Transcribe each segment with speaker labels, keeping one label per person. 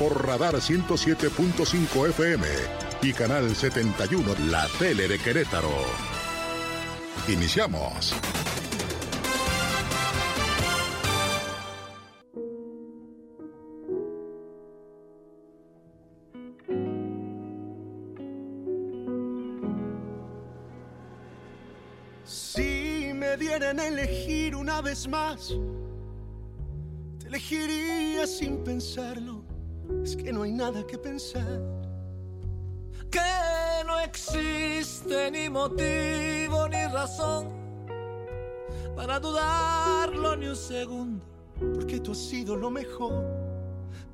Speaker 1: Por Radar 107.5 FM y Canal 71, la tele de Querétaro. Iniciamos.
Speaker 2: Si me dieran a elegir una vez más, te elegiría sin pensarlo. Es que no hay nada que pensar.
Speaker 3: Que no existe ni motivo ni razón para dudarlo ni un segundo.
Speaker 2: Porque tú has sido lo mejor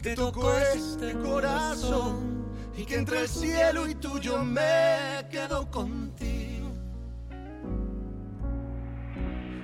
Speaker 3: Que
Speaker 2: tocó este corazón y que entre el cielo y tuyo me quedo contigo.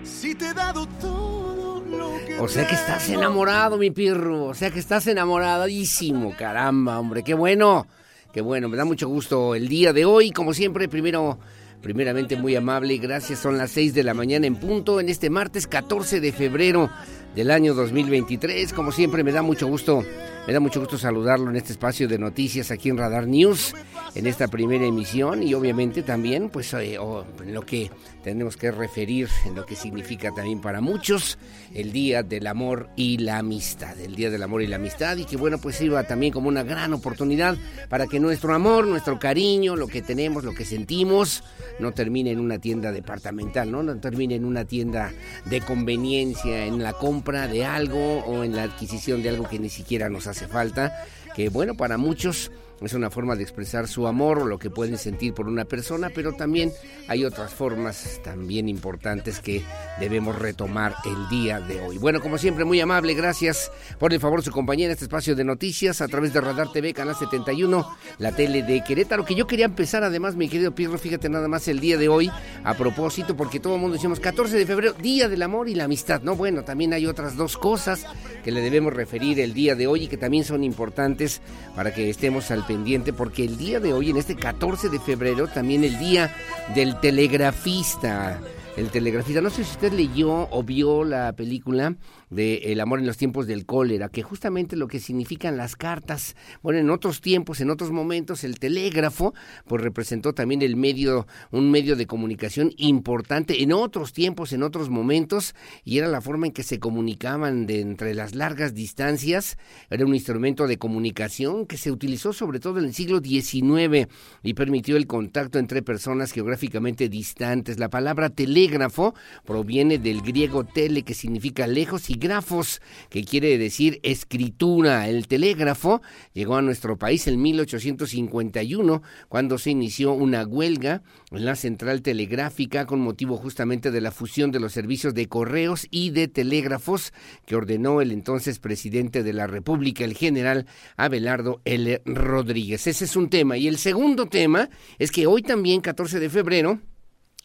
Speaker 2: Si te he dado todo lo que
Speaker 4: O sea que estás enamorado, mi pirro. O sea que estás enamoradísimo. Caramba, hombre. Qué bueno. Qué bueno. Me da mucho gusto el día de hoy. Como siempre, primero, primeramente muy amable. Gracias. Son las 6 de la mañana en punto en este martes 14 de febrero del año 2023. Como siempre, me da mucho gusto. Me da mucho gusto saludarlo en este espacio de noticias aquí en Radar News, en esta primera emisión y obviamente también pues eh, en lo que tenemos que referir, en lo que significa también para muchos el Día del Amor y la Amistad, el Día del Amor y la Amistad y que bueno pues sirva también como una gran oportunidad para que nuestro amor, nuestro cariño, lo que tenemos, lo que sentimos, no termine en una tienda departamental, ¿no? No termine en una tienda de conveniencia, en la compra de algo o en la adquisición de algo que ni siquiera nos hace falta, que bueno, para muchos es una forma de expresar su amor o lo que pueden sentir por una persona, pero también hay otras formas también importantes que debemos retomar el día de hoy. Bueno, como siempre, muy amable, gracias por el favor su compañía en este espacio de noticias a través de Radar TV, Canal 71, la tele de Querétaro, que yo quería empezar además, mi querido Pirro, fíjate nada más el día de hoy, a propósito, porque todo el mundo decimos 14 de febrero, Día del Amor y la Amistad, ¿no? Bueno, también hay otras dos cosas que le debemos referir el día de hoy y que también son importantes para que estemos al porque el día de hoy, en este 14 de febrero, también el día del telegrafista. El telegrafista, no sé si usted leyó o vio la película de El amor en los tiempos del cólera, que justamente lo que significan las cartas, bueno, en otros tiempos, en otros momentos, el telégrafo, pues representó también el medio, un medio de comunicación importante en otros tiempos, en otros momentos, y era la forma en que se comunicaban de entre las largas distancias, era un instrumento de comunicación que se utilizó sobre todo en el siglo XIX y permitió el contacto entre personas geográficamente distantes. La palabra telégrafo proviene del griego tele, que significa lejos, y grafos, que quiere decir escritura. El telégrafo llegó a nuestro país en 1851, cuando se inició una huelga en la central telegráfica con motivo justamente de la fusión de los servicios de correos y de telégrafos que ordenó el entonces presidente de la República, el general Abelardo L. Rodríguez. Ese es un tema. Y el segundo tema es que hoy también, 14 de febrero,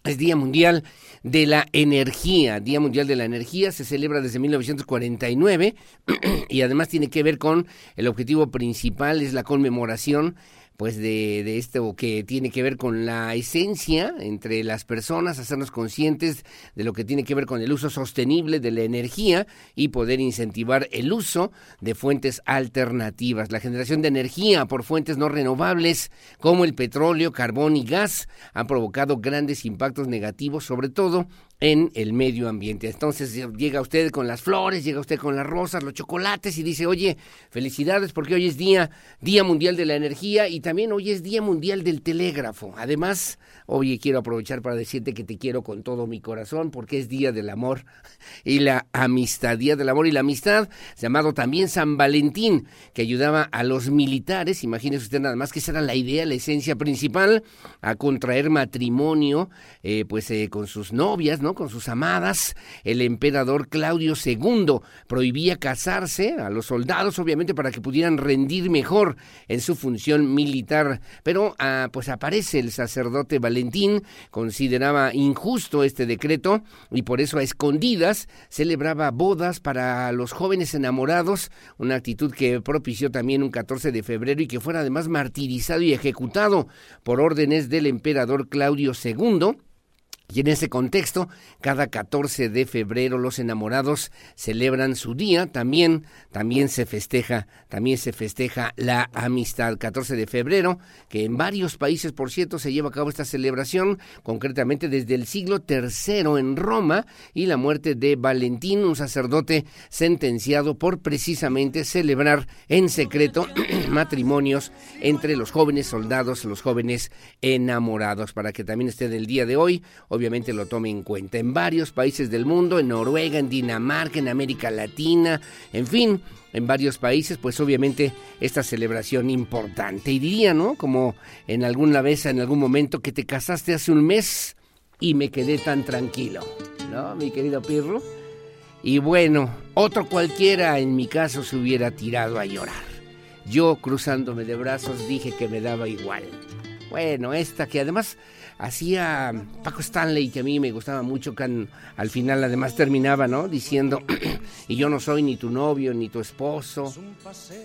Speaker 4: es Día Mundial de la Energía. Día Mundial de la Energía se celebra desde 1949 y además tiene que ver con el objetivo principal, es la conmemoración pues de, de, esto que tiene que ver con la esencia entre las personas, hacernos conscientes de lo que tiene que ver con el uso sostenible de la energía y poder incentivar el uso de fuentes alternativas. La generación de energía por fuentes no renovables como el petróleo, carbón y gas han provocado grandes impactos negativos, sobre todo en el medio ambiente. Entonces llega usted con las flores, llega usted con las rosas, los chocolates y dice, oye, felicidades porque hoy es día, día mundial de la energía y también hoy es día mundial del telégrafo. Además, oye, quiero aprovechar para decirte que te quiero con todo mi corazón porque es día del amor y la amistad, día del amor y la amistad, llamado también San Valentín, que ayudaba a los militares, imagínese usted nada más que esa era la idea, la esencia principal, a contraer matrimonio, eh, pues eh, con sus novias, ¿no? Con sus amadas. El emperador Claudio II prohibía casarse a los soldados, obviamente, para que pudieran rendir mejor en su función militar. Pero, ah, pues aparece el sacerdote Valentín, consideraba injusto este decreto y por eso a escondidas celebraba bodas para los jóvenes enamorados, una actitud que propició también un 14 de febrero y que fuera además martirizado y ejecutado por órdenes del emperador Claudio II y en ese contexto, cada 14 de febrero los enamorados celebran su día, también también se festeja, también se festeja la amistad. 14 de febrero, que en varios países, por cierto, se lleva a cabo esta celebración, concretamente desde el siglo III en Roma y la muerte de Valentín, un sacerdote sentenciado por precisamente celebrar en secreto matrimonios entre los jóvenes soldados, los jóvenes enamorados, para que también esté del día de hoy obviamente lo tome en cuenta. En varios países del mundo, en Noruega, en Dinamarca, en América Latina, en fin, en varios países, pues obviamente esta celebración importante. Y diría, ¿no? Como en alguna vez, en algún momento, que te casaste hace un mes y me quedé tan tranquilo, ¿no, mi querido Pirro? Y bueno, otro cualquiera en mi caso se hubiera tirado a llorar. Yo cruzándome de brazos dije que me daba igual. Bueno, esta que además hacía Paco Stanley, que a mí me gustaba mucho, que al final además terminaba, ¿no? Diciendo, y yo no soy ni tu novio, ni tu esposo,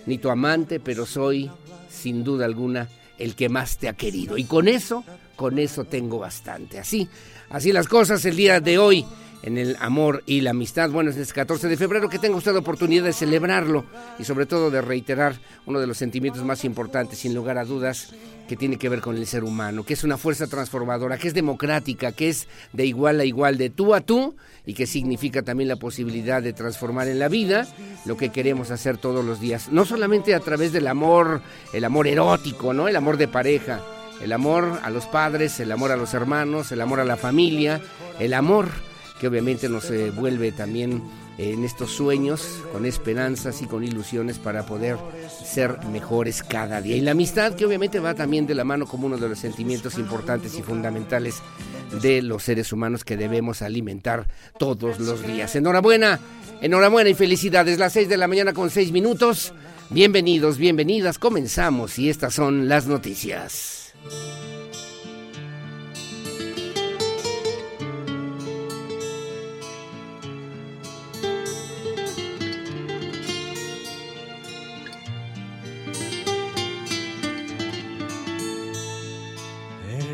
Speaker 4: ni tu amante, pero soy, sin duda alguna, el que más te ha querido. Y con eso, con eso tengo bastante. Así, así las cosas el día de hoy en el amor y la amistad. Bueno, es el 14 de febrero que tenga usted la oportunidad de celebrarlo y sobre todo de reiterar uno de los sentimientos más importantes, sin lugar a dudas, que tiene que ver con el ser humano, que es una fuerza transformadora, que es democrática, que es de igual a igual, de tú a tú, y que significa también la posibilidad de transformar en la vida lo que queremos hacer todos los días. No solamente a través del amor, el amor erótico, ¿no? El amor de pareja, el amor a los padres, el amor a los hermanos, el amor a la familia, el amor que obviamente nos eh, vuelve también eh, en estos sueños con esperanzas y con ilusiones para poder ser mejores cada día. Y la amistad que obviamente va también de la mano como uno de los sentimientos importantes y fundamentales de los seres humanos que debemos alimentar todos los días. Enhorabuena, enhorabuena y felicidades. Las seis de la mañana con seis minutos. Bienvenidos, bienvenidas. Comenzamos y estas son las noticias.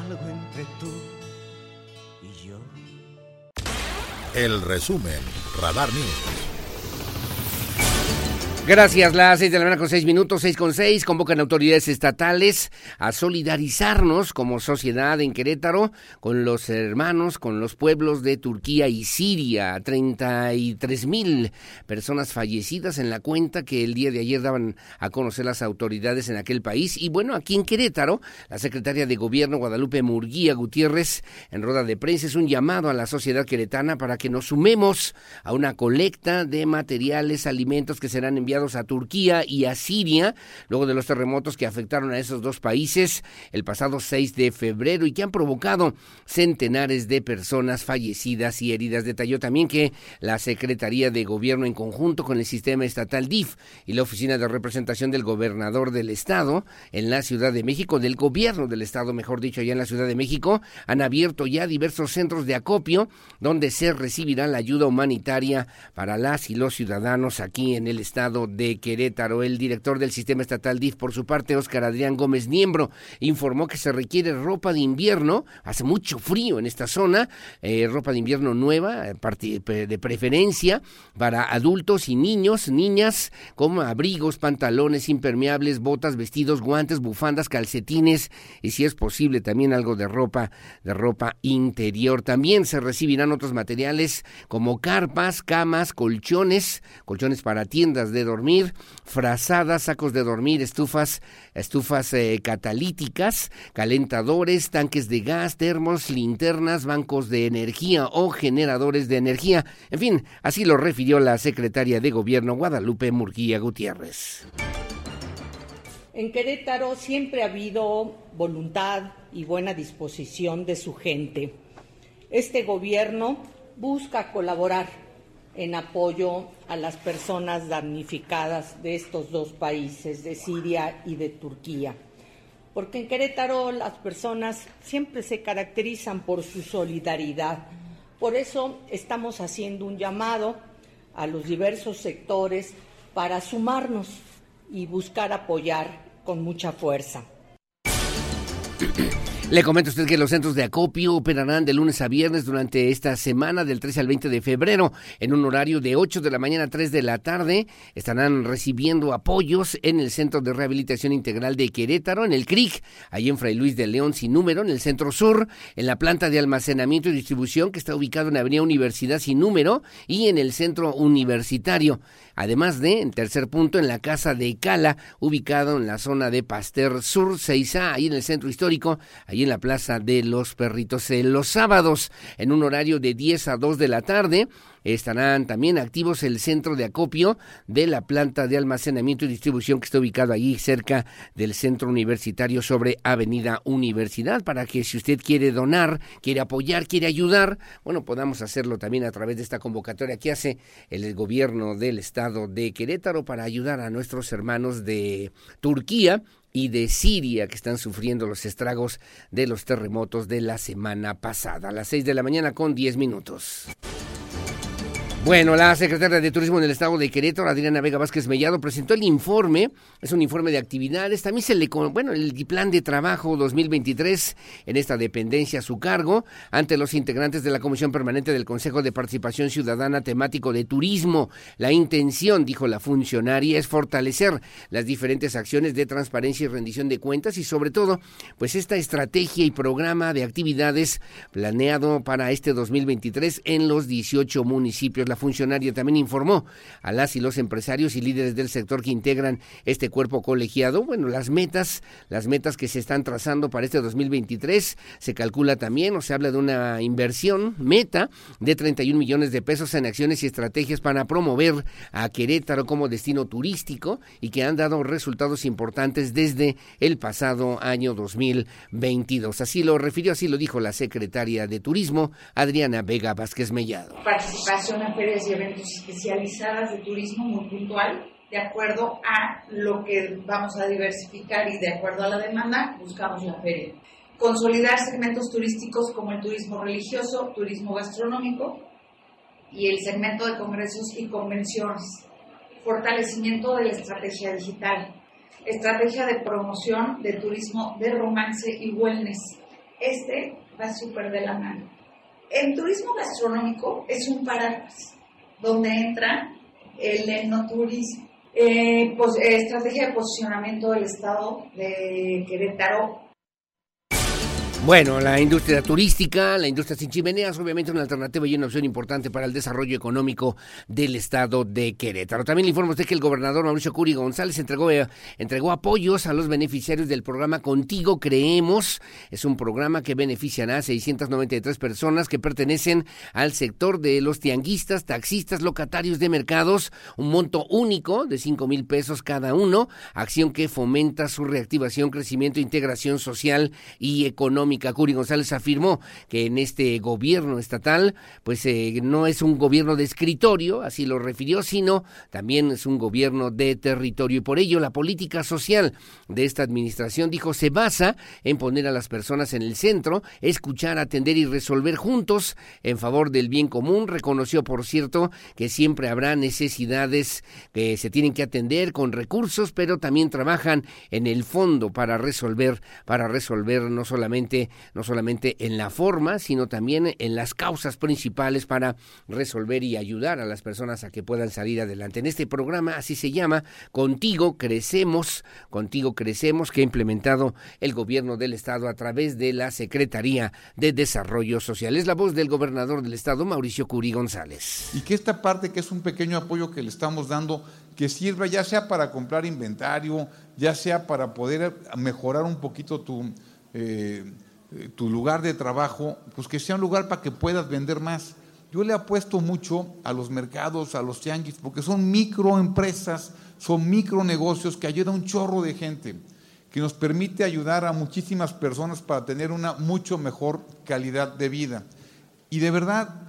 Speaker 2: algo entre tú y yo.
Speaker 1: El resumen, Radar News.
Speaker 4: Gracias, las seis de la mañana con seis minutos, seis con seis, convocan autoridades estatales a solidarizarnos como sociedad en Querétaro con los hermanos, con los pueblos de Turquía y Siria. 33 mil personas fallecidas en la cuenta que el día de ayer daban a conocer las autoridades en aquel país. Y bueno, aquí en Querétaro, la secretaria de Gobierno Guadalupe Murguía Gutiérrez, en rueda de prensa, es un llamado a la sociedad queretana para que nos sumemos a una colecta de materiales, alimentos que serán enviados a Turquía y a Siria, luego de los terremotos que afectaron a esos dos países el pasado 6 de febrero y que han provocado centenares de personas fallecidas y heridas. Detalló también que la Secretaría de Gobierno en conjunto con el sistema estatal DIF y la Oficina de Representación del Gobernador del Estado en la Ciudad de México, del Gobierno del Estado, mejor dicho, allá en la Ciudad de México, han abierto ya diversos centros de acopio donde se recibirá la ayuda humanitaria para las y los ciudadanos aquí en el Estado de Querétaro. El director del sistema estatal DIF, por su parte, Óscar Adrián Gómez Niembro, informó que se requiere ropa de invierno. Hace mucho frío en esta zona, eh, ropa de invierno nueva, de preferencia para adultos y niños, niñas, como abrigos, pantalones impermeables, botas, vestidos, guantes, bufandas, calcetines y si es posible también algo de ropa, de ropa interior. También se recibirán otros materiales como carpas, camas, colchones, colchones para tiendas de dormir, frazadas, sacos de dormir, estufas, estufas eh, catalíticas, calentadores, tanques de gas, termos, linternas, bancos de energía o generadores de energía. En fin, así lo refirió la secretaria de Gobierno Guadalupe Murguía Gutiérrez.
Speaker 5: En Querétaro siempre ha habido voluntad y buena disposición de su gente. Este gobierno busca colaborar en apoyo a las personas damnificadas de estos dos países, de Siria y de Turquía. Porque en Querétaro las personas siempre se caracterizan por su solidaridad. Por eso estamos haciendo un llamado a los diversos sectores para sumarnos y buscar apoyar con mucha fuerza.
Speaker 4: Le comento a usted que los centros de acopio operarán de lunes a viernes durante esta semana del 13 al 20 de febrero en un horario de 8 de la mañana a 3 de la tarde. Estarán recibiendo apoyos en el Centro de Rehabilitación Integral de Querétaro, en el CRIC, ahí en Fray Luis de León sin número, en el Centro Sur, en la planta de almacenamiento y distribución que está ubicado en Avenida Universidad sin número y en el Centro Universitario. Además de, en tercer punto, en la Casa de Cala, ubicado en la zona de Pasteur Sur 6A, ahí en el centro histórico, ahí en la Plaza de los Perritos. los sábados, en un horario de 10 a 2 de la tarde, Estarán también activos el centro de acopio de la planta de almacenamiento y distribución que está ubicado allí cerca del centro universitario sobre Avenida Universidad para que si usted quiere donar, quiere apoyar, quiere ayudar, bueno, podamos hacerlo también a través de esta convocatoria que hace el gobierno del estado de Querétaro para ayudar a nuestros hermanos de Turquía y de Siria que están sufriendo los estragos de los terremotos de la semana pasada. A las seis de la mañana con diez minutos. Bueno, la secretaria de Turismo del Estado de Querétaro, Adriana Vega Vázquez Mellado, presentó el informe, es un informe de actividades, también se le, bueno, el plan de trabajo 2023 en esta dependencia a su cargo ante los integrantes de la Comisión Permanente del Consejo de Participación Ciudadana temático de turismo. La intención, dijo la funcionaria, es fortalecer las diferentes acciones de transparencia y rendición de cuentas y sobre todo, pues esta estrategia y programa de actividades planeado para este 2023 en los 18 municipios funcionaria también informó a las y los empresarios y líderes del sector que integran este cuerpo colegiado, bueno, las metas, las metas que se están trazando para este 2023, se calcula también o se habla de una inversión meta de 31 millones de pesos en acciones y estrategias para promover a Querétaro como destino turístico y que han dado resultados importantes desde el pasado año 2022. Así lo refirió, así lo dijo la secretaria de Turismo, Adriana Vega Vázquez Mellado.
Speaker 6: Participación ferias y eventos especializadas de turismo muy puntual, de acuerdo a lo que vamos a diversificar y de acuerdo a la demanda, buscamos la feria. Consolidar segmentos turísticos como el turismo religioso, turismo gastronómico y el segmento de congresos y convenciones. Fortalecimiento de la estrategia digital. Estrategia de promoción de turismo de romance y wellness. Este va súper de la mano el turismo gastronómico es un paraguas donde entra el enoturismo. Eh, pues, estrategia de posicionamiento del Estado de Querétaro
Speaker 4: bueno, la industria turística, la industria sin chimeneas, obviamente una alternativa y una opción importante para el desarrollo económico del estado de Querétaro. También le informo a usted que el gobernador Mauricio Curi González entregó, eh, entregó apoyos a los beneficiarios del programa Contigo Creemos. Es un programa que beneficiará a 693 personas que pertenecen al sector de los tianguistas, taxistas, locatarios de mercados. Un monto único de 5 mil pesos cada uno. Acción que fomenta su reactivación, crecimiento, integración social y económica Curi González afirmó que en este gobierno estatal, pues eh, no es un gobierno de escritorio, así lo refirió, sino también es un gobierno de territorio. Y por ello la política social de esta administración, dijo, se basa en poner a las personas en el centro, escuchar, atender y resolver juntos en favor del bien común. Reconoció, por cierto, que siempre habrá necesidades que se tienen que atender con recursos, pero también trabajan en el fondo para resolver, para resolver no solamente, no solamente en la forma, sino también en las causas principales para resolver y ayudar a las personas a que puedan salir adelante. En este programa, así se llama, Contigo Crecemos, Contigo Crecemos, que ha implementado el gobierno del Estado a través de la Secretaría de Desarrollo Social. Es la voz del gobernador del Estado, Mauricio Curi González.
Speaker 7: Y que esta parte, que es un pequeño apoyo que le estamos dando, que sirva ya sea para comprar inventario, ya sea para poder mejorar un poquito tu, eh, tu lugar de trabajo, pues que sea un lugar para que puedas vender más. Yo le apuesto mucho a los mercados, a los tianguis, porque son microempresas, son micronegocios que ayudan a un chorro de gente, que nos permite ayudar a muchísimas personas para tener una mucho mejor calidad de vida. Y de verdad,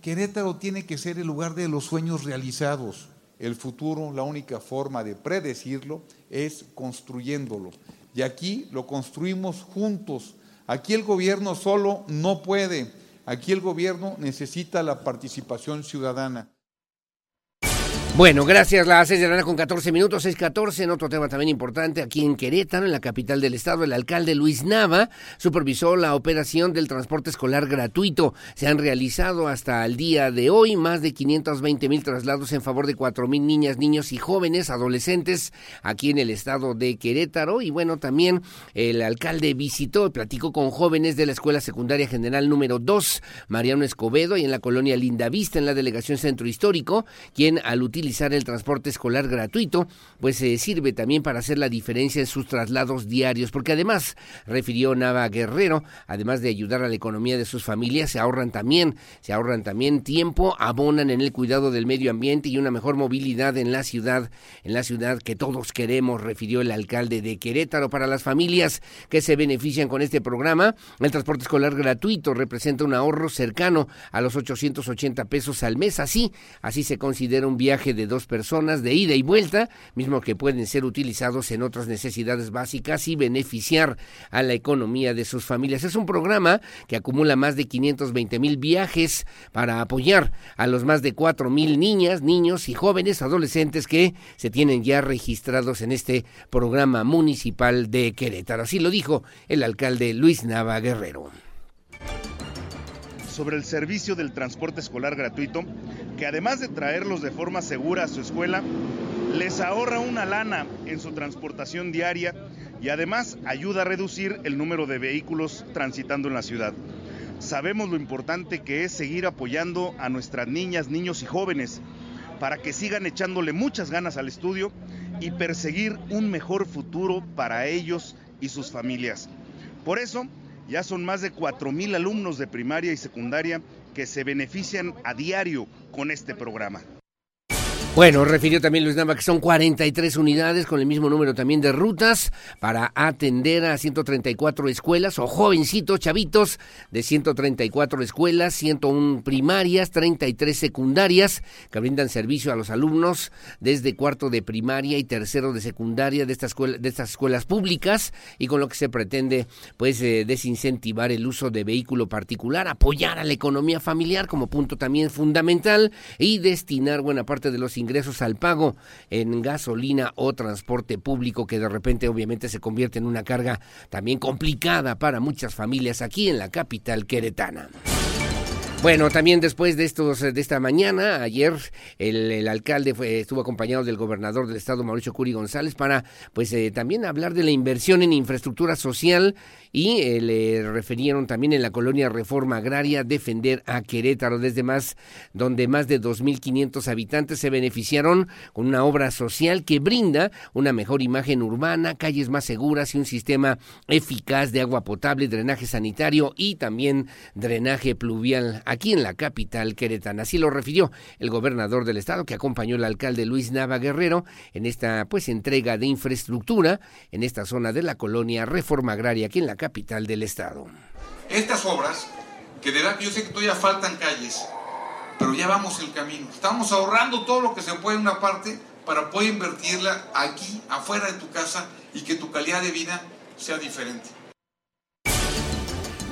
Speaker 7: Querétaro tiene que ser el lugar de los sueños realizados. El futuro, la única forma de predecirlo es construyéndolo. Y aquí lo construimos juntos. Aquí el gobierno solo no puede. Aquí el gobierno necesita la participación ciudadana.
Speaker 4: Bueno, gracias. Las 6 de la mañana con 14 minutos, 6.14. En otro tema también importante, aquí en Querétaro, en la capital del estado, el alcalde Luis Nava supervisó la operación del transporte escolar gratuito. Se han realizado hasta el día de hoy más de 520 mil traslados en favor de 4 mil niñas, niños y jóvenes, adolescentes, aquí en el estado de Querétaro. Y bueno, también el alcalde visitó y platicó con jóvenes de la Escuela Secundaria General número 2, Mariano Escobedo, y en la colonia Lindavista, en la delegación Centro Histórico, quien al utilizar el transporte escolar gratuito, pues se sirve también para hacer la diferencia en sus traslados diarios, porque además, refirió Nava Guerrero, además de ayudar a la economía de sus familias, se ahorran también, se ahorran también tiempo, abonan en el cuidado del medio ambiente y una mejor movilidad en la ciudad, en la ciudad que todos queremos, refirió el alcalde de Querétaro para las familias que se benefician con este programa. El transporte escolar gratuito representa un ahorro cercano a los 880 pesos al mes, así, así se considera un viaje de dos personas de ida y vuelta, mismo que pueden ser utilizados en otras necesidades básicas y beneficiar a la economía de sus familias. Es un programa que acumula más de 520 mil viajes para apoyar a los más de 4 mil niñas, niños y jóvenes adolescentes que se tienen ya registrados en este programa municipal de Querétaro. Así lo dijo el alcalde Luis Nava Guerrero
Speaker 8: sobre el servicio del transporte escolar gratuito, que además de traerlos de forma segura a su escuela, les ahorra una lana en su transportación diaria y además ayuda a reducir el número de vehículos transitando en la ciudad. Sabemos lo importante que es seguir apoyando a nuestras niñas, niños y jóvenes para que sigan echándole muchas ganas al estudio y perseguir un mejor futuro para ellos y sus familias. Por eso, ya son más de 4.000 alumnos de primaria y secundaria que se benefician a diario con este programa.
Speaker 4: Bueno, refirió también Luis Nava que son 43 unidades con el mismo número también de rutas para atender a 134 escuelas o jovencitos, chavitos de 134 escuelas, 101 primarias, 33 secundarias que brindan servicio a los alumnos desde cuarto de primaria y tercero de secundaria de, estas escuela, de estas escuelas públicas y con lo que se pretende pues eh, desincentivar el uso de vehículo particular, apoyar a la economía familiar como punto también fundamental y destinar buena parte de los ingresos al pago en gasolina o transporte público que de repente obviamente se convierte en una carga también complicada para muchas familias aquí en la capital queretana. Bueno, también después de estos de esta mañana, ayer el, alcalde fue, estuvo acompañado del gobernador del estado Mauricio Curi González para pues eh, también hablar de la inversión en infraestructura social y eh, le referieron también en la colonia Reforma Agraria defender a Querétaro. Desde más donde más de 2500 habitantes se beneficiaron con una obra social que brinda una mejor imagen urbana, calles más seguras y un sistema eficaz de agua potable, drenaje sanitario y también drenaje pluvial aquí en la capital queretana. Así lo refirió el gobernador del estado que acompañó al alcalde Luis Nava Guerrero en esta pues entrega de infraestructura en esta zona de la colonia Reforma Agraria aquí en la capital del estado.
Speaker 7: Estas obras, que de verdad que yo sé que todavía faltan calles, pero ya vamos el camino. Estamos ahorrando todo lo que se puede en una parte para poder invertirla aquí, afuera de tu casa y que tu calidad de vida sea diferente.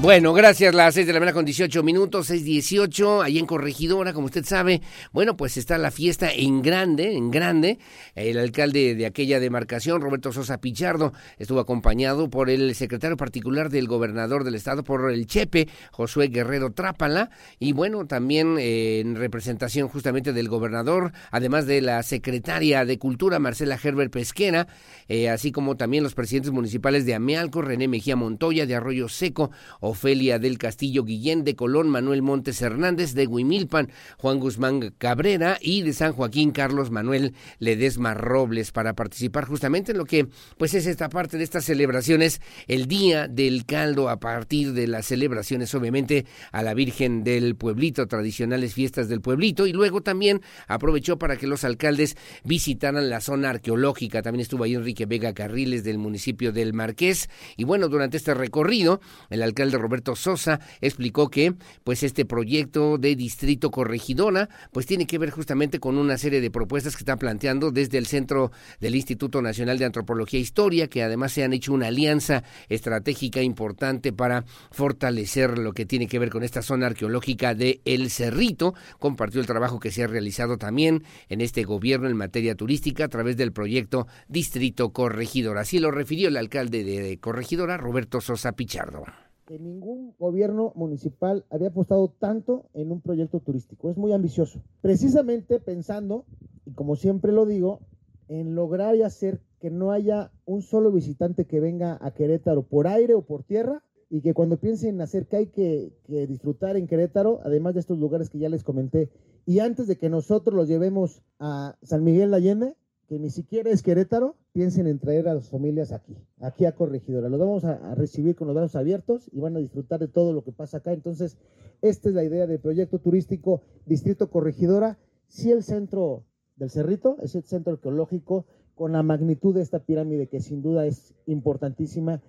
Speaker 4: Bueno, gracias. Las seis de la mañana con 18 minutos, 6.18, ahí en Corregidora, como usted sabe. Bueno, pues está la fiesta en grande, en grande. El alcalde de aquella demarcación, Roberto Sosa Pichardo, estuvo acompañado por el secretario particular del gobernador del estado, por el Chepe, Josué Guerrero Trápala. Y bueno, también eh, en representación justamente del gobernador, además de la secretaria de Cultura, Marcela Herbert Pesquera, eh, así como también los presidentes municipales de Amealco, René Mejía Montoya, de Arroyo Seco, Ofelia del Castillo Guillén de Colón, Manuel Montes Hernández de Huimilpan, Juan Guzmán Cabrera y de San Joaquín Carlos Manuel Ledesma Robles para participar justamente en lo que pues es esta parte de estas celebraciones, el Día del Caldo a partir de las celebraciones obviamente a la Virgen del Pueblito, tradicionales fiestas del pueblito y luego también aprovechó para que los alcaldes visitaran la zona arqueológica, también estuvo ahí Enrique Vega Carriles del municipio del Marqués y bueno, durante este recorrido el alcalde Roberto Sosa explicó que pues este proyecto de distrito corregidora pues tiene que ver justamente con una serie de propuestas que están planteando desde el centro del Instituto Nacional de Antropología e Historia que además se han hecho una alianza estratégica importante para fortalecer lo que tiene que ver con esta zona arqueológica de El Cerrito. Compartió el trabajo que se ha realizado también en este gobierno en materia turística a través del proyecto Distrito Corregidora. Así lo refirió el alcalde de Corregidora Roberto Sosa Pichardo
Speaker 9: que ningún gobierno municipal había apostado tanto en un proyecto turístico. Es muy ambicioso. Precisamente pensando, y como siempre lo digo, en lograr y hacer que no haya un solo visitante que venga a Querétaro por aire o por tierra y que cuando piensen en hacer que hay que, que, disfrutar en Querétaro, además de estos lugares que ya les comenté, y antes de que nosotros los llevemos a San Miguel de Allende, que ni siquiera es Querétaro, piensen en traer a las familias aquí, aquí a Corregidora. Los vamos a, a, recibir con los brazos abiertos y van a disfrutar de todo lo que pasa acá. Entonces, esta es la idea del proyecto turístico Distrito Corregidora. Si el centro del Cerrito es el centro arqueológico con la magnitud de esta pirámide que sin duda es importantísima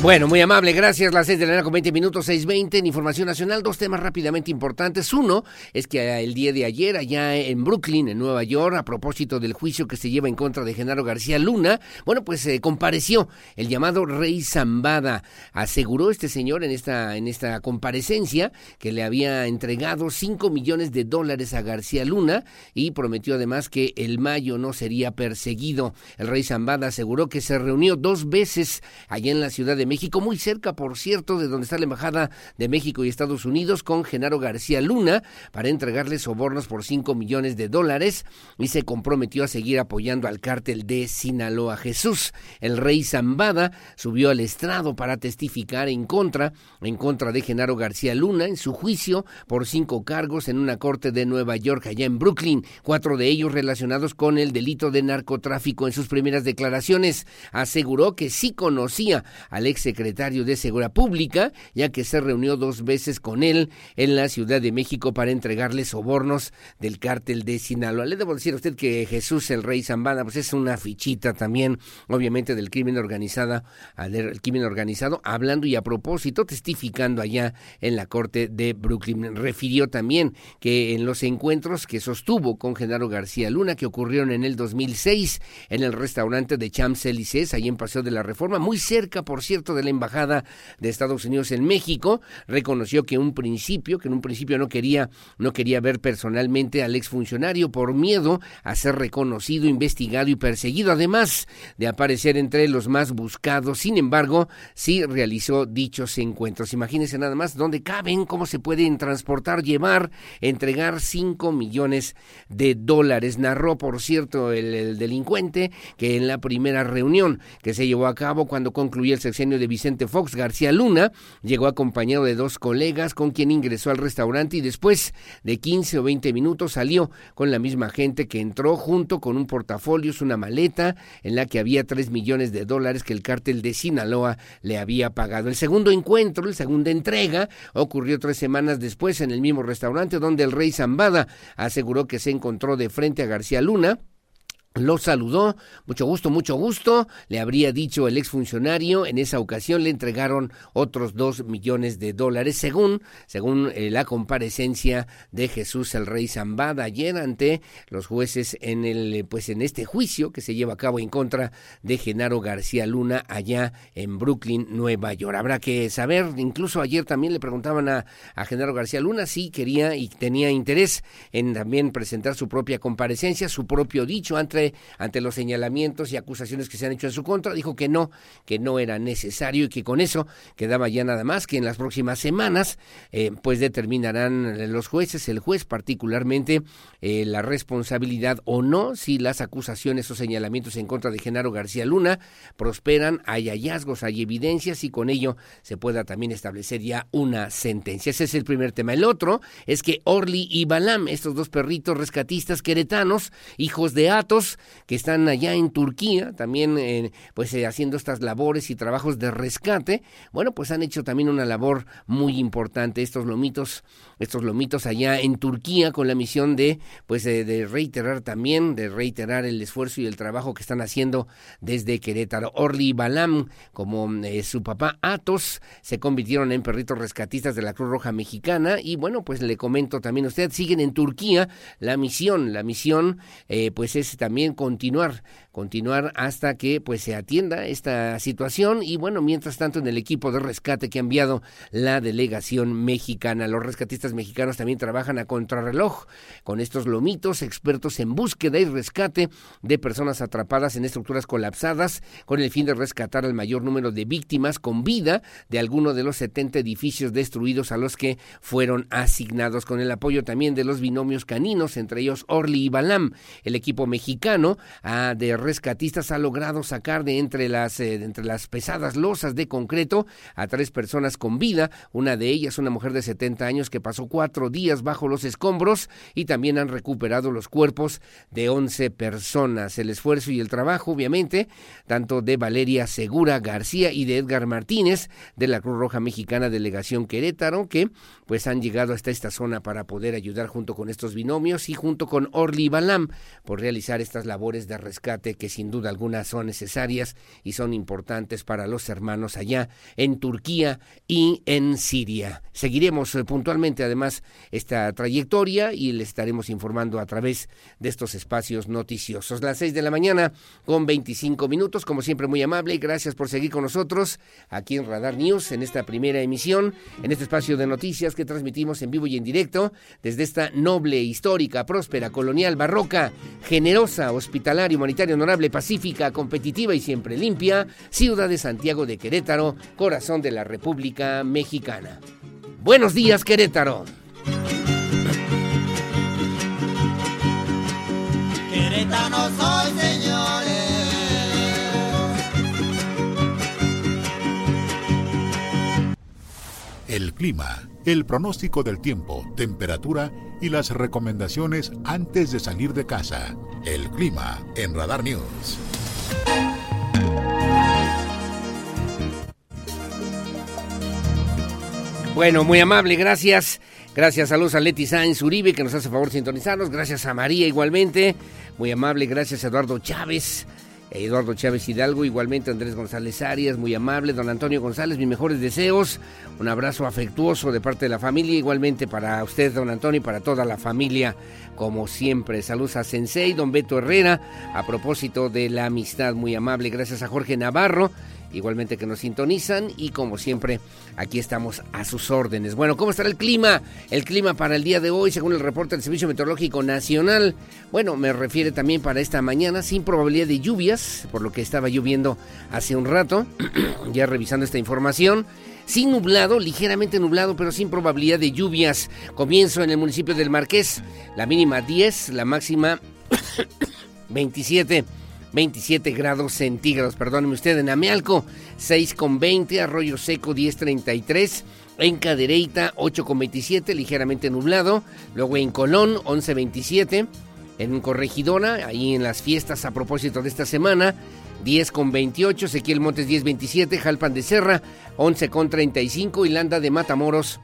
Speaker 4: bueno, muy amable, gracias. Las seis de la mañana con 20 minutos, 6.20 en Información Nacional. Dos temas rápidamente importantes. Uno es que el día de ayer, allá en Brooklyn, en Nueva York, a propósito del juicio que se lleva en contra de Genaro García Luna, bueno, pues eh, compareció el llamado Rey Zambada. Aseguró este señor en esta, en esta comparecencia que le había entregado 5 millones de dólares a García Luna y prometió además que el mayo no sería perseguido. El Rey Zambada aseguró que se reunió dos veces allá en la Ciudad de México, muy cerca, por cierto, de donde está la Embajada de México y Estados Unidos, con Genaro García Luna, para entregarle sobornos por 5 millones de dólares y se comprometió a seguir apoyando al cártel de Sinaloa. Jesús, el rey Zambada, subió al estrado para testificar en contra, en contra de Genaro García Luna en su juicio por cinco cargos en una corte de Nueva York, allá en Brooklyn, cuatro de ellos relacionados con el delito de narcotráfico. En sus primeras declaraciones aseguró que sí conocía al ex secretario de Seguridad Pública, ya que se reunió dos veces con él en la Ciudad de México para entregarle sobornos del cártel de Sinaloa. Le debo decir a usted que Jesús el Rey Zambada, pues es una fichita también, obviamente, del crimen organizado, el crimen organizado, hablando y a propósito, testificando allá en la corte de Brooklyn. Refirió también que en los encuentros que sostuvo con Genaro García Luna, que ocurrieron en el 2006 en el restaurante de Champs-Élysées, ahí en Paseo de la Reforma, muy cerca, por cierto, de la embajada de Estados Unidos en México, reconoció que un principio, que en un principio no quería, no quería ver personalmente al exfuncionario por miedo a ser reconocido, investigado y perseguido, además de aparecer entre los más buscados. Sin embargo, sí realizó dichos encuentros. Imagínense nada más dónde caben, cómo se pueden transportar, llevar, entregar 5 millones de dólares. Narró, por cierto, el, el delincuente que en la primera reunión que se llevó a cabo cuando concluyó el sexenio de Vicente Fox, García Luna, llegó acompañado de dos colegas con quien ingresó al restaurante y después de 15 o 20 minutos salió con la misma gente que entró junto con un portafolio, una maleta en la que había 3 millones de dólares que el cártel de Sinaloa le había pagado. El segundo encuentro, la segunda entrega, ocurrió tres semanas después en el mismo restaurante donde el rey Zambada aseguró que se encontró de frente a García Luna lo saludó, mucho gusto, mucho gusto, le habría dicho el exfuncionario, en esa ocasión le entregaron otros dos millones de dólares, según, según eh, la comparecencia de Jesús el Rey Zambada ayer ante los jueces en el, pues en este juicio que se lleva a cabo en contra de Genaro García Luna allá en Brooklyn, Nueva York. Habrá que saber, incluso ayer también le preguntaban a, a Genaro García Luna si quería y tenía interés en también presentar su propia comparecencia, su propio dicho ante ante los señalamientos y acusaciones que se han hecho en su contra, dijo que no, que no era necesario y que con eso quedaba ya nada más que en las próximas semanas eh, pues determinarán los jueces, el juez particularmente, eh, la responsabilidad o no si las acusaciones o señalamientos en contra de Genaro García Luna prosperan, hay hallazgos, hay evidencias y con ello se pueda también establecer ya una sentencia. Ese es el primer tema. El otro es que Orly y Balam, estos dos perritos rescatistas queretanos, hijos de Atos, que están allá en Turquía, también eh, pues eh, haciendo estas labores y trabajos de rescate. Bueno, pues han hecho también una labor muy importante estos lomitos, estos lomitos allá en Turquía con la misión de pues de reiterar también, de reiterar el esfuerzo y el trabajo que están haciendo desde Querétaro. Orly Balam, como eh, su papá Atos, se convirtieron en perritos rescatistas de la Cruz Roja Mexicana y bueno, pues le comento también a usted, siguen en Turquía la misión, la misión pues es también continuar, continuar hasta que pues se atienda esta situación y bueno, mientras tanto en el equipo de rescate que ha enviado la delegación mexicana, los rescatistas mexicanos también trabajan a contrarreloj con estos lomitos, expertos en búsqueda y rescate de personas atrapadas en estructuras colapsadas con el fin de rescatar al mayor número de víctimas con vida de alguno de los 70 edificios destruidos a los que fueron asignados con el apoyo también de los binomios caninos, entre ellos Orly y Balam. El equipo mexicano de rescatistas ha logrado sacar de entre las, eh, entre las pesadas losas de concreto a tres personas con vida, una de ellas una mujer de 70 años que pasó cuatro días bajo los escombros y también han recuperado los cuerpos de 11 personas. El esfuerzo y el trabajo, obviamente, tanto de Valeria Segura García y de Edgar Martínez de la Cruz Roja Mexicana Delegación Querétaro, que pues han llegado hasta esta zona para poder ayudar junto con estos binomios y junto con Orly Balam por realizar estas labores de rescate que sin duda alguna son necesarias y son importantes para los hermanos allá en Turquía y en Siria. Seguiremos eh, puntualmente además esta trayectoria y les estaremos informando a través de estos espacios noticiosos. Las seis de la mañana con 25 minutos, como siempre muy amable y gracias por seguir con nosotros aquí en Radar News en esta primera emisión, en este espacio de noticias que transmitimos en vivo y en directo desde esta noble, histórica, próspera, colonial, barroca, generosa, hospitalaria, humanitaria, honorable, pacífica, competitiva y siempre limpia, ciudad de Santiago de Querétaro, corazón de la República Mexicana. Buenos días, Querétaro.
Speaker 10: Querétaro soy, señores.
Speaker 1: El clima, el pronóstico del tiempo, temperatura y las recomendaciones antes de salir de casa. El clima en Radar News.
Speaker 4: Bueno, muy amable, gracias. Gracias, saludos a Leti Sáenz Uribe, que nos hace favor sintonizarnos. Gracias a María, igualmente. Muy amable, gracias a Eduardo Chávez. Eduardo Chávez Hidalgo, igualmente Andrés González Arias, muy amable, don Antonio González, mis mejores deseos, un abrazo afectuoso de parte de la familia, igualmente para usted, don Antonio, y para toda la familia, como siempre. Saludos a Sensei, don Beto Herrera, a propósito de la amistad, muy amable, gracias a Jorge Navarro, igualmente que nos sintonizan y como siempre aquí estamos a sus órdenes. Bueno, ¿cómo estará el clima? El clima para el día de hoy, según el reporte del Servicio Meteorológico Nacional, bueno, me refiere también para esta mañana sin probabilidad de lluvias, por lo que estaba lloviendo hace un rato, ya revisando esta información. Sin nublado, ligeramente nublado, pero sin probabilidad de lluvias. Comienzo en el municipio del Marqués, la mínima 10, la máxima 27. 27 grados centígrados, perdóneme usted, en Amealco 6 con 20, Arroyo Seco 10.33, en Cadereyta 8 con 27, ligeramente nublado, luego en Colón 11.27, en Corregidora, ahí en las fiestas a propósito de esta semana, 10 con 28, Ezequiel Montes 10 27, Jalpan de Serra 11 con 35 y Landa de Matamoros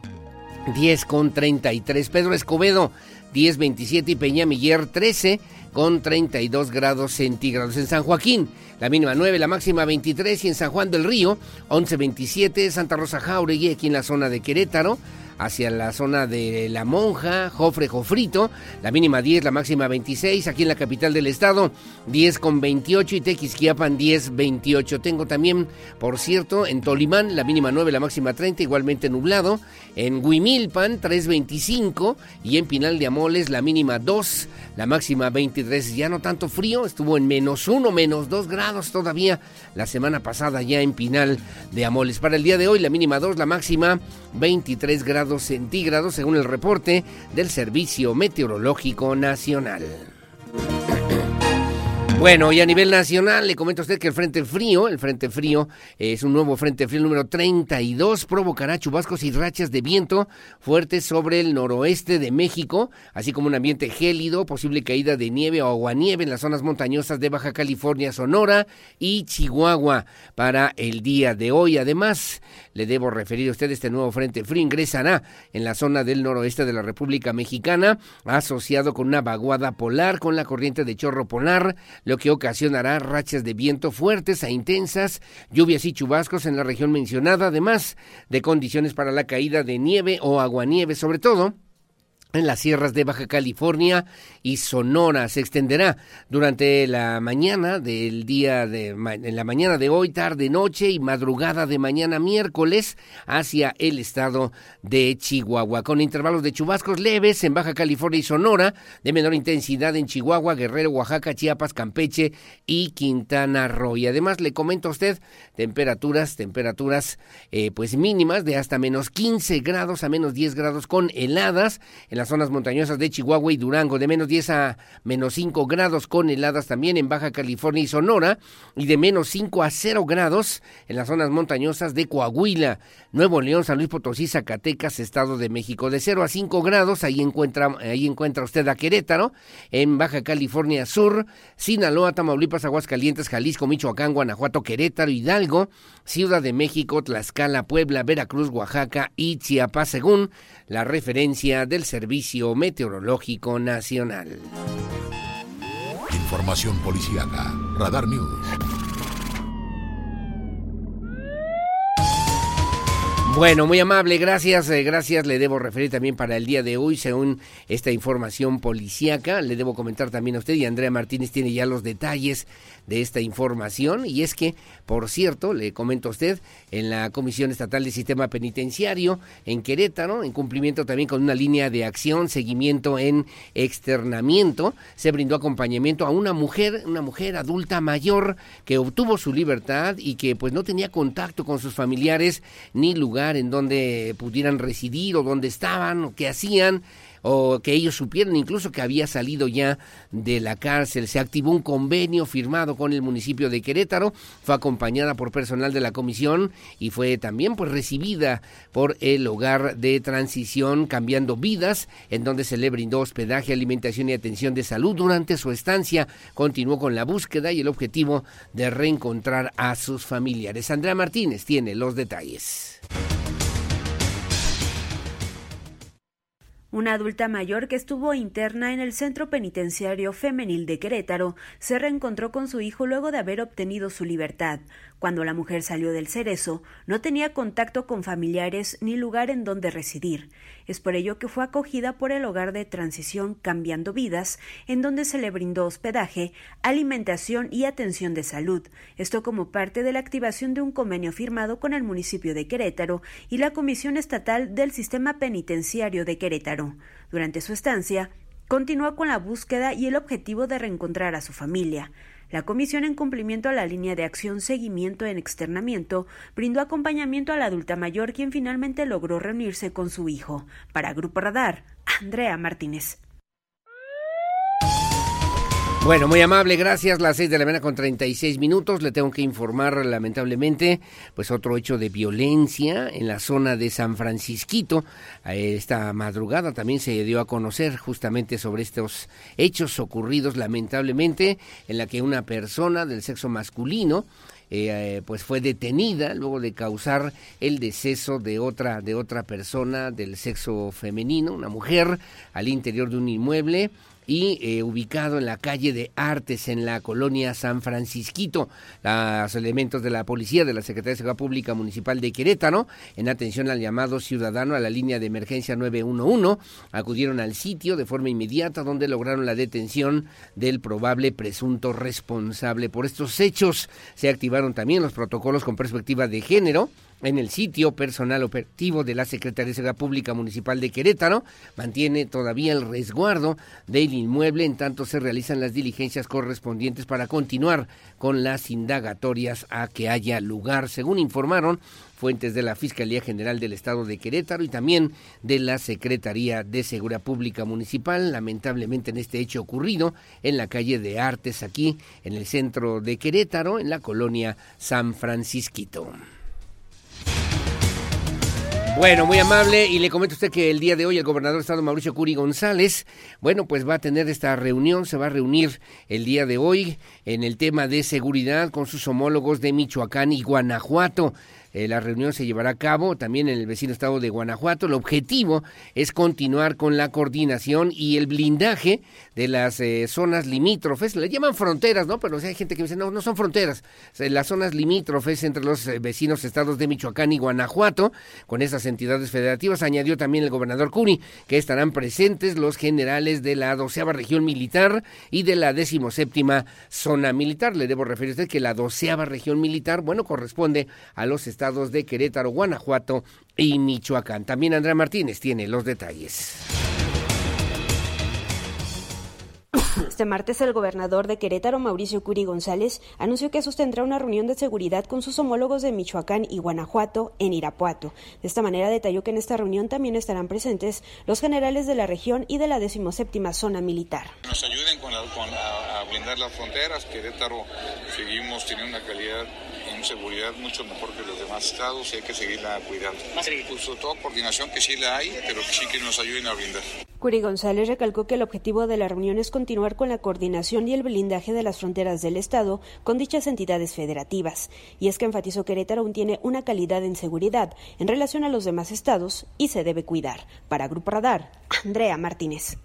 Speaker 4: 10 con 33, Pedro Escobedo 10 27 y Peña Miller 13 con 32 grados centígrados. En San Joaquín, la mínima 9, la máxima 23 y en San Juan del Río 11 27, Santa Rosa Jauregui aquí en la zona de Querétaro hacia la zona de La Monja, Jofre, Jofrito, la mínima 10, la máxima 26, aquí en la capital del estado 10 con 28 y Tequisquiapan 10, 28. Tengo también, por cierto, en Tolimán la mínima 9, la máxima 30, igualmente nublado, en Huimilpan 3.25 y en Pinal de Amoles la mínima 2, la máxima 23. Ya no tanto frío, estuvo en menos 1, menos 2 grados todavía la semana pasada ya en Pinal de Amoles. Para el día de hoy la mínima 2, la máxima 23 grados centígrados según el reporte del Servicio Meteorológico Nacional. Bueno, y a nivel nacional le comento a usted que el Frente Frío, el Frente Frío es un nuevo Frente Frío número 32, provocará chubascos y rachas de viento fuertes sobre el noroeste de México, así como un ambiente gélido, posible caída de nieve o aguanieve en las zonas montañosas de Baja California, Sonora y Chihuahua para el día de hoy. Además, le debo referir a usted este nuevo Frente Frío ingresará en la zona del noroeste de la República Mexicana, asociado con una vaguada polar con la corriente de chorro polar, lo que ocasionará rachas de viento fuertes a intensas, lluvias y chubascos en la región mencionada, además de condiciones para la caída de nieve o aguanieve, sobre todo en las sierras de Baja California y Sonora. Se extenderá durante la mañana del día de en la mañana de hoy, tarde, noche y madrugada de mañana miércoles hacia el estado de Chihuahua, con intervalos de chubascos leves en Baja California y Sonora, de menor intensidad en Chihuahua, Guerrero, Oaxaca, Chiapas, Campeche y Quintana Roo. Y además le comento a usted temperaturas, temperaturas eh, pues mínimas de hasta menos 15 grados a menos 10 grados con heladas en zonas montañosas de Chihuahua y Durango, de menos 10 a menos 5 grados con heladas también en Baja California y Sonora, y de menos 5 a 0 grados en las zonas montañosas de Coahuila, Nuevo León, San Luis Potosí, Zacatecas, Estado de México. De 0 a 5 grados, ahí encuentra, ahí encuentra usted a Querétaro, en Baja California Sur, Sinaloa, Tamaulipas, Aguascalientes, Jalisco, Michoacán, Guanajuato, Querétaro, Hidalgo, Ciudad de México, Tlaxcala, Puebla, Veracruz, Oaxaca y Chiapas, según la referencia del Servicio Meteorológico Nacional.
Speaker 1: Información policíaca. Radar News.
Speaker 4: Bueno, muy amable, gracias, eh, gracias. Le debo referir también para el día de hoy, según esta información policíaca, le debo comentar también a usted y Andrea Martínez tiene ya los detalles de esta información. Y es que, por cierto, le comento a usted, en la Comisión Estatal de Sistema Penitenciario en Querétaro, en cumplimiento también con una línea de acción, seguimiento en externamiento, se brindó acompañamiento a una mujer, una mujer adulta mayor que obtuvo su libertad y que pues no tenía contacto con sus familiares ni lugar en donde pudieran residir o donde estaban o qué hacían o que ellos supieran incluso que había salido ya de la cárcel. Se activó un convenio firmado con el municipio de Querétaro, fue acompañada por personal de la comisión y fue también pues recibida por el hogar de transición Cambiando Vidas, en donde se le brindó hospedaje, alimentación y atención de salud durante su estancia. Continuó con la búsqueda y el objetivo de reencontrar a sus familiares. Andrea Martínez tiene los detalles.
Speaker 11: Una adulta mayor que estuvo interna en el Centro Penitenciario Femenil de Querétaro se reencontró con su hijo luego de haber obtenido su libertad. Cuando la mujer salió del cerezo, no tenía contacto con familiares ni lugar en donde residir. Es por ello que fue acogida por el hogar de transición Cambiando Vidas, en donde se le brindó hospedaje, alimentación y atención de salud. Esto como parte de la activación de un convenio firmado con el municipio de Querétaro y la Comisión Estatal del Sistema Penitenciario de Querétaro. Durante su estancia, continuó con la búsqueda y el objetivo de reencontrar a su familia. La comisión, en cumplimiento a la línea de acción Seguimiento en Externamiento, brindó acompañamiento a la adulta mayor, quien finalmente logró reunirse con su hijo. Para Grupo Radar, Andrea Martínez.
Speaker 4: Bueno, muy amable, gracias. Las seis de la mañana con 36 minutos. Le tengo que informar, lamentablemente, pues otro hecho de violencia en la zona de San Francisquito. Esta madrugada también se dio a conocer justamente sobre estos hechos ocurridos, lamentablemente, en la que una persona del sexo masculino eh, pues fue detenida luego de causar el deceso de otra de otra persona del sexo femenino, una mujer, al interior de un inmueble y eh, ubicado en la calle de Artes, en la colonia San Francisquito. Los elementos de la policía de la Secretaría de Seguridad Pública Municipal de Querétaro, en atención al llamado ciudadano a la línea de emergencia 911, acudieron al sitio de forma inmediata donde lograron la detención del probable presunto responsable. Por estos hechos se activaron también los protocolos con perspectiva de género en el sitio personal operativo de la Secretaría de Seguridad Pública Municipal de Querétaro. Mantiene todavía el resguardo del inmueble en tanto se realizan las diligencias correspondientes para continuar con las indagatorias a que haya lugar, según informaron fuentes de la Fiscalía General del Estado de Querétaro y también de la Secretaría de Seguridad Pública Municipal, lamentablemente en este hecho ocurrido en la calle de Artes aquí en el centro de Querétaro, en la colonia San Francisquito. Bueno, muy amable y le comento a usted que el día de hoy el gobernador de Estado Mauricio Curi González, bueno, pues va a tener esta reunión, se va a reunir el día de hoy en el tema de seguridad con sus homólogos de Michoacán y Guanajuato. Eh, la reunión se llevará a cabo también en el vecino estado de Guanajuato. El objetivo es continuar con la coordinación y el blindaje de las eh, zonas limítrofes. Le llaman fronteras, ¿no? Pero hay gente que dice, no, no son fronteras. las zonas limítrofes entre los eh, vecinos estados de Michoacán y Guanajuato, con esas entidades federativas. Añadió también el gobernador Curi que estarán presentes los generales de la doceava región militar y de la decimoséptima zona militar. Le debo referir a usted que la doceava región militar, bueno, corresponde a los estados de Querétaro, Guanajuato y Michoacán. También Andrea Martínez tiene los detalles.
Speaker 11: Este martes el gobernador de Querétaro, Mauricio Curi González, anunció que sostendrá una reunión de seguridad con sus homólogos de Michoacán y Guanajuato en Irapuato. De esta manera detalló que en esta reunión también estarán presentes los generales de la región y de la decimoséptima zona militar.
Speaker 12: Nos ayuden con, a blindar las fronteras. Querétaro seguimos teniendo una calidad seguridad mucho mejor que los demás estados y hay que seguirla cuidando. Pues toda coordinación que sí la hay, pero que sí que nos ayuden a brindar.
Speaker 11: Curi González recalcó que el objetivo de la reunión es continuar con la coordinación y el blindaje de las fronteras del Estado con dichas entidades federativas. Y es que enfatizó que Querétaro aún tiene una calidad en seguridad en relación a los demás estados y se debe cuidar. Para Grupo Radar, Andrea Martínez.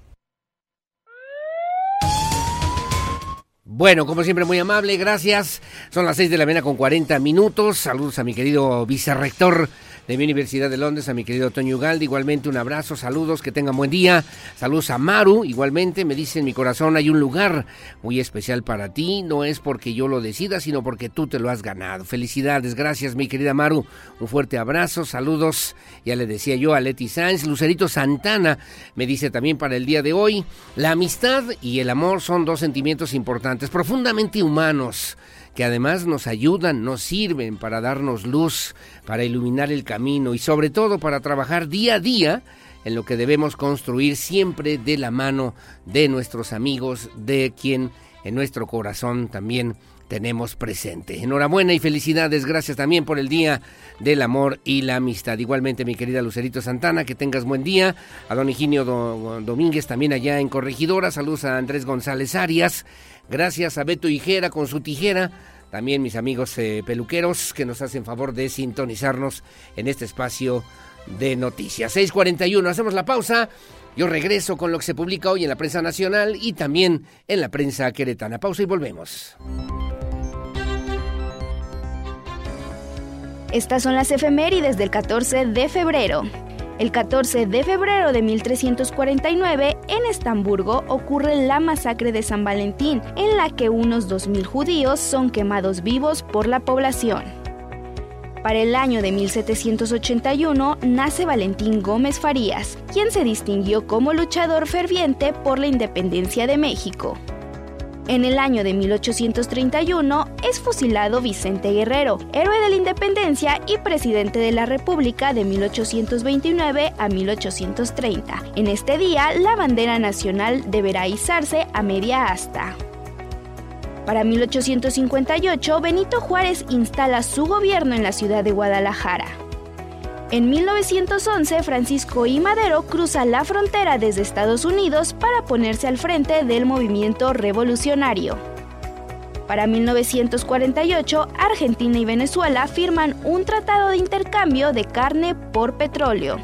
Speaker 4: Bueno, como siempre, muy amable, gracias. Son las seis de la mañana con 40 minutos. Saludos a mi querido vicerrector de mi Universidad de Londres, a mi querido Toño Ugalde, igualmente un abrazo, saludos, que tengan buen día, saludos a Maru, igualmente me dice en mi corazón hay un lugar muy especial para ti, no es porque yo lo decida, sino porque tú te lo has ganado. Felicidades, gracias mi querida Maru, un fuerte abrazo, saludos, ya le decía yo a Leti Sáenz, Lucerito Santana me dice también para el día de hoy, la amistad y el amor son dos sentimientos importantes, profundamente humanos que además nos ayudan, nos sirven para darnos luz, para iluminar el camino y sobre todo para trabajar día a día en lo que debemos construir siempre de la mano de nuestros amigos, de quien en nuestro corazón también tenemos presente. Enhorabuena y felicidades, gracias también por el Día del Amor y la Amistad. Igualmente, mi querida Lucerito Santana, que tengas buen día. A don Higinio Domínguez también allá en Corregidora. Saludos a Andrés González Arias. Gracias a Beto Hijera con su tijera. También mis amigos eh, peluqueros que nos hacen favor de sintonizarnos en este espacio de noticias. 6:41, hacemos la pausa. Yo regreso con lo que se publica hoy en la prensa nacional y también en la prensa queretana. Pausa y volvemos.
Speaker 13: Estas son las efemérides del 14 de febrero. El 14 de febrero de 1349, en Estamburgo ocurre la masacre de San Valentín, en la que unos 2.000 judíos son quemados vivos por la población. Para el año de 1781 nace Valentín Gómez Farías, quien se distinguió como luchador ferviente por la independencia de México. En el año de 1831 es fusilado Vicente Guerrero, héroe de la independencia y presidente de la República de 1829 a 1830. En este día, la bandera nacional deberá izarse a media asta. Para 1858, Benito Juárez instala su gobierno en la ciudad de Guadalajara. En 1911, Francisco I. Madero cruza la frontera desde Estados Unidos para ponerse al frente del movimiento revolucionario. Para 1948, Argentina y Venezuela firman un tratado de intercambio de carne por petróleo.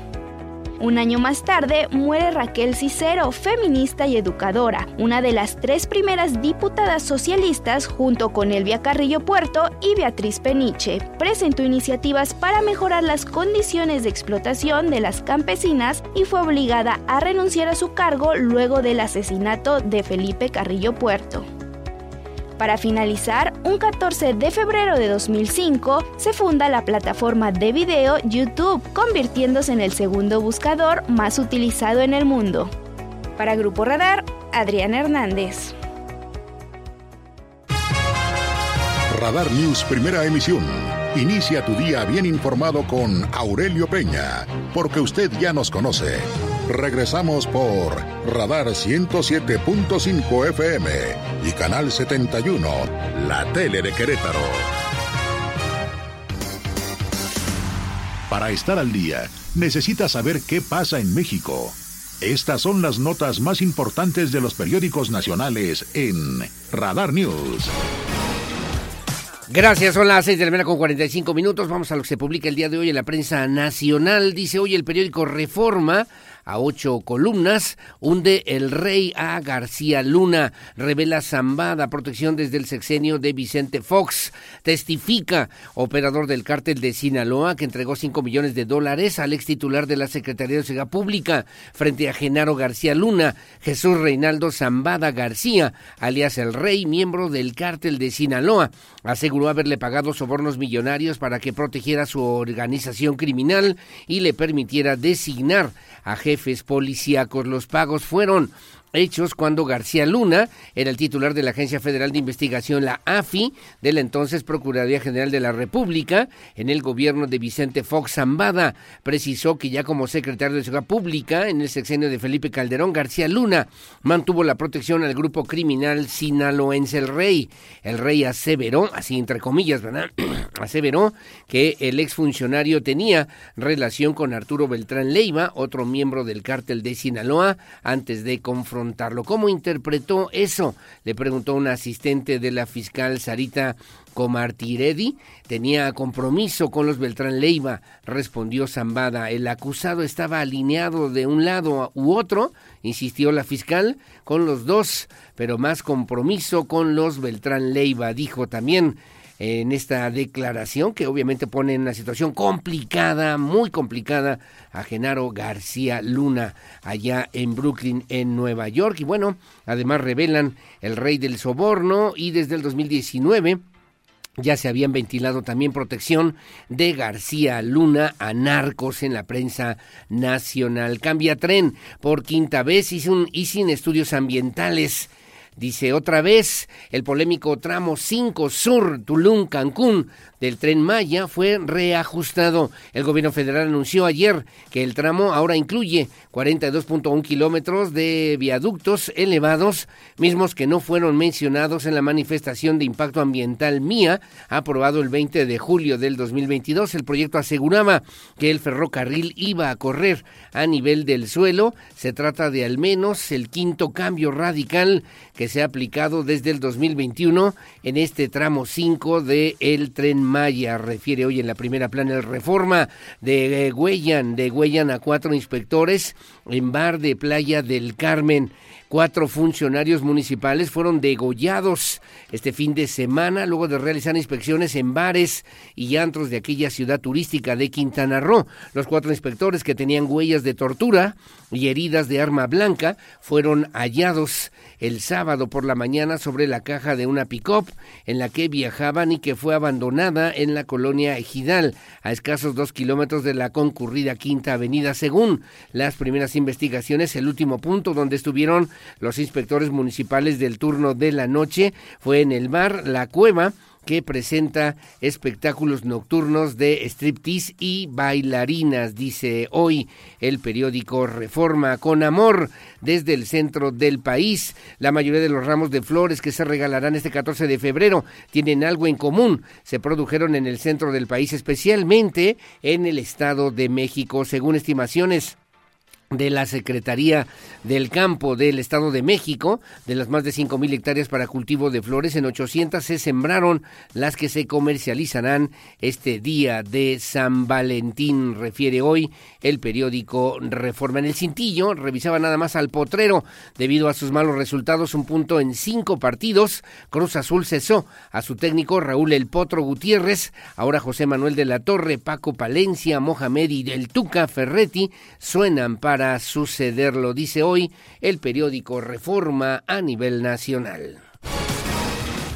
Speaker 13: Un año más tarde muere Raquel Cicero, feminista y educadora, una de las tres primeras diputadas socialistas junto con Elvia Carrillo Puerto y Beatriz Peniche. Presentó iniciativas para mejorar las condiciones de explotación de las campesinas y fue obligada a renunciar a su cargo luego del asesinato de Felipe Carrillo Puerto. Para finalizar, un 14 de febrero de 2005 se funda la plataforma de video YouTube, convirtiéndose en el segundo buscador más utilizado en el mundo. Para Grupo Radar, Adrián Hernández.
Speaker 1: Radar News Primera Emisión. Inicia tu día bien informado con Aurelio Peña, porque usted ya nos conoce. Regresamos por Radar 107.5 FM y Canal 71, la tele de Querétaro. Para estar al día, necesita saber qué pasa en México. Estas son las notas más importantes de los periódicos nacionales en Radar News.
Speaker 4: Gracias, son las 6 de la mañana con 45 minutos. Vamos a lo que se publica el día de hoy en la prensa nacional. Dice hoy el periódico Reforma a ocho columnas, hunde el rey a. García Luna, revela zambada, protección desde el sexenio de Vicente Fox, testifica operador del cártel de Sinaloa que entregó cinco millones de dólares al ex titular de la Secretaría de Seguridad Pública frente a Genaro García Luna, Jesús Reinaldo Zambada García, alias el rey, miembro del cártel de Sinaloa, aseguró haberle pagado sobornos millonarios para que protegiera su organización criminal y le permitiera designar a jefes policíacos. Los pagos fueron hechos cuando García Luna era el titular de la Agencia Federal de Investigación, la AFI, de la entonces Procuraduría General de la República, en el gobierno de Vicente Fox Zambada. Precisó que ya como secretario de Seguridad Pública, en el sexenio de Felipe Calderón, García Luna mantuvo la protección al grupo criminal sinaloense El Rey. El Rey aseveró, así entre comillas, ¿verdad? aseveró que el exfuncionario tenía relación con Arturo Beltrán Leiva, otro miembro del cártel de Sinaloa, antes de confrontar ¿Cómo interpretó eso? Le preguntó una asistente de la fiscal Sarita Comartiredi. Tenía compromiso con los Beltrán Leiva, respondió Zambada. El acusado estaba alineado de un lado u otro, insistió la fiscal, con los dos, pero más compromiso con los Beltrán Leiva, dijo también en esta declaración que obviamente pone en una situación complicada, muy complicada a Genaro García Luna allá en Brooklyn, en Nueva York. Y bueno, además revelan el rey del soborno y desde el 2019 ya se habían ventilado también protección de García Luna a narcos en la prensa nacional. Cambia tren por quinta vez y sin, y sin estudios ambientales. Dice otra vez, el polémico tramo 5 Sur Tulum Cancún del tren Maya fue reajustado. El gobierno federal anunció ayer que el tramo ahora incluye 42.1 kilómetros de viaductos elevados, mismos que no fueron mencionados en la manifestación de impacto ambiental MIA, aprobado el 20 de julio del 2022. El proyecto aseguraba que el ferrocarril iba a correr a nivel del suelo. Se trata de al menos el quinto cambio radical que se ha aplicado desde el 2021 en este tramo 5 de el tren Maya. Refiere hoy en la primera plana el reforma de Huellan, de Huellan a cuatro inspectores en bar de Playa del Carmen. Cuatro funcionarios municipales fueron degollados este fin de semana luego de realizar inspecciones en bares y antros de aquella ciudad turística de Quintana Roo. Los cuatro inspectores que tenían huellas de tortura y heridas de arma blanca fueron hallados el sábado por la mañana sobre la caja de una pick-up en la que viajaban y que fue abandonada en la colonia Ejidal, a escasos dos kilómetros de la concurrida Quinta Avenida. Según las primeras investigaciones, el último punto donde estuvieron los inspectores municipales del turno de la noche. Fue en el bar La Cueva que presenta espectáculos nocturnos de striptease y bailarinas, dice hoy el periódico Reforma, con amor desde el centro del país. La mayoría de los ramos de flores que se regalarán este 14 de febrero tienen algo en común. Se produjeron en el centro del país, especialmente en el Estado de México, según estimaciones de la Secretaría del Campo del Estado de México, de las más de cinco mil hectáreas para cultivo de flores, en 800 se sembraron las que se comercializarán este día de San Valentín, refiere hoy el periódico Reforma. En el cintillo revisaba nada más al potrero, debido a sus malos resultados, un punto en cinco partidos, Cruz Azul cesó a su técnico Raúl El Potro Gutiérrez, ahora José Manuel de la Torre, Paco Palencia, Mohamed y El Tuca Ferretti suenan para para sucederlo, dice hoy el periódico Reforma a nivel nacional.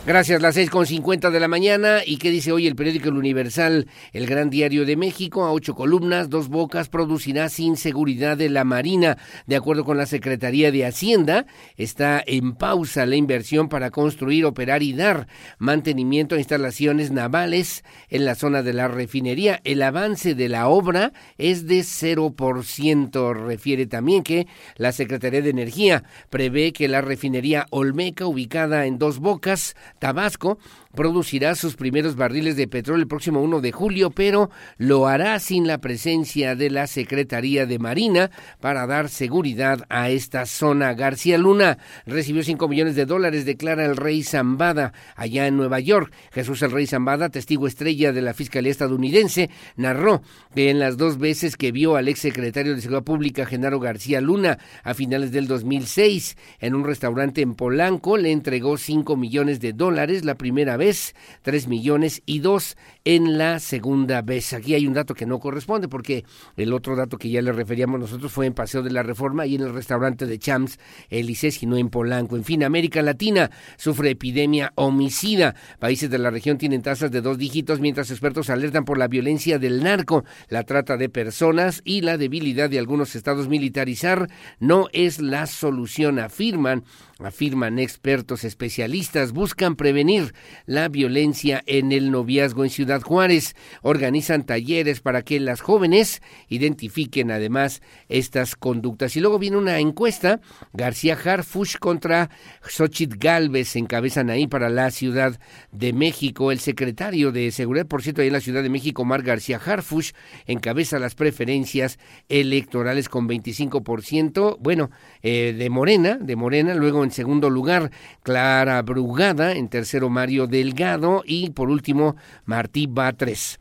Speaker 4: Gracias, las seis con cincuenta de la mañana. ¿Y qué dice hoy el periódico El Universal? El Gran Diario de México, a ocho columnas, dos bocas, producirá sin seguridad de la Marina. De acuerdo con la Secretaría de Hacienda, está en pausa la inversión para construir, operar y dar mantenimiento a instalaciones navales en la zona de la refinería. El avance de la obra es de cero por ciento. Refiere también que la Secretaría de Energía prevé que la refinería Olmeca, ubicada en dos bocas, Tabasco producirá sus primeros barriles de petróleo el próximo 1 de julio, pero lo hará sin la presencia de la Secretaría de Marina para dar seguridad a esta zona. García Luna recibió 5 millones de dólares, declara el rey Zambada allá en Nueva York. Jesús el rey Zambada, testigo estrella de la Fiscalía estadounidense, narró que en las dos veces que vio al exsecretario de Seguridad Pública, Genaro García Luna, a finales del 2006, en un restaurante en Polanco, le entregó 5 millones de dólares la primera vez, 3 millones y 2 en la segunda vez. Aquí hay un dato que no corresponde porque el otro dato que ya le referíamos nosotros fue en Paseo de la Reforma y en el restaurante de Champs, y no en Polanco. En fin, América Latina sufre epidemia homicida. Países de la región tienen tasas de dos dígitos mientras expertos alertan por la violencia del narco, la trata de personas y la debilidad de algunos estados militarizar no es la solución, afirman afirman expertos especialistas, buscan prevenir la violencia en el noviazgo en Ciudad Juárez. Organizan talleres para que las jóvenes identifiquen además estas conductas. Y luego viene una encuesta, García Harfush contra Xochitl Galvez encabezan ahí para la Ciudad de México. El secretario de Seguridad, por cierto, ahí en la Ciudad de México, Mar García Harfush, encabeza las preferencias electorales con 25%, bueno, eh, de Morena, de Morena, luego en segundo lugar Clara Brugada, en tercero Mario Delgado y por último Martí Batres.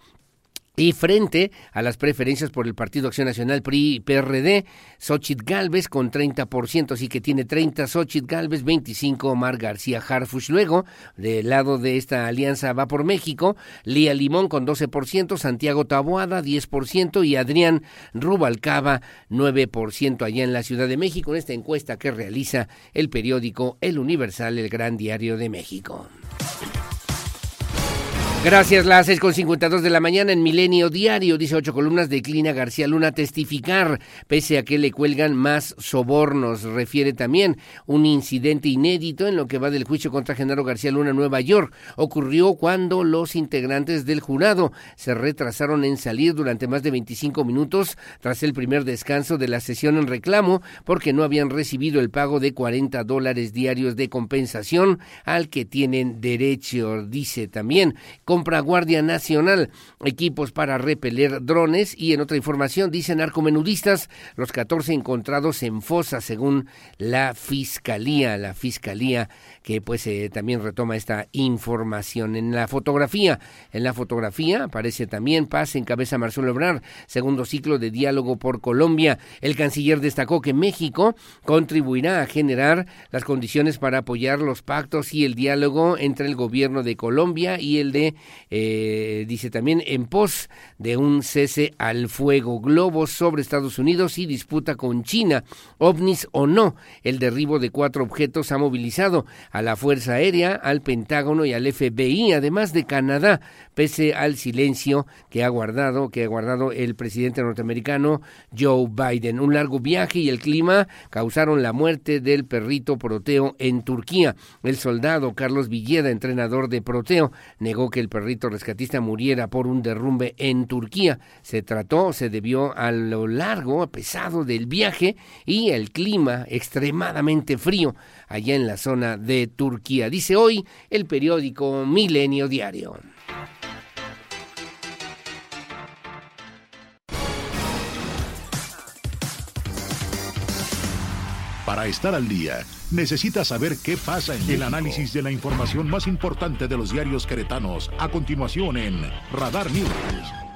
Speaker 4: Y frente a las preferencias por el Partido Acción Nacional PRI-PRD, Xochitl Galvez con 30%, así que tiene 30 Xochitl Galvez, 25 Omar García Harfush. Luego, del lado de esta alianza va por México, Lía Limón con 12%, Santiago Taboada 10% y Adrián Rubalcaba 9% allá en la Ciudad de México, en esta encuesta que realiza el periódico El Universal, el Gran Diario de México. Gracias, las seis con dos de la mañana en Milenio Diario, dice ocho columnas, declina García Luna testificar, pese a que le cuelgan más sobornos. Refiere también un incidente inédito en lo que va del juicio contra Genaro García Luna en Nueva York. Ocurrió cuando los integrantes del jurado se retrasaron en salir durante más de 25 minutos tras el primer descanso de la sesión en reclamo porque no habían recibido el pago de 40 dólares diarios de compensación al que tienen derecho. Dice también compra Guardia Nacional. Equipos para repeler drones y en otra información dicen narcomenudistas los 14 encontrados en fosa según la fiscalía, la fiscalía que pues eh, también retoma esta información. En la fotografía, en la fotografía aparece también Paz en cabeza Marcelo Ebrard, segundo ciclo de diálogo por Colombia. El canciller destacó que México contribuirá a generar las condiciones para apoyar los pactos y el diálogo entre el gobierno de Colombia y el de eh, dice también en pos de un cese al fuego, globos sobre Estados Unidos y disputa con China, ovnis o no, el derribo de cuatro objetos ha movilizado a la Fuerza Aérea, al Pentágono y al FBI, además de Canadá, pese al silencio que ha guardado, que ha guardado el presidente norteamericano Joe Biden. Un largo viaje y el clima causaron la muerte del perrito Proteo en Turquía. El soldado Carlos Villeda, entrenador de Proteo, negó que el perrito rescatista muriera por un derrumbe en Turquía. Se trató, se debió a lo largo, pesado del viaje y el clima extremadamente frío allá en la zona de Turquía. Dice hoy el periódico Milenio Diario.
Speaker 1: Para estar al día, necesita saber qué pasa en el análisis de la información más importante de los diarios queretanos. A continuación en Radar News.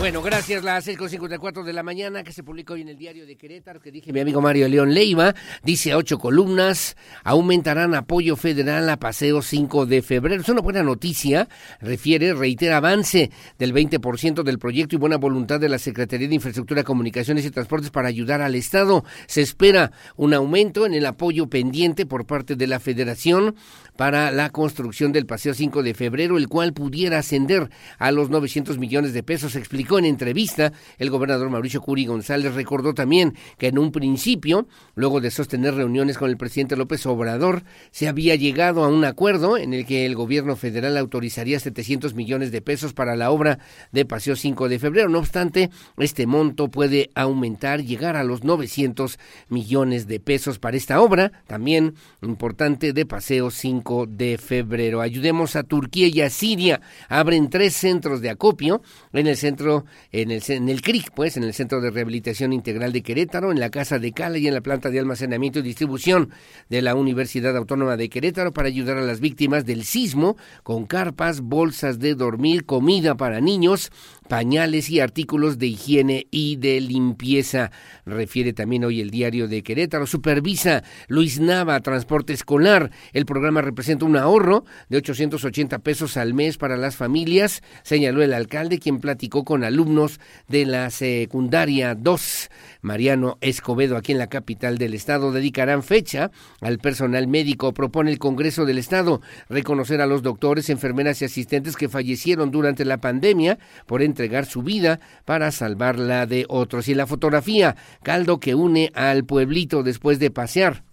Speaker 4: Bueno, gracias. Las 6.54 de la mañana que se publicó hoy en el diario de Querétaro, que dije mi amigo Mario León Leiva, dice a ocho columnas, aumentarán apoyo federal a paseo 5 de febrero. Es una buena noticia, refiere, reitera avance del 20% del proyecto y buena voluntad de la Secretaría de Infraestructura, Comunicaciones y Transportes para ayudar al Estado. Se espera un aumento en el apoyo pendiente por parte de la Federación para la construcción del Paseo 5 de febrero, el cual pudiera ascender a los 900 millones de pesos, explicó en entrevista el gobernador Mauricio Curi González. Recordó también que en un principio, luego de sostener reuniones con el presidente López Obrador, se había llegado a un acuerdo en el que el gobierno federal autorizaría 700 millones de pesos para la obra de Paseo 5 de febrero. No obstante, este monto puede aumentar, llegar a los 900 millones de pesos para esta obra, también importante de Paseo 5 de febrero. Ayudemos a Turquía y a Siria. Abren tres centros de acopio en el centro, en el, en el CRIC, pues, en el Centro de Rehabilitación Integral de Querétaro, en la Casa de Cala y en la planta de almacenamiento y distribución de la Universidad Autónoma de Querétaro para ayudar a las víctimas del sismo con carpas, bolsas de dormir, comida para niños, pañales y artículos de higiene y de limpieza. Refiere también hoy el diario de Querétaro. Supervisa Luis Nava, transporte escolar. El programa representa un ahorro de 880 pesos al mes para las familias, señaló el alcalde, quien platicó con alumnos de la secundaria 2. Mariano Escobedo, aquí en la capital del estado, dedicarán fecha al personal médico. Propone el Congreso del Estado reconocer a los doctores, enfermeras y asistentes que fallecieron durante la pandemia por entregar su vida para salvarla de otros. Y la fotografía, caldo que une al pueblito después de pasear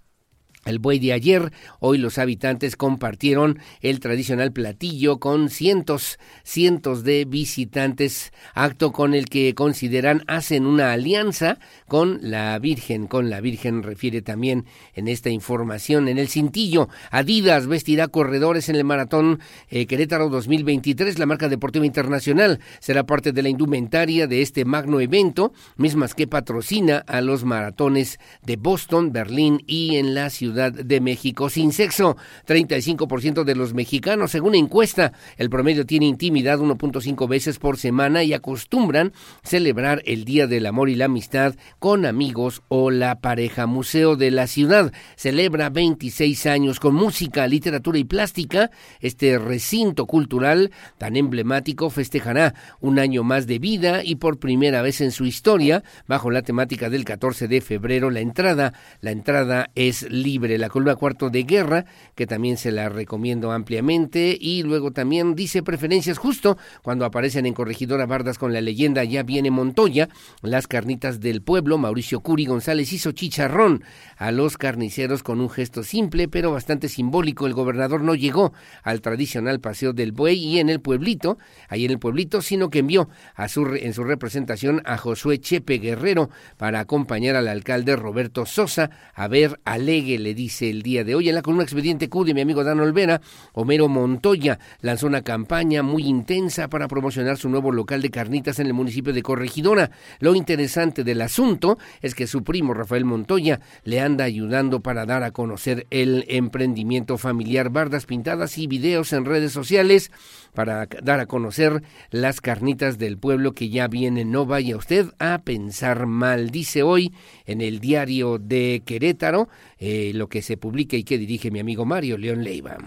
Speaker 4: el buey de ayer, hoy los habitantes compartieron el tradicional platillo con cientos, cientos de visitantes, acto con el que consideran hacen una alianza con la Virgen, con la Virgen refiere también en esta información. En el cintillo, Adidas vestirá corredores en el maratón eh, Querétaro 2023, la marca deportiva internacional será parte de la indumentaria de este magno evento, mismas que patrocina a los maratones de Boston, Berlín y en la ciudad de México. Sin sexo, 35% de los mexicanos, según encuesta, el promedio tiene intimidad 1.5 veces por semana y acostumbran celebrar el Día del Amor y la Amistad con amigos o la pareja. Museo de la Ciudad celebra 26 años con música, literatura y plástica. Este recinto cultural tan emblemático festejará un año más de vida y por primera vez en su historia, bajo la temática del 14 de febrero, la entrada, la entrada es libre la columna cuarto de guerra, que también se la recomiendo ampliamente, y luego también dice preferencias justo cuando aparecen en Corregidora Bardas con la leyenda Ya viene Montoya, las carnitas del pueblo, Mauricio Curi González hizo chicharrón a los carniceros con un gesto simple pero bastante simbólico. El gobernador no llegó al tradicional paseo del buey y en el pueblito, ahí en el pueblito, sino que envió a su, en su representación a Josué Chepe Guerrero para acompañar al alcalde Roberto Sosa a ver alegue le dice el día de hoy. En la columna Expediente Q de mi amigo Dan Olvera, Homero Montoya lanzó una campaña muy intensa para promocionar su nuevo local de carnitas en el municipio de Corregidora. Lo interesante del asunto es que su primo Rafael Montoya le anda ayudando para dar a conocer el emprendimiento familiar, bardas pintadas y videos en redes sociales para dar a conocer las carnitas del pueblo que ya vienen. No vaya usted a pensar mal. Dice hoy en el diario de Querétaro, eh, lo que se publica y que dirige mi amigo Mario León Leiva.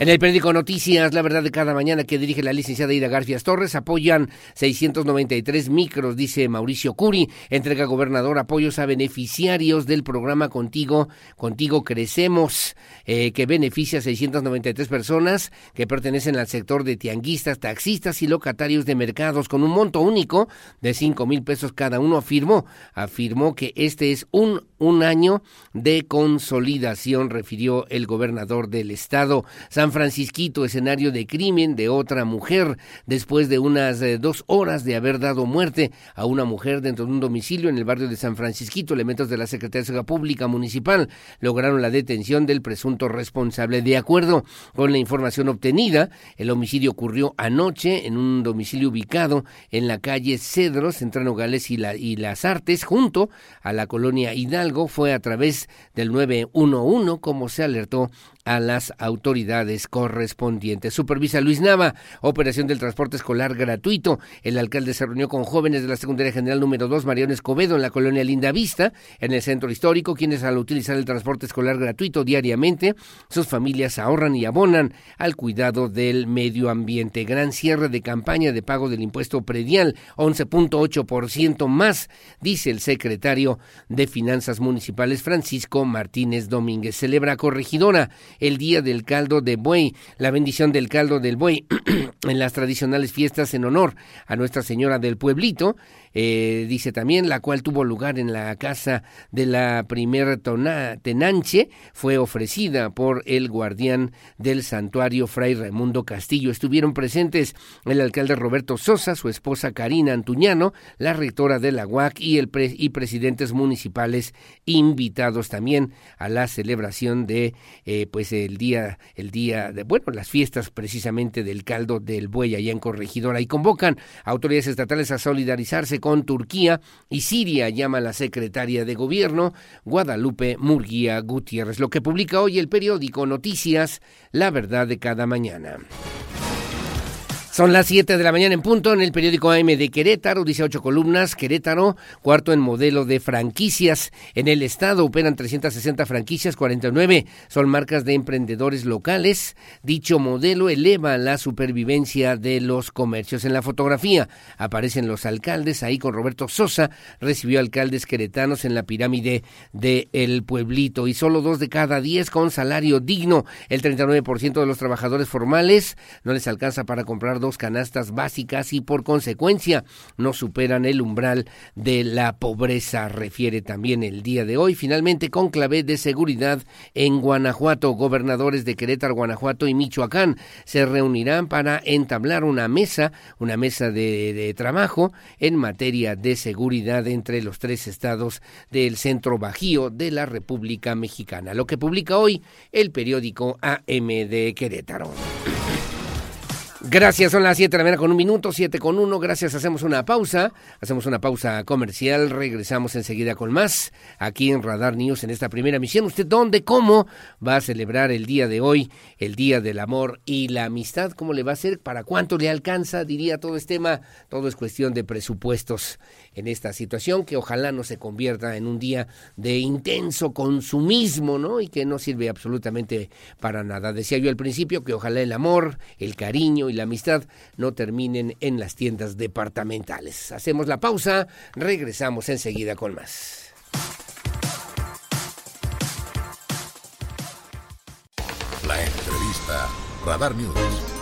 Speaker 4: En el periódico Noticias, la verdad de cada mañana que dirige la licenciada Ida Garfias Torres, apoyan 693 micros, dice Mauricio Curi, entrega gobernador apoyos a beneficiarios del programa Contigo, Contigo Crecemos, eh, que beneficia a 693 personas que pertenecen al sector de tianguistas, taxistas y locatarios de mercados con un monto único de 5 mil pesos cada uno, afirmó, afirmó que este es un, un año de consolidación, refirió el gobernador del estado. San Francisquito, escenario de crimen de otra mujer, después de unas eh, dos horas de haber dado muerte a una mujer dentro de un domicilio en el barrio de San Francisquito. Elementos de la Secretaría Pública Municipal lograron la detención del presunto responsable. De acuerdo con la información obtenida, el homicidio ocurrió anoche en un domicilio ubicado en la calle Cedros, entre Nogales y Las Artes, junto a la colonia Hidalgo. Fue a través del 911, como se alertó a las autoridades correspondientes. Supervisa Luis Nava, operación del transporte escolar gratuito. El alcalde se reunió con jóvenes de la secundaria general número 2, Mariano Escobedo, en la colonia Linda Vista, en el centro histórico, quienes al utilizar el transporte escolar gratuito diariamente, sus familias ahorran y abonan al cuidado del medio ambiente. Gran cierre de campaña de pago del impuesto predial, 11.8% más, dice el secretario de Finanzas Municipales, Francisco Martínez Domínguez. Celebra corregidora el Día del Caldo de Buey, la bendición del caldo del buey en las tradicionales fiestas en honor a Nuestra Señora del Pueblito eh, dice también, la cual tuvo lugar en la casa de la primer tenanche, fue ofrecida por el guardián del santuario Fray Raimundo Castillo. Estuvieron presentes el alcalde Roberto Sosa, su esposa Karina Antuñano, la rectora de la UAC y, el y presidentes municipales invitados también a la celebración de eh, pues el día, el día de, bueno, las fiestas precisamente del caldo del buey allá en Corregidora y convocan a autoridades estatales a solidarizarse con Turquía y Siria, llama la secretaria de Gobierno, Guadalupe Murguía Gutiérrez, lo que publica hoy el periódico Noticias, La Verdad de cada mañana. Son las 7 de la mañana en punto en el periódico AM de Querétaro, dice ocho columnas, Querétaro, cuarto en modelo de franquicias. En el estado operan 360 franquicias, 49 son marcas de emprendedores locales. Dicho modelo eleva la supervivencia de los comercios. En la fotografía aparecen los alcaldes, ahí con Roberto Sosa, recibió alcaldes queretanos en la pirámide de Pueblito y solo dos de cada diez con salario digno. El 39% de los trabajadores formales no les alcanza para comprar dos canastas básicas y por consecuencia no superan el umbral de la pobreza, refiere también el día de hoy. Finalmente, con clave de seguridad en Guanajuato, gobernadores de Querétaro, Guanajuato y Michoacán se reunirán para entablar una mesa, una mesa de, de trabajo en materia de seguridad entre los tres estados del centro bajío de la República Mexicana, lo que publica hoy el periódico AM de Querétaro. Gracias, son las 7 de la mañana con un minuto, 7 con uno. Gracias, hacemos una pausa. Hacemos una pausa comercial. Regresamos enseguida con más aquí en Radar News en esta primera misión. ¿Usted dónde, cómo va a celebrar el día de hoy, el Día del Amor y la Amistad? ¿Cómo le va a hacer? ¿Para cuánto le alcanza? Diría todo este tema. Todo es cuestión de presupuestos en esta situación que ojalá no se convierta en un día de intenso consumismo, ¿no? Y que no sirve absolutamente para nada. Decía yo al principio que ojalá el amor, el cariño y la amistad no terminen en las tiendas departamentales. Hacemos la pausa, regresamos enseguida con más.
Speaker 1: La entrevista Radar News.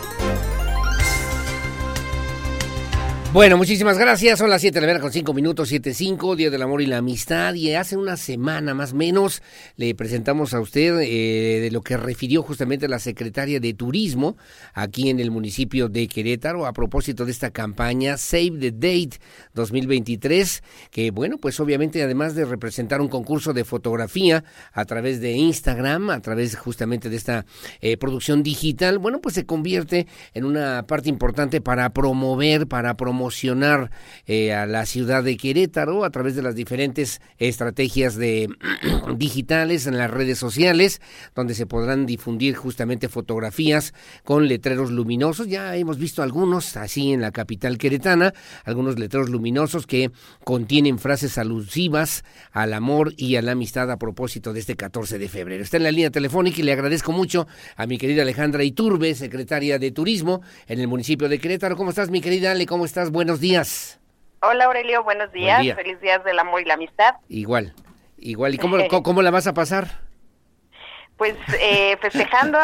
Speaker 4: Bueno, muchísimas gracias. Son las 7 de la mañana con 5 minutos, 7.5, Día del Amor y la Amistad. Y hace una semana más o menos le presentamos a usted eh, de lo que refirió justamente la secretaria de Turismo aquí en el municipio de Querétaro a propósito de esta campaña Save the Date 2023, que bueno, pues obviamente además de representar un concurso de fotografía a través de Instagram, a través justamente de esta eh, producción digital, bueno, pues se convierte en una parte importante para promover, para promover promocionar eh, a la ciudad de Querétaro a través de las diferentes estrategias digitales en las redes sociales, donde se podrán difundir justamente fotografías con letreros luminosos. Ya hemos visto algunos así en la capital queretana, algunos letreros luminosos que contienen frases alusivas al amor y a la amistad a propósito de este 14 de febrero. Está en la línea telefónica y le agradezco mucho a mi querida Alejandra Iturbe, secretaria de Turismo en el municipio de Querétaro. ¿Cómo estás, mi querida Ale? ¿Cómo estás? Buenos días.
Speaker 14: Hola, Aurelio. Buenos días. Feliz días del amor y la amistad.
Speaker 4: Igual, igual. ¿Y cómo, cómo la vas a pasar?
Speaker 14: Pues eh, festejando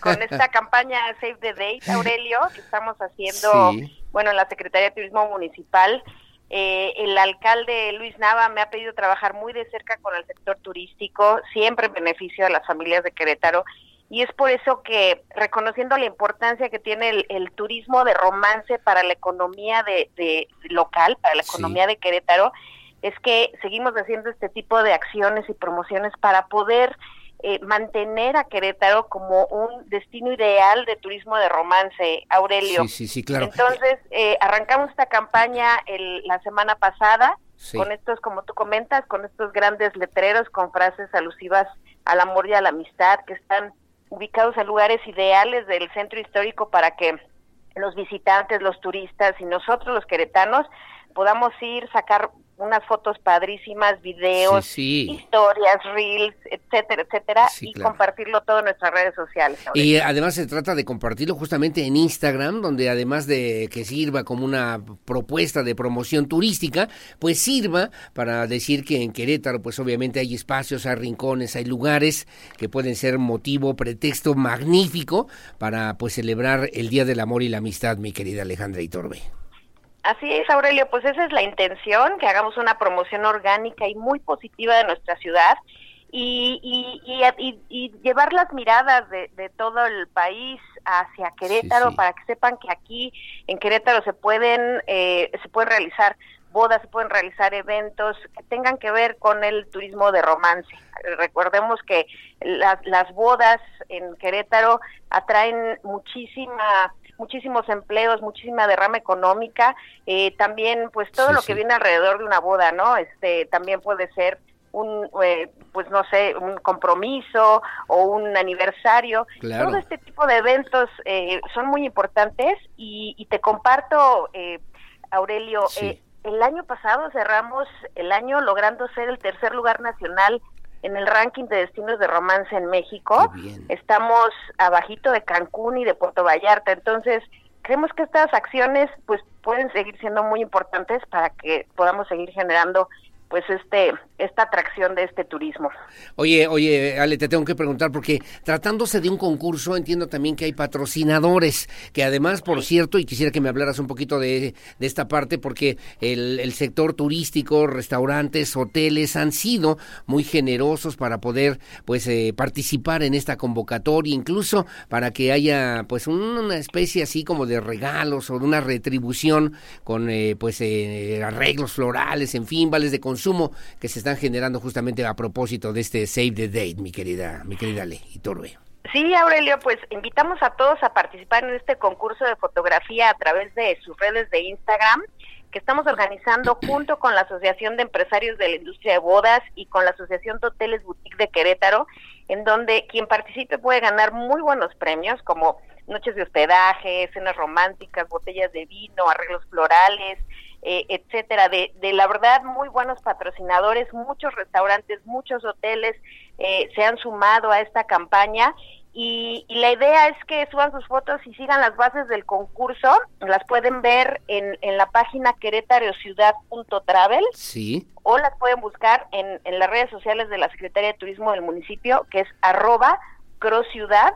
Speaker 14: con esta campaña Save the Date, Aurelio, que estamos haciendo, bueno, en la Secretaría de Turismo Municipal. Eh, el alcalde Luis Nava me ha pedido trabajar muy de cerca con el sector turístico, siempre en beneficio de las familias de Querétaro y es por eso que reconociendo la importancia que tiene el, turismo de romance para la economía de, local, para la economía de Querétaro, es que seguimos haciendo este tipo de acciones y promociones para poder eh, mantener a Querétaro como un destino ideal de turismo de romance, Aurelio.
Speaker 4: Sí, sí, sí, claro.
Speaker 14: Entonces, eh, arrancamos esta campaña el, la semana pasada con estos, como tú comentas, con estos grandes letreros con frases alusivas al amor y a la amistad que están ubicados en lugares ideales del centro histórico para que los visitantes, los turistas y nosotros los queretanos podamos ir, sacar unas fotos padrísimas, videos, historias, reels, etcétera, etcétera, y compartirlo todo en nuestras redes sociales.
Speaker 4: Y además se trata de compartirlo justamente en Instagram, donde además de que sirva como una propuesta de promoción turística, pues sirva para decir que en Querétaro, pues obviamente hay espacios, hay rincones, hay lugares que pueden ser motivo, pretexto magnífico para pues celebrar el Día del Amor y la Amistad, mi querida Alejandra Itorbe.
Speaker 14: Así es, Aurelio, pues esa es la intención, que hagamos una promoción orgánica y muy positiva de nuestra ciudad y, y, llevar las miradas de, todo el país hacia Querétaro para que sepan que aquí en Querétaro se pueden, eh, se pueden realizar bodas, se pueden realizar eventos que tengan que ver con el turismo de romance. Recordemos que las, las bodas en Querétaro atraen muchísima muchísimos empleos, muchísima derrama económica, eh, también pues todo lo que viene alrededor de una boda, ¿no? Este también puede ser un, eh, pues no sé, un compromiso o un aniversario. Todo este tipo de eventos eh, son muy importantes y, y te comparto, Aurelio, el año pasado cerramos el año logrando ser el tercer lugar nacional en el ranking de destinos de romance en México. Estamos abajito de Cancún y de Puerto Vallarta. Entonces, creemos que estas acciones pues pueden seguir siendo muy importantes para que podamos seguir generando pues este esta atracción de este turismo.
Speaker 4: Oye, oye, Ale, te tengo que preguntar porque tratándose de un concurso entiendo también que hay patrocinadores, que además, por cierto, y quisiera que me hablaras un poquito de, de esta parte porque el, el, sector turístico, restaurantes, hoteles han sido muy generosos para poder pues eh, participar en esta convocatoria, incluso para que haya pues una especie así como de regalos o de una retribución con eh, pues eh, arreglos florales, en fin, vales de consumo que se están generando justamente a propósito de este Save the Date, mi querida, mi querida Le Iturbe.
Speaker 14: Sí, Aurelio, pues invitamos a todos a participar en este concurso de fotografía a través de sus redes de Instagram que estamos organizando junto con la Asociación de Empresarios de la Industria de Bodas y con la Asociación de Hoteles Boutique de Querétaro, en donde quien participe puede ganar muy buenos premios como noches de hospedaje, cenas románticas, botellas de vino, arreglos florales, eh, etcétera, de, de, la verdad muy buenos patrocinadores, muchos restaurantes, muchos hoteles eh, se han sumado a esta campaña. Y, la idea es que suban sus fotos y sigan las bases del concurso, las pueden ver en, en la página querétarociudad.travel
Speaker 4: sí.
Speaker 14: o las pueden buscar en, en las redes sociales de la Secretaría de Turismo del municipio, que es arroba crociudad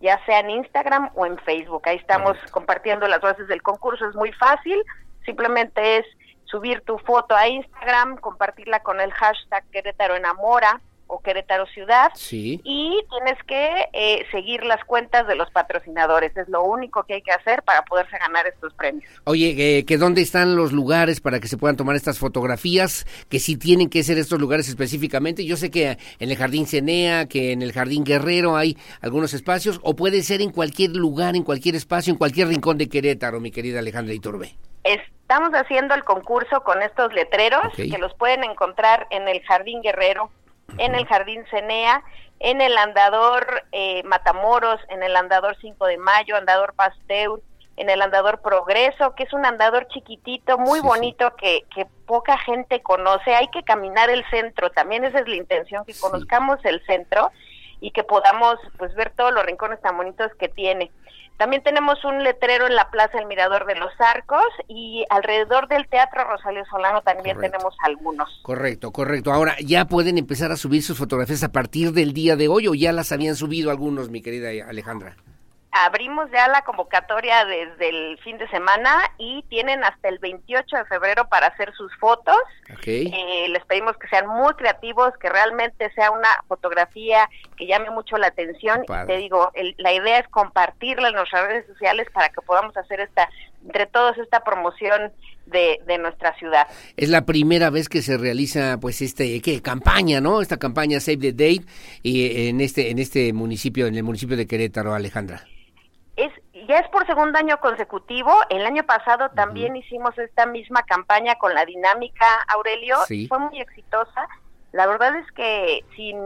Speaker 14: ya sea en Instagram o en Facebook. Ahí estamos compartiendo las bases del concurso, es muy fácil, Simplemente es subir tu foto a Instagram, compartirla con el hashtag Querétaro Enamora o Querétaro Ciudad
Speaker 4: sí.
Speaker 14: y tienes que eh, seguir las cuentas de los patrocinadores. Es lo único que hay que hacer para poderse ganar estos premios.
Speaker 4: Oye, eh, que dónde están los lugares para que se puedan tomar estas fotografías, que si tienen que ser estos lugares específicamente. Yo sé que en el Jardín Cenea, que en el Jardín Guerrero hay algunos espacios, o puede ser en cualquier lugar, en cualquier espacio, en cualquier rincón de Querétaro, mi querida Alejandra Iturbe.
Speaker 14: Es Estamos haciendo el concurso con estos letreros que los pueden encontrar en el Jardín Guerrero, en el Jardín Cenea, en el Andador eh, Matamoros, en el Andador 5 de Mayo, Andador Pasteur, en el andador Progreso, que es un andador chiquitito, muy bonito, Que, que, poca gente conoce. Hay que caminar el centro, también esa es la intención, que conozcamos el centro y que podamos pues ver todos los rincones tan bonitos que tiene. También tenemos un letrero en la Plaza El Mirador de los Arcos y alrededor del Teatro Rosario Solano también tenemos algunos.
Speaker 4: Correcto, correcto. Ahora, ¿ya pueden empezar a subir sus fotografías a partir del día de hoy o ya las habían subido algunos, mi querida Alejandra?
Speaker 14: Abrimos ya la convocatoria desde el fin de semana y tienen hasta el 28 de febrero para hacer sus fotos. Eh, les pedimos que sean muy creativos, que realmente sea una fotografía que llame mucho la atención. Te digo, la idea es compartirla en nuestras redes sociales para que podamos hacer esta, entre todos, esta promoción de, de, nuestra ciudad.
Speaker 4: Es la primera vez que se realiza pues este qué campaña, ¿no? Esta campaña Save the Date y en este en este municipio en el municipio de Querétaro, Alejandra
Speaker 14: es ya es por segundo año consecutivo. El año pasado también hicimos esta misma campaña con la dinámica Aurelio. Fue muy exitosa. La verdad es que sin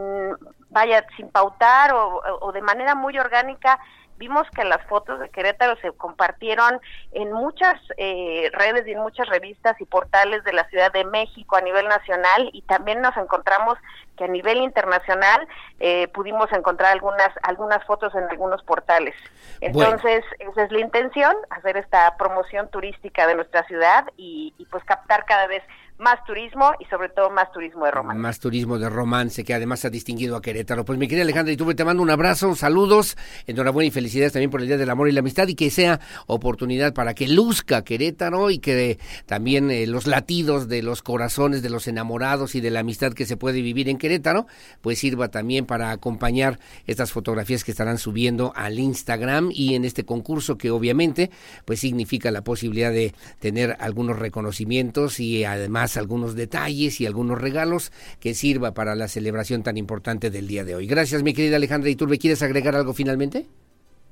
Speaker 14: vaya sin pautar o de manera muy orgánica vimos que las fotos de Querétaro se compartieron en muchas eh, redes y en muchas revistas y portales de la Ciudad de México a nivel nacional y también nos encontramos que a nivel internacional eh, pudimos encontrar algunas algunas fotos en algunos portales. Entonces, esa es la intención, hacer esta promoción turística de nuestra ciudad y, y pues captar cada vez más turismo y sobre todo más turismo de romance.
Speaker 4: Más turismo de romance que además ha distinguido a Querétaro. Pues mi querida Alejandra, tú te mando un abrazo, saludos, enhorabuena y felicidades también por el Día del Amor y la Amistad y que sea oportunidad para que luzca Querétaro y que también eh, los latidos de los corazones de los enamorados y de la amistad que se puede vivir en Querétaro, pues sirva también para acompañar estas fotografías que estarán subiendo al Instagram y en este concurso que obviamente pues significa la posibilidad de tener algunos reconocimientos y además algunos detalles y algunos regalos que sirva para la celebración tan importante del día de hoy. Gracias, mi querida Alejandra Iturbe. ¿Quieres agregar algo finalmente?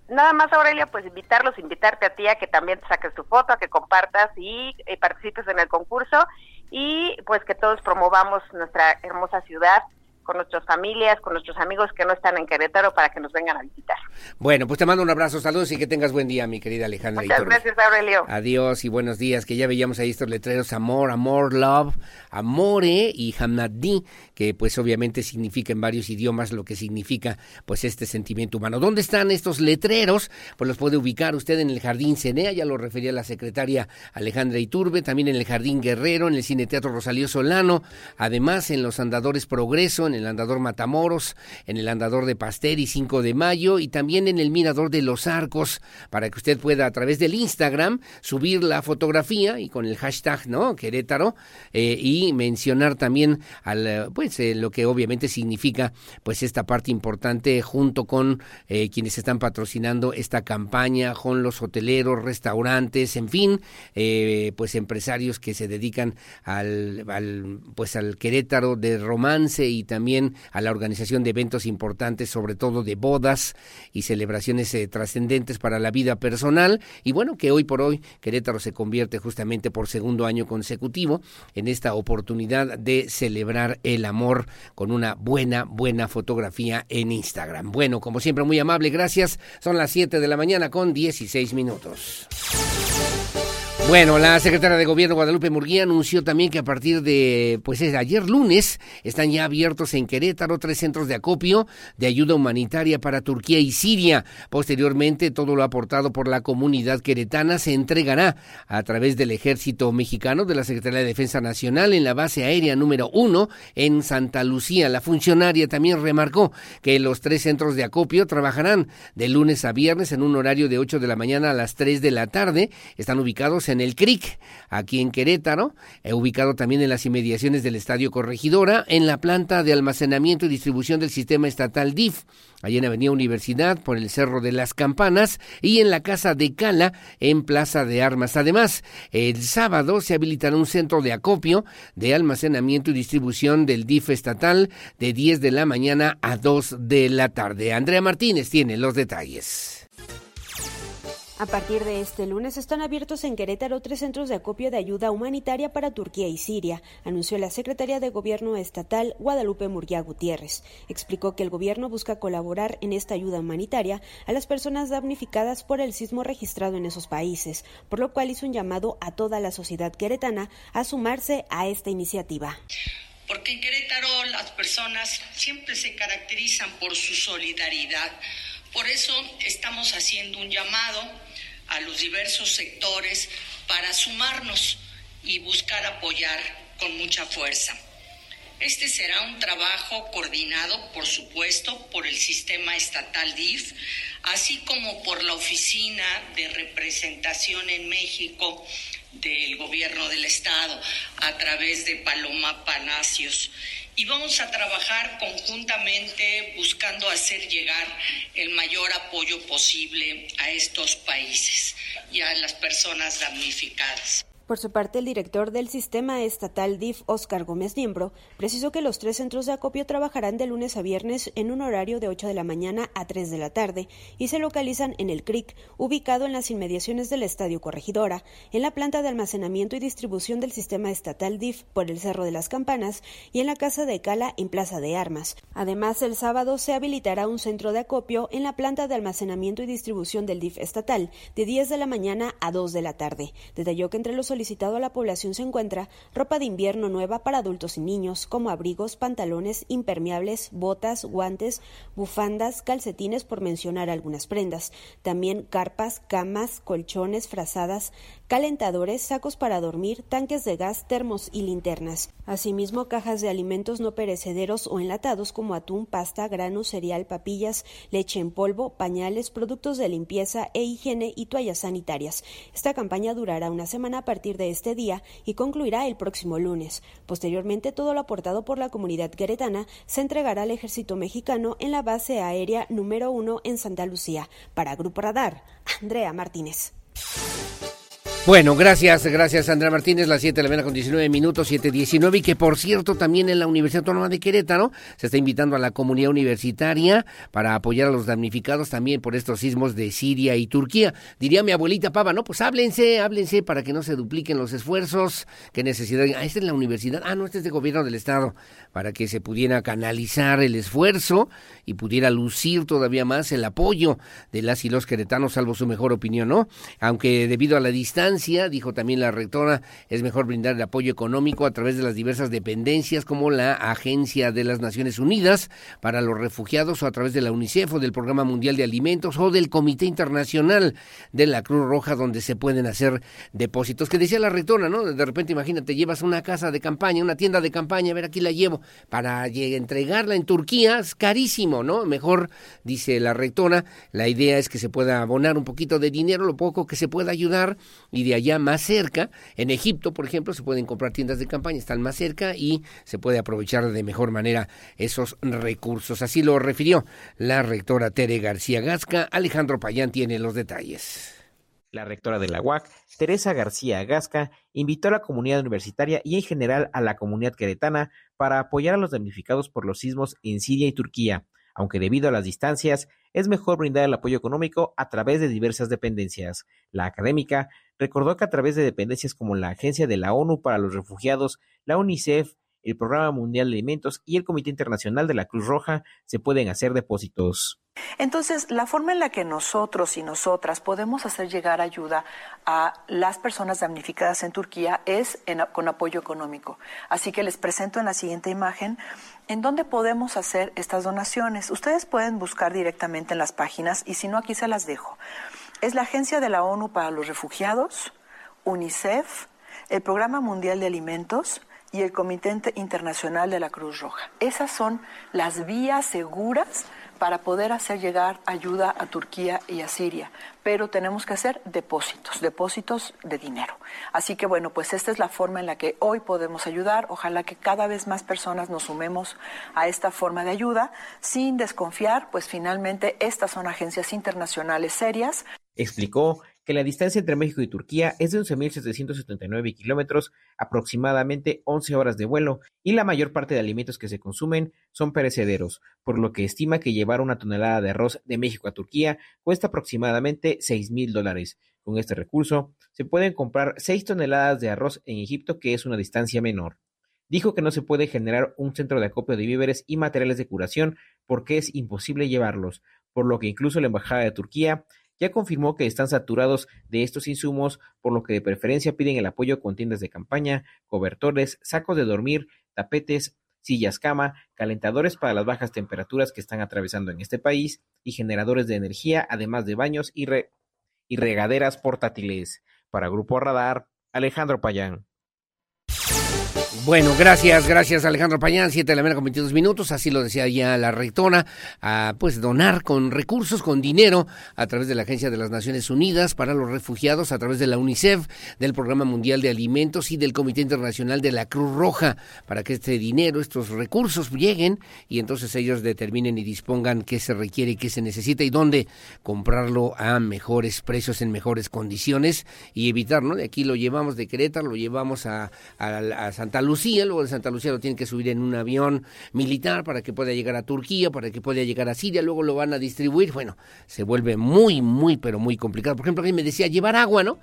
Speaker 14: Nada más, Aurelia, pues invitarlos, invitarte a ti a que también saques tu foto, a que compartas y eh, participes en el concurso y pues que todos promovamos nuestra hermosa ciudad con nuestras familias, con nuestros amigos que no están en Querétaro para que nos vengan a visitar.
Speaker 4: Bueno, pues te mando un abrazo, saludos y que tengas buen día, mi querida Alejandra.
Speaker 14: Muchas gracias, Aurelio.
Speaker 4: Adiós y buenos días, que ya veíamos ahí estos letreros, amor, amor, love, amore y hamnadi, que pues obviamente significa en varios idiomas lo que significa pues este sentimiento humano. ¿Dónde están estos letreros? Pues los puede ubicar usted en el Jardín Cenea, ya lo refería la secretaria Alejandra Iturbe, también en el Jardín Guerrero, en el Cine Teatro Rosalío Solano, además en los Andadores Progreso, en el andador Matamoros, en el andador de y 5 de mayo y también en el mirador de los arcos para que usted pueda a través del Instagram subir la fotografía y con el hashtag no Querétaro eh, y mencionar también al pues eh, lo que obviamente significa pues esta parte importante junto con eh, quienes están patrocinando esta campaña con los hoteleros restaurantes en fin pues empresarios que se dedican al, al pues al Querétaro de romance y también también a la organización de eventos importantes, sobre todo de bodas y celebraciones eh, trascendentes para la vida personal. Y bueno, que hoy por hoy Querétaro se convierte justamente por segundo año consecutivo en esta oportunidad de celebrar el amor con una buena, buena fotografía en Instagram. Bueno, como siempre, muy amable, gracias. Son las 7 de la mañana con 16 minutos. Bueno, la secretaria de Gobierno Guadalupe Murguía anunció también que a partir de, pues es ayer lunes, están ya abiertos en Querétaro tres centros de acopio de ayuda humanitaria para Turquía y Siria. Posteriormente, todo lo aportado por la comunidad queretana se entregará a través del Ejército Mexicano de la Secretaría de Defensa Nacional en la base aérea número uno en Santa Lucía. La funcionaria también remarcó que los tres centros de acopio trabajarán de lunes a viernes en un horario de 8 de la mañana a las 3 de la tarde. Están ubicados en el CRIC, aquí en Querétaro, he ubicado también en las inmediaciones del Estadio Corregidora, en la planta de almacenamiento y distribución del sistema estatal DIF, allí en Avenida Universidad, por el Cerro de las Campanas, y en la Casa de Cala, en Plaza de Armas. Además, el sábado se habilitará un centro de acopio de almacenamiento y distribución del DIF estatal de 10 de la mañana a 2 de la tarde. Andrea Martínez tiene los detalles.
Speaker 11: A partir de este lunes están abiertos en Querétaro tres centros de acopio de ayuda humanitaria para Turquía y Siria, anunció la secretaria de Gobierno estatal Guadalupe Murguía Gutiérrez. Explicó que el gobierno busca colaborar en esta ayuda humanitaria a las personas damnificadas por el sismo registrado en esos países, por lo cual hizo un llamado a toda la sociedad queretana a sumarse a esta iniciativa.
Speaker 15: Porque en Querétaro las personas siempre se caracterizan por su solidaridad por eso estamos haciendo un llamado a los diversos sectores para sumarnos y buscar apoyar con mucha fuerza. Este será un trabajo coordinado, por supuesto, por el sistema estatal DIF, así como por la Oficina de Representación en México del Gobierno del Estado, a través de Paloma Palacios y vamos a trabajar conjuntamente buscando hacer llegar el mayor apoyo posible a estos países y a las personas damnificadas.
Speaker 11: Por su parte, el director del sistema estatal DIF, Oscar Gómez Niembro, precisó que los tres centros de acopio trabajarán de lunes a viernes en un horario de 8 de la mañana a 3 de la tarde y se localizan en el CRIC, ubicado en las inmediaciones del Estadio Corregidora, en la planta de almacenamiento y distribución del sistema estatal DIF por el Cerro de las Campanas y en la Casa de Cala en Plaza de Armas. Además, el sábado se habilitará un centro de acopio en la planta de almacenamiento y distribución del DIF estatal de 10 de la mañana a 2 de la tarde. Detalló que entre los solicitado a la población se encuentra ropa de invierno nueva para adultos y niños, como abrigos, pantalones, impermeables, botas, guantes, bufandas, calcetines, por mencionar algunas prendas. También carpas, camas, colchones, frazadas, calentadores, sacos para dormir, tanques de gas, termos y linternas. Asimismo, cajas de alimentos no perecederos o enlatados como atún, pasta, grano, cereal, papillas, leche en polvo, pañales, productos de limpieza e higiene y toallas sanitarias. Esta campaña durará una semana a partir de este día y concluirá el próximo lunes. Posteriormente, todo lo aportado por la comunidad queretana se entregará al ejército mexicano en la base aérea número uno en Santa Lucía. Para Grupo Radar, Andrea Martínez.
Speaker 4: Bueno, gracias, gracias Andrea Martínez, las 7 de la mañana con 19 minutos, 7.19, y que por cierto también en la Universidad Autónoma de Querétaro se está invitando a la comunidad universitaria para apoyar a los damnificados también por estos sismos de Siria y Turquía. Diría mi abuelita Pava, no, pues háblense, háblense para que no se dupliquen los esfuerzos, qué necesidad, ah, esta es la universidad, ah, no, este es de gobierno del Estado, para que se pudiera canalizar el esfuerzo y pudiera lucir todavía más el apoyo de las y los queretanos, salvo su mejor opinión, ¿no? Aunque debido a la distancia, dijo también la rectora, es mejor brindar el apoyo económico a través de las diversas dependencias como la Agencia de las Naciones Unidas para los Refugiados o a través de la UNICEF o del Programa Mundial de Alimentos o del Comité Internacional de la Cruz Roja donde se pueden hacer depósitos. Que decía la rectora, ¿no? De repente imagínate, llevas una casa de campaña, una tienda de campaña, a ver, aquí la llevo, para entregarla en Turquía es carísimo, ¿no? Mejor, dice la rectora, la idea es que se pueda abonar un poquito de dinero, lo poco que se pueda ayudar de allá más cerca, en Egipto, por ejemplo, se pueden comprar tiendas de campaña, están más cerca y se puede aprovechar de mejor manera esos recursos. Así lo refirió la rectora Tere García Gasca. Alejandro Payán tiene los detalles.
Speaker 16: La rectora de la UAC, Teresa García Gasca, invitó a la comunidad universitaria y en general a la comunidad queretana para apoyar a los damnificados por los sismos en Siria y Turquía, aunque debido a las distancias es mejor brindar el apoyo económico a través de diversas dependencias. La académica recordó que a través de dependencias como la Agencia de la ONU para los Refugiados, la UNICEF, el Programa Mundial de Alimentos y el Comité Internacional de la Cruz Roja se pueden hacer depósitos.
Speaker 17: Entonces, la forma en la que nosotros y nosotras podemos hacer llegar ayuda a las personas damnificadas en Turquía es con apoyo económico. Así que les presento en la siguiente imagen en dónde podemos hacer estas donaciones. Ustedes pueden buscar directamente en las páginas y si no, aquí se las dejo es la Agencia de la ONU para los Refugiados, UNICEF, el Programa Mundial de Alimentos y el Comité Internacional de la Cruz Roja. Esas son las vías seguras para poder hacer llegar ayuda a Turquía y a Siria, pero tenemos que hacer depósitos, depósitos de dinero. Así que bueno, pues esta es la forma en la que hoy podemos ayudar. Ojalá que cada vez más personas nos sumemos a esta forma de ayuda sin desconfiar, pues finalmente estas son agencias internacionales serias.
Speaker 16: Explicó que la distancia entre México y Turquía es de 11.779 kilómetros, aproximadamente 11 horas de vuelo, y la mayor parte de alimentos que se consumen son perecederos, por lo que estima que llevar una tonelada de arroz de México a Turquía cuesta aproximadamente 6 mil dólares. Con este recurso, se pueden comprar 6 toneladas de arroz en Egipto, que es una distancia menor. Dijo que no se puede generar un centro de acopio de víveres y materiales de curación porque es imposible llevarlos, por lo que incluso la Embajada de Turquía ya confirmó que están saturados de estos insumos, por lo que de preferencia piden el apoyo con tiendas de campaña, cobertores, sacos de dormir, tapetes, sillas cama, calentadores para las bajas temperaturas que están atravesando en este país y generadores de energía, además de baños y, y regaderas portátiles. Para Grupo Radar, Alejandro Payán.
Speaker 4: Bueno, gracias, gracias Alejandro Pañán, siete de la mañana con 22 minutos, así lo decía ya la rectora, a pues donar con recursos, con dinero a través de la Agencia de las Naciones Unidas para los Refugiados, a través de la UNICEF, del Programa Mundial de Alimentos y del Comité Internacional de la Cruz Roja, para que este dinero, estos recursos lleguen y entonces ellos determinen y dispongan qué se requiere qué se necesita y dónde comprarlo a mejores precios, en mejores condiciones y evitar, ¿no? De aquí lo llevamos de Querétaro, lo llevamos a, a, a Santa Lucía, luego de Santa Lucía lo tienen que subir en un avión militar para que pueda llegar a Turquía, para que pueda llegar a Siria, luego lo van a distribuir, bueno, se vuelve muy, muy, pero muy complicado. Por ejemplo, alguien me decía llevar agua, ¿no?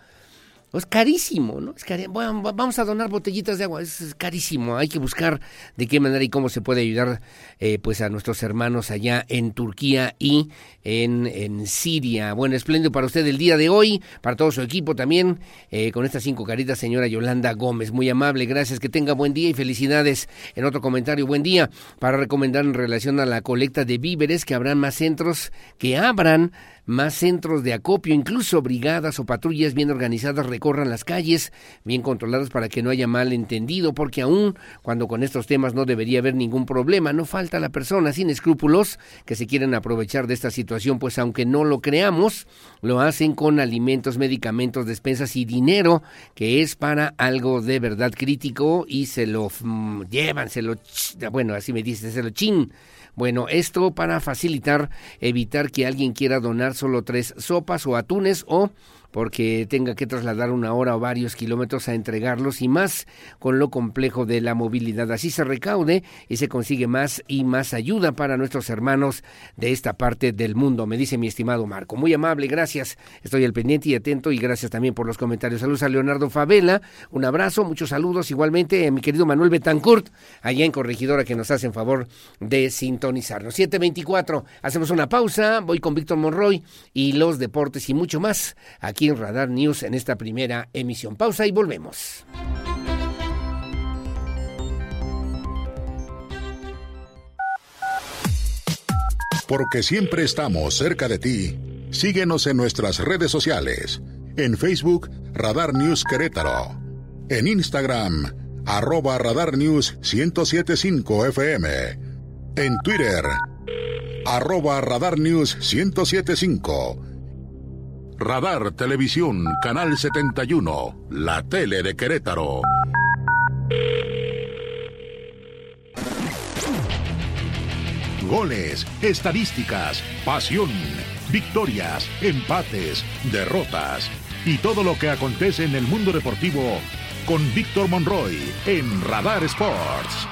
Speaker 4: Es carísimo, ¿no? Es Bueno, vamos a donar botellitas de agua, es carísimo. Hay que buscar de qué manera y cómo se puede ayudar eh, pues a nuestros hermanos allá en Turquía y en, en, Siria. Bueno, espléndido para usted el día de hoy, para todo su equipo también, eh, con estas cinco caritas, señora Yolanda Gómez. Muy amable, gracias, que tenga buen día y felicidades. En otro comentario, buen día, para recomendar en relación a la colecta de víveres que habrán más centros que abran más centros de acopio, incluso brigadas o patrullas bien organizadas recorran las calles, bien controladas para que no haya malentendido, porque aún cuando con estos temas no debería haber ningún problema, no falta la persona sin escrúpulos que se quieren aprovechar de esta situación, pues aunque no lo creamos, lo hacen con alimentos, medicamentos, despensas y dinero, que es para algo de verdad crítico y se lo mm, llevan, se lo, bueno, así me dice, se lo chin bueno, esto para facilitar, evitar que alguien quiera donar solo tres sopas o atunes o porque tenga que trasladar una hora o varios kilómetros a entregarlos y más con lo complejo de la movilidad. Así se recaude y se consigue más y más ayuda para nuestros hermanos de esta parte del mundo, me dice mi estimado Marco. Muy amable, gracias. Estoy al pendiente y atento y gracias también por los comentarios. Saludos a Leonardo Favela, un abrazo, muchos saludos igualmente a mi querido Manuel Betancourt, allá en Corregidora que nos hacen favor de sintonizarnos. 724, hacemos una pausa, voy con Víctor Monroy y los deportes y mucho más aquí Radar News en esta primera emisión. Pausa y volvemos.
Speaker 1: Porque siempre estamos cerca de ti. Síguenos en nuestras redes sociales. En Facebook, Radar News Querétaro. En Instagram, arroba Radar News 1075 FM. En Twitter, arroba Radar News 1075 Radar Televisión, Canal 71, la tele de Querétaro. Goles, estadísticas, pasión, victorias, empates, derrotas y todo lo que acontece en el mundo deportivo con Víctor Monroy en Radar Sports.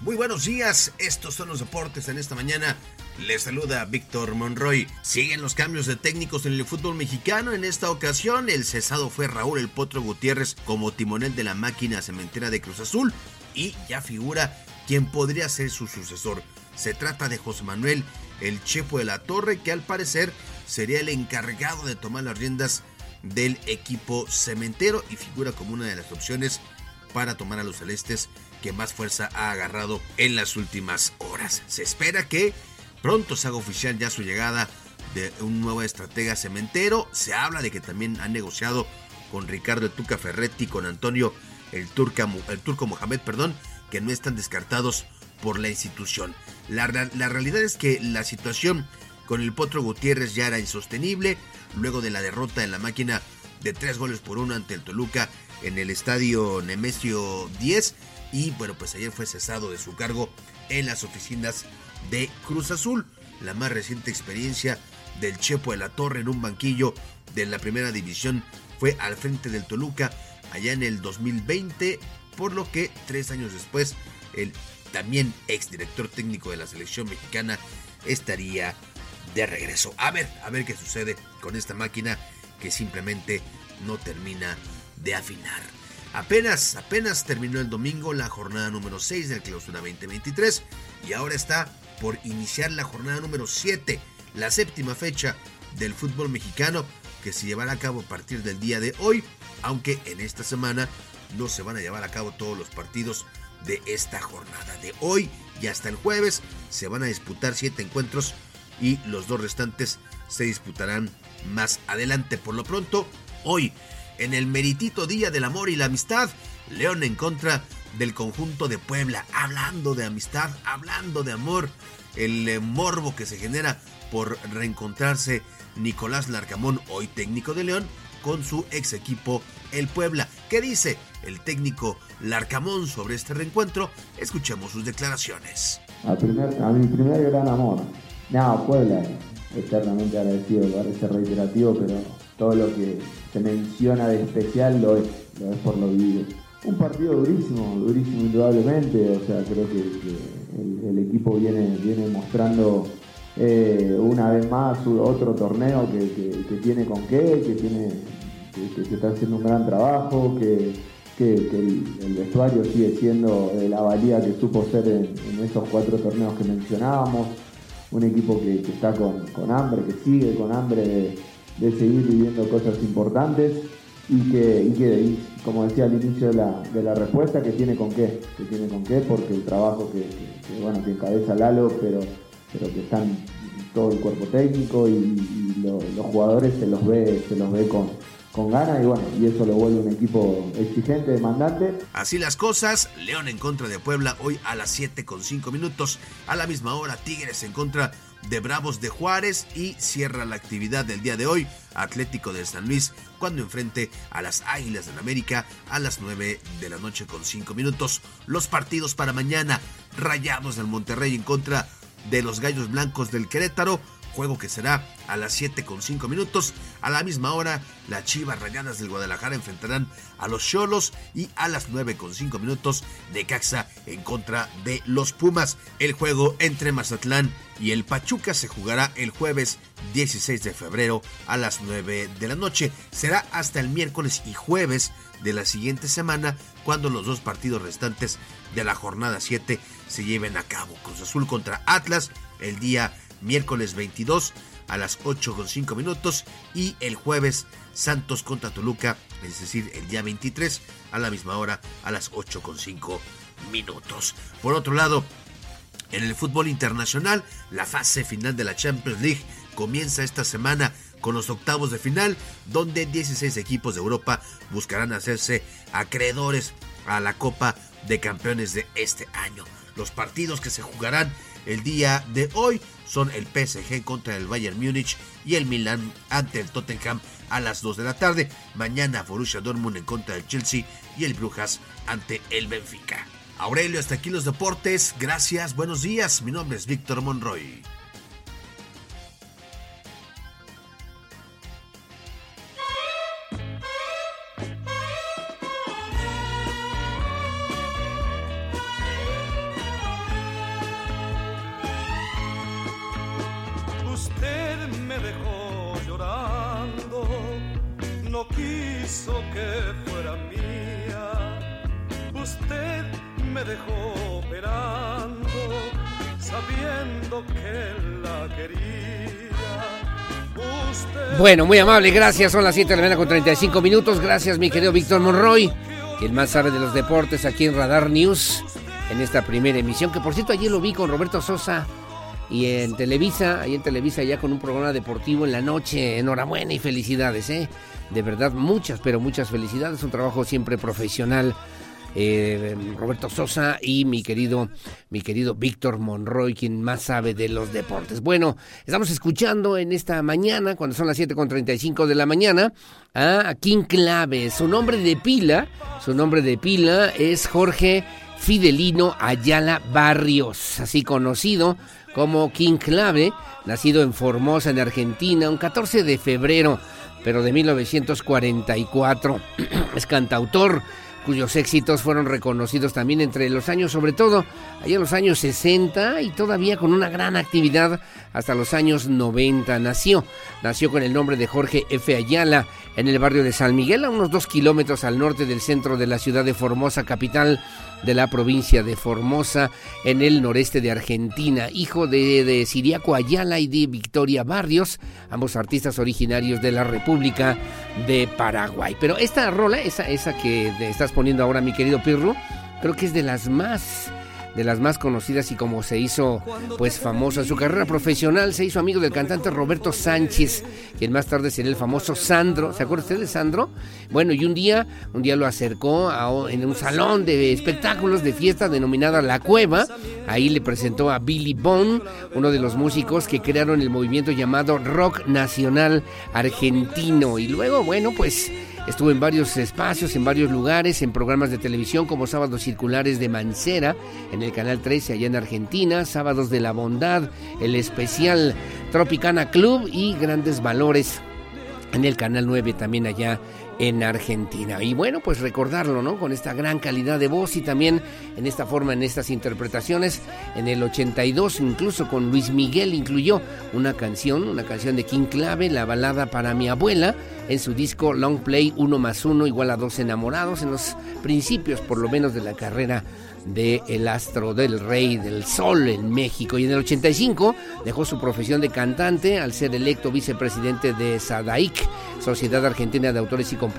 Speaker 18: Muy buenos días, estos son los deportes en esta mañana les saluda Víctor Monroy. Siguen los cambios de técnicos en el fútbol mexicano. En esta ocasión, el cesado fue Raúl El Potro Gutiérrez como timonel de la máquina cementera de Cruz Azul y ya figura quien podría ser su sucesor. Se trata de José Manuel, el chepo de la torre, que al parecer sería el encargado de tomar las riendas del equipo cementero y figura como una de las opciones para tomar a los celestes que más fuerza ha agarrado en las últimas horas. Se espera que Pronto se haga oficial ya su llegada de un nuevo estratega cementero. Se habla de que también han negociado con Ricardo Tuca Ferretti, con Antonio el, el Turco Mohamed, perdón, que no están descartados por la institución. La, la realidad es que la situación con el Potro Gutiérrez ya era insostenible luego de la derrota en la máquina de tres goles por uno ante el Toluca en el estadio Nemesio 10 y bueno pues ayer fue cesado de su cargo en las oficinas de Cruz Azul. La más reciente experiencia del Chepo de la Torre en un banquillo de la primera división fue al frente del Toluca allá en el 2020, por lo que tres años después el también exdirector técnico de la selección mexicana estaría de regreso. A ver, a ver qué sucede con esta máquina que simplemente no termina de afinar. Apenas, apenas terminó el domingo la jornada número 6 del Clausura 2023 y ahora está por iniciar la jornada número 7, la séptima fecha del fútbol mexicano que se llevará a cabo a partir del día de hoy, aunque en esta semana no se van a llevar a cabo todos los partidos de esta jornada. De hoy y hasta el jueves se van a disputar siete encuentros y los dos restantes se disputarán más adelante. Por lo pronto, hoy, en el meritito Día del Amor y la Amistad, León en contra del conjunto de Puebla, hablando de amistad, hablando de amor, el eh, morbo que se genera por reencontrarse Nicolás Larcamón, hoy técnico de León, con su ex equipo el Puebla. ¿Qué dice el técnico Larcamón sobre este reencuentro? Escuchemos sus declaraciones.
Speaker 19: A, primer, mi primer gran amor. No, Puebla, eternamente agradecido, parece reiterativo, pero todo lo que se menciona de especial lo es, lo es por lo vivido. Un partido durísimo, durísimo indudablemente, o sea, creo que, el, equipo viene, viene mostrando eh, una vez más otro torneo que, tiene con qué, que tiene que, se está haciendo un gran trabajo, que, el, vestuario sigue siendo de la valía que supo ser en, esos cuatro torneos que mencionábamos, un equipo que, está con, hambre, que sigue con hambre de, seguir viviendo cosas importantes y que, como decía al inicio de la, de la, respuesta, que tiene con qué, que tiene con qué, porque el trabajo que, bueno, que encabeza Lalo, pero pero que están todo el cuerpo técnico y, los jugadores se los ve, se los ve con, con ganas y bueno, y eso lo vuelve un equipo exigente, demandante.
Speaker 18: Así las cosas, León en contra de Puebla hoy a las 7 con 5 minutos. A la misma hora, Tigres en contra de Bravos de Juárez y cierra la actividad del día de hoy Atlético de San Luis cuando enfrente a las Águilas del América a las 9 de la noche con 5 minutos. Los partidos para mañana, Rayados del Monterrey en contra de los Gallos Blancos del Querétaro, juego que será a las 7 con 5 minutos. A la misma hora, las Chivas Rayadas del Guadalajara enfrentarán a los Cholos y a las 9 con 5 minutos de Caxa en contra de los Pumas. El juego entre Mazatlán y el Pachuca se jugará el jueves 16 de febrero a las 9 de la noche. Será hasta el miércoles y jueves de la siguiente semana cuando los dos partidos restantes de la jornada 7 se lleven a cabo. Cruz Azul contra Atlas el día miércoles 22 a las 8.5 minutos y el jueves Santos contra Toluca, es decir, el día 23 a la misma hora a las 8.5 minutos. Por otro lado, en el fútbol internacional, la fase final de la Champions League comienza esta semana con los octavos de final, donde 16 equipos de Europa buscarán hacerse acreedores a la Copa de Campeones de este año. Los partidos que se jugarán el día de hoy son el PSG contra el Bayern Múnich y el Milan ante el Tottenham a las 2 de la tarde. Mañana Borussia Dortmund en contra del Chelsea y el Brujas ante el Benfica. Aurelio, hasta aquí los deportes. Gracias, buenos días. Mi nombre es Víctor Monroy.
Speaker 2: Que fuera mía. Usted me dejó operando, sabiendo que la quería.
Speaker 4: bueno, muy amable, gracias. Son las 7 de la mañana con 35 minutos. Gracias, mi querido Víctor Monroy, quien más sabe de los deportes aquí en Radar News, en esta primera emisión. Que por cierto, ayer lo vi con Roberto Sosa y en Televisa, ahí en Televisa ya con un programa deportivo en la noche. Enhorabuena y felicidades, ¿eh? De verdad muchas, pero muchas felicidades, un trabajo siempre profesional. Eh, Roberto Sosa y mi querido, mi querido Víctor Monroy, quien más sabe de los deportes. Bueno, estamos escuchando en esta mañana, cuando son las 7.35 de la mañana, a King Clave. Su nombre de pila, su nombre de pila es Jorge Fidelino Ayala Barrios, así conocido como King Clave, nacido en Formosa, en Argentina, un 14 de febrero, pero de 1944. es cantautor cuyos éxitos fueron reconocidos también entre los años, sobre todo allá en los años 60 y todavía con una gran actividad hasta los años 90. Nació, nació con el nombre de Jorge F. Ayala en el barrio de San Miguel, a unos dos kilómetros al norte del centro de la ciudad de Formosa, capital de la provincia de Formosa, en el noreste de Argentina, hijo de, de Siriaco Ayala y de Victoria Barrios, ambos artistas originarios de la República de Paraguay. Pero esta rola, esa, esa que estás poniendo ahora, mi querido Pirro, creo que es de las más de las más conocidas y como se hizo pues famoso su carrera profesional se hizo amigo del cantante Roberto Sánchez quien más tarde sería el famoso Sandro. ¿se acuerda usted de Sandro? bueno y un día un día lo acercó a, en un salón de espectáculos de fiesta denominada La Cueva. Ahí le presentó a Billy Bond uno de los músicos que crearon el movimiento llamado Rock Nacional Argentino. Y luego bueno pues Estuvo en varios espacios, en varios lugares, en programas de televisión como Sábados Circulares de Mancera, en el Canal 13 allá en Argentina, Sábados de la Bondad, el especial Tropicana Club y Grandes Valores en el Canal 9 también allá en Argentina. Y bueno, pues recordarlo, ¿no? Con esta gran calidad de voz y también en esta forma, en estas interpretaciones. En el 82, incluso con Luis Miguel, incluyó una canción, una canción de King Clave, la balada para mi abuela, en su disco Long Play 1 más 1 igual a dos enamorados, en los principios por lo menos de la carrera de El Astro del Rey del Sol en México. Y en el 85 dejó su profesión de cantante al ser electo vicepresidente de SADAIC, Sociedad Argentina de Autores y Compositores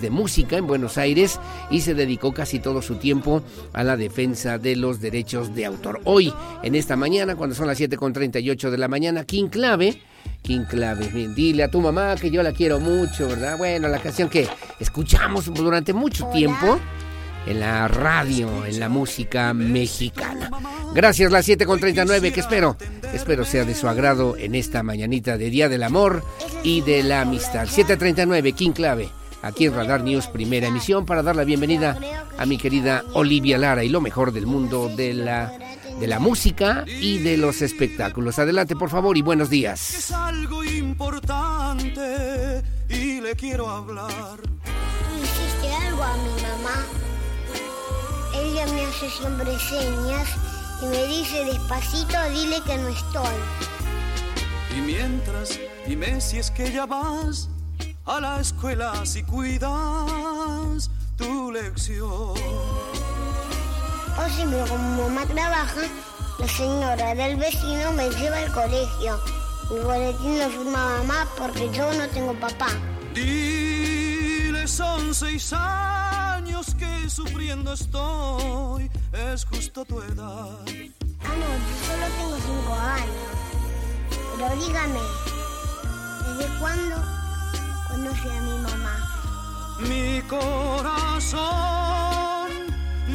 Speaker 4: de Música en Buenos Aires, y se dedicó casi todo su tiempo a la defensa de los derechos de autor. Hoy, en esta mañana, cuando son las 7.38 de la mañana, King Clave King Clave. Dile a tu mamá que yo la quiero mucho, ¿verdad? Bueno, la canción que escuchamos durante mucho tiempo en la radio, en la música mexicana. Gracias, las 7.39, que espero, espero sea de su agrado en esta mañanita de Día del Amor y de la Amistad. 7.39, King Clave, aquí en Radar News, primera emisión, para dar la bienvenida a mi querida Olivia Lara y lo mejor del mundo de la, de la música y de los espectáculos. Adelante, por favor, y buenos días.
Speaker 2: Es algo importante y le quiero hablar.
Speaker 20: ¿Hiciste algo a mi mamá? Ella me hace siempre señas y me dice despacito, dile que no estoy.
Speaker 2: Y mientras, dime si es que ya vas a la escuela si cuidas tu lección.
Speaker 20: O siempre como mamá trabaja, la señora del vecino me lleva al colegio. Mi boletín lo firma mamá porque yo no tengo papá.
Speaker 2: Dile son seis años que sufriendo estoy, es justo tu edad.
Speaker 20: Ah, no, yo solo tengo cinco años. Pero dígame, ¿desde cuándo conoce a mi mamá?
Speaker 2: Mi corazón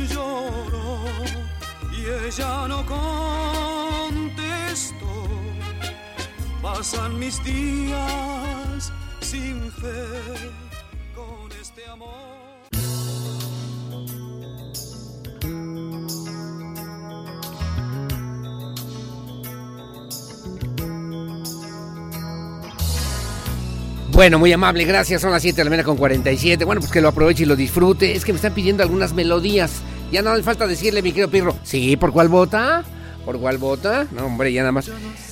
Speaker 2: lloró y ella no contestó. Pasan mis días sin fe con este amor.
Speaker 4: Bueno, muy amable, gracias. Son las 7 de la mañana con 47. Bueno, pues que lo aproveche y lo disfrute. Es que me están pidiendo algunas melodías. Ya no hace falta decirle, mi querido Pirro. Sí, ¿por cuál vota? ¿Por cuál vota? No, hombre, ya nada más.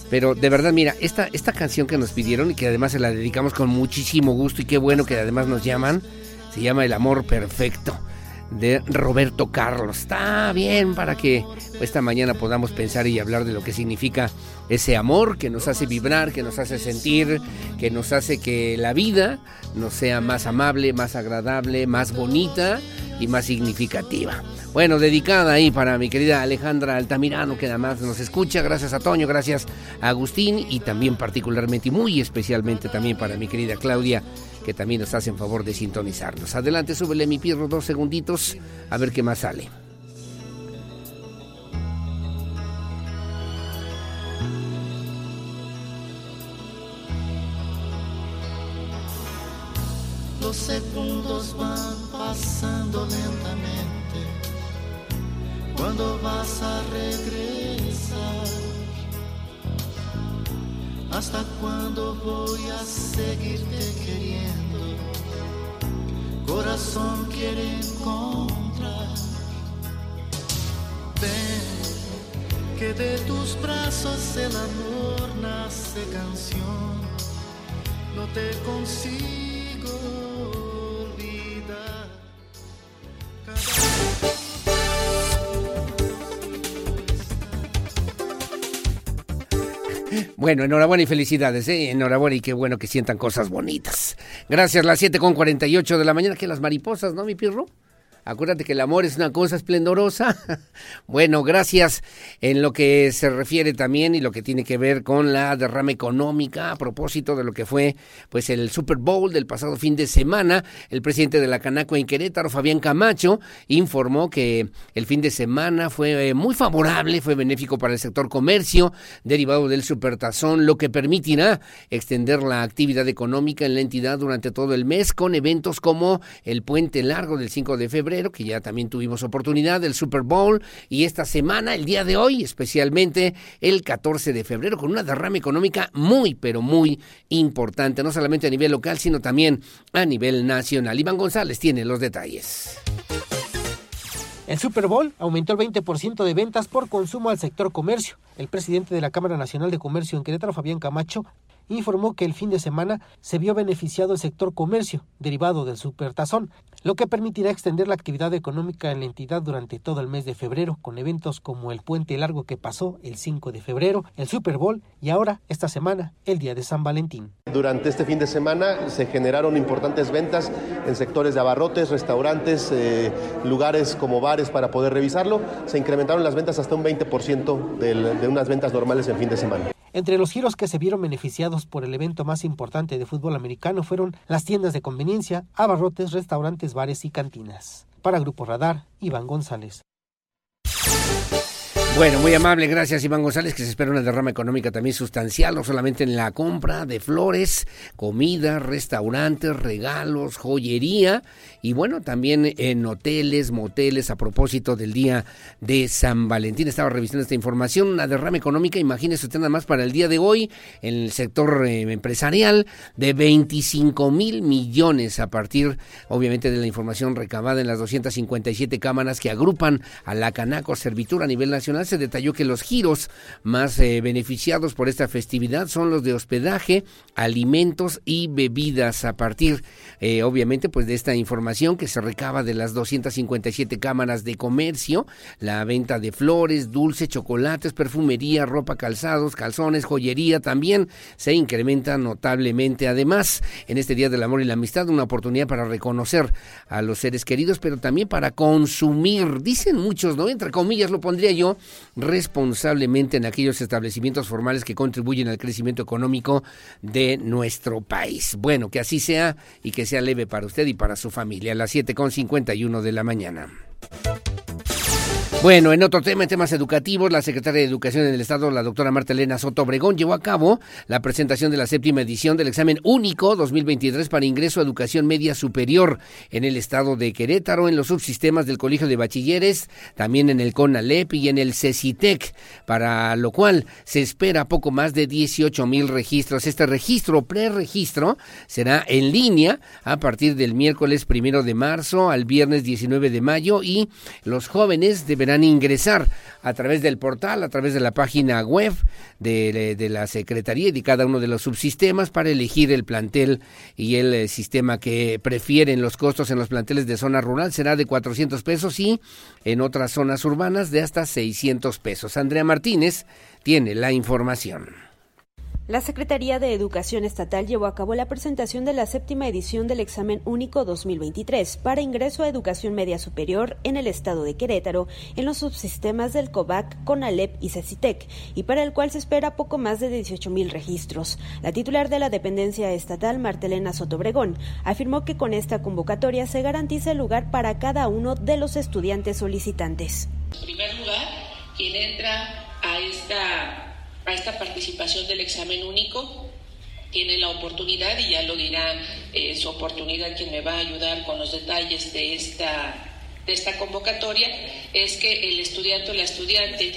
Speaker 4: Pero de verdad, mira, esta, esta canción que nos pidieron y que además se la dedicamos con muchísimo gusto y qué bueno que además nos llaman, se llama El Amor Perfecto de Roberto Carlos. Está bien para que esta mañana podamos pensar y hablar de lo que significa ese amor que nos hace vibrar, que nos hace sentir, que nos hace que la vida nos sea más amable, más agradable, más bonita y más significativa. Bueno, dedicada ahí para mi querida Alejandra Altamirano, que además nos escucha. Gracias a Toño, gracias a Agustín y también particularmente y muy especialmente también para mi querida Claudia, que también nos hace en favor de sintonizarnos. Adelante, súbele mi pierro dos segunditos a ver qué más sale.
Speaker 10: Los segundos van pasando lentamente
Speaker 2: ¿Cuándo vas a regresar? ¿Hasta cuándo voy a seguirte queriendo? Corazón quiere encontrar. Ven, que de tus brazos el amor nace canción. No te consigo.
Speaker 4: Bueno, enhorabuena y felicidades, ¿eh? Enhorabuena y qué bueno que sientan cosas bonitas. Gracias, las 7 con 48 de la mañana, que las mariposas, ¿no, mi pirro? Acuérdate que el amor es una cosa esplendorosa. bueno, gracias en lo que se refiere también y lo que tiene que ver con la derrama económica a propósito de lo que fue pues el Super Bowl del pasado fin de semana. El presidente de la Canaco en Querétaro, Fabián Camacho, informó que el fin de semana fue eh, muy favorable, fue benéfico para el sector comercio derivado del Supertazón, lo que permitirá extender la actividad económica en la entidad durante todo el mes con eventos como el Puente Largo del 5 de febrero que ya también tuvimos oportunidad, del Super Bowl, y esta semana, el día de hoy, especialmente el 14 de febrero, con una derrama económica muy, pero muy importante, no solamente a nivel local, sino también a nivel nacional. Iván González tiene los detalles.
Speaker 21: El Super Bowl aumentó el 20% de ventas por consumo al sector comercio. El presidente de la Cámara Nacional de Comercio en Querétaro, Fabián Camacho, informó que el fin de semana se vio beneficiado el sector comercio, derivado del supertazón, lo que permitirá extender la actividad económica en la entidad durante todo el mes de febrero, con eventos como el Puente Largo que pasó el 5 de febrero, el Super Bowl y ahora, esta semana, el Día de San Valentín.
Speaker 22: Durante este fin de semana se generaron importantes ventas en sectores de abarrotes, restaurantes, eh, lugares como bares para poder revisarlo. Se incrementaron las ventas hasta un 20% de, de unas ventas normales en fin de semana.
Speaker 21: Entre los giros que se vieron beneficiados por el evento más importante de fútbol americano fueron las tiendas de conveniencia, abarrotes, restaurantes, bares y cantinas. Para Grupo Radar, Iván González.
Speaker 4: Bueno, muy amable, gracias Iván González, que se espera una derrama económica también sustancial, no solamente en la compra de flores, comida, restaurantes, regalos, joyería y bueno, también en hoteles, moteles a propósito del día de San Valentín. Estaba revisando esta información, una derrama económica, imagínese usted nada más para el día de hoy en el sector eh, empresarial de 25 mil millones a partir obviamente de la información recabada en las 257 cámaras que agrupan a la Canaco Servitura a nivel nacional se detalló que los giros más eh, beneficiados por esta festividad son los de hospedaje, alimentos y bebidas. A partir, eh, obviamente, pues de esta información que se recaba de las 257 cámaras de comercio, la venta de flores, dulces, chocolates, perfumería, ropa, calzados, calzones, joyería también se incrementa notablemente. Además, en este Día del Amor y la Amistad, una oportunidad para reconocer a los seres queridos, pero también para consumir. Dicen muchos, ¿no? Entre comillas lo pondría yo, responsablemente en aquellos establecimientos formales que contribuyen al crecimiento económico de nuestro país. Bueno, que así sea y que sea leve para usted y para su familia. A las 7.51 de la mañana. Bueno, en otro tema, en temas educativos, la secretaria de Educación en el Estado, la doctora Marta Elena Soto Obregón, llevó a cabo la presentación de la séptima edición del examen único 2023 para ingreso a educación media superior en el Estado de Querétaro, en los subsistemas del Colegio de Bachilleres, también en el CONALEP y en el CECITEC, para lo cual se espera poco más de 18 mil registros. Este registro, preregistro, será en línea a partir del miércoles primero de marzo al viernes 19 de mayo y los jóvenes deberán ingresar a través del portal, a través de la página web de, de, la Secretaría y de cada uno de los subsistemas para elegir el plantel y el eh, sistema que prefieren. Los costos en los planteles de zona rural será de 400 pesos y en otras zonas urbanas de hasta 600 pesos. Andrea Martínez tiene la información.
Speaker 11: La Secretaría de Educación Estatal llevó a cabo la presentación de la séptima edición del examen único 2023 para ingreso a educación media superior en el estado de Querétaro en los subsistemas del COVAC, CONALEP y CECITEC, y para el cual se espera poco más de 18 mil registros. La titular de la dependencia estatal, Martelena Sotobregón, afirmó que con esta convocatoria se garantiza el lugar para cada uno de los estudiantes solicitantes.
Speaker 23: En primer lugar, quien entra a esta a esta participación del examen único. Tiene la oportunidad, y ya lo dirá eh, su oportunidad quien me va a ayudar con los detalles de esta de esta convocatoria es que el estudiante o la estudiante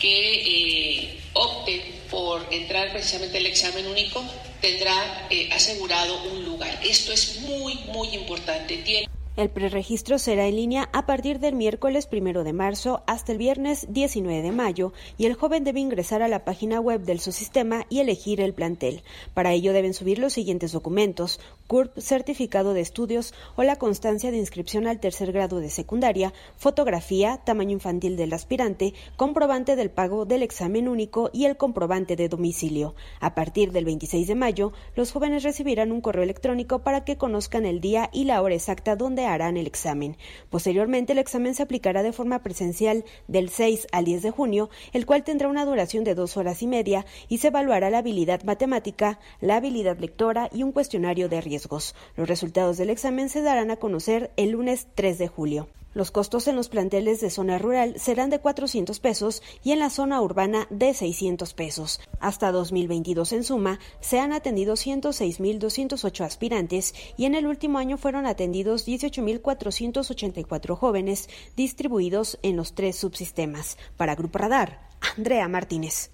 Speaker 23: que eh, opte por entrar precisamente al examen único tendrá eh, asegurado un lugar. Esto es muy, muy importante. Tiene
Speaker 11: el preregistro será en línea a partir del miércoles primero de marzo hasta el viernes 19 de mayo y el joven debe ingresar a la página web del subsistema y elegir el plantel. Para ello deben subir los siguientes documentos: CURP, certificado de estudios o la constancia de inscripción al tercer grado de secundaria, fotografía, tamaño infantil del aspirante, comprobante del pago del examen único y el comprobante de domicilio. A partir del 26 de mayo, los jóvenes recibirán un correo electrónico para que conozcan el día y la hora exacta donde harán el examen. Posteriormente, el examen se aplicará de forma presencial del 6 al 10 de junio, el cual tendrá una duración de dos horas y media y se evaluará la habilidad matemática, la habilidad lectora y un cuestionario de Los resultados del examen se darán a conocer el lunes 3 de julio. Los costos en los planteles de zona rural serán de 400 pesos y en la zona urbana de 600 pesos. Hasta 2022 en suma, se han atendido 106.208 aspirantes y en el último año fueron atendidos 18.484 jóvenes distribuidos en los tres subsistemas. Para Grupo Radar, Andrea Martínez.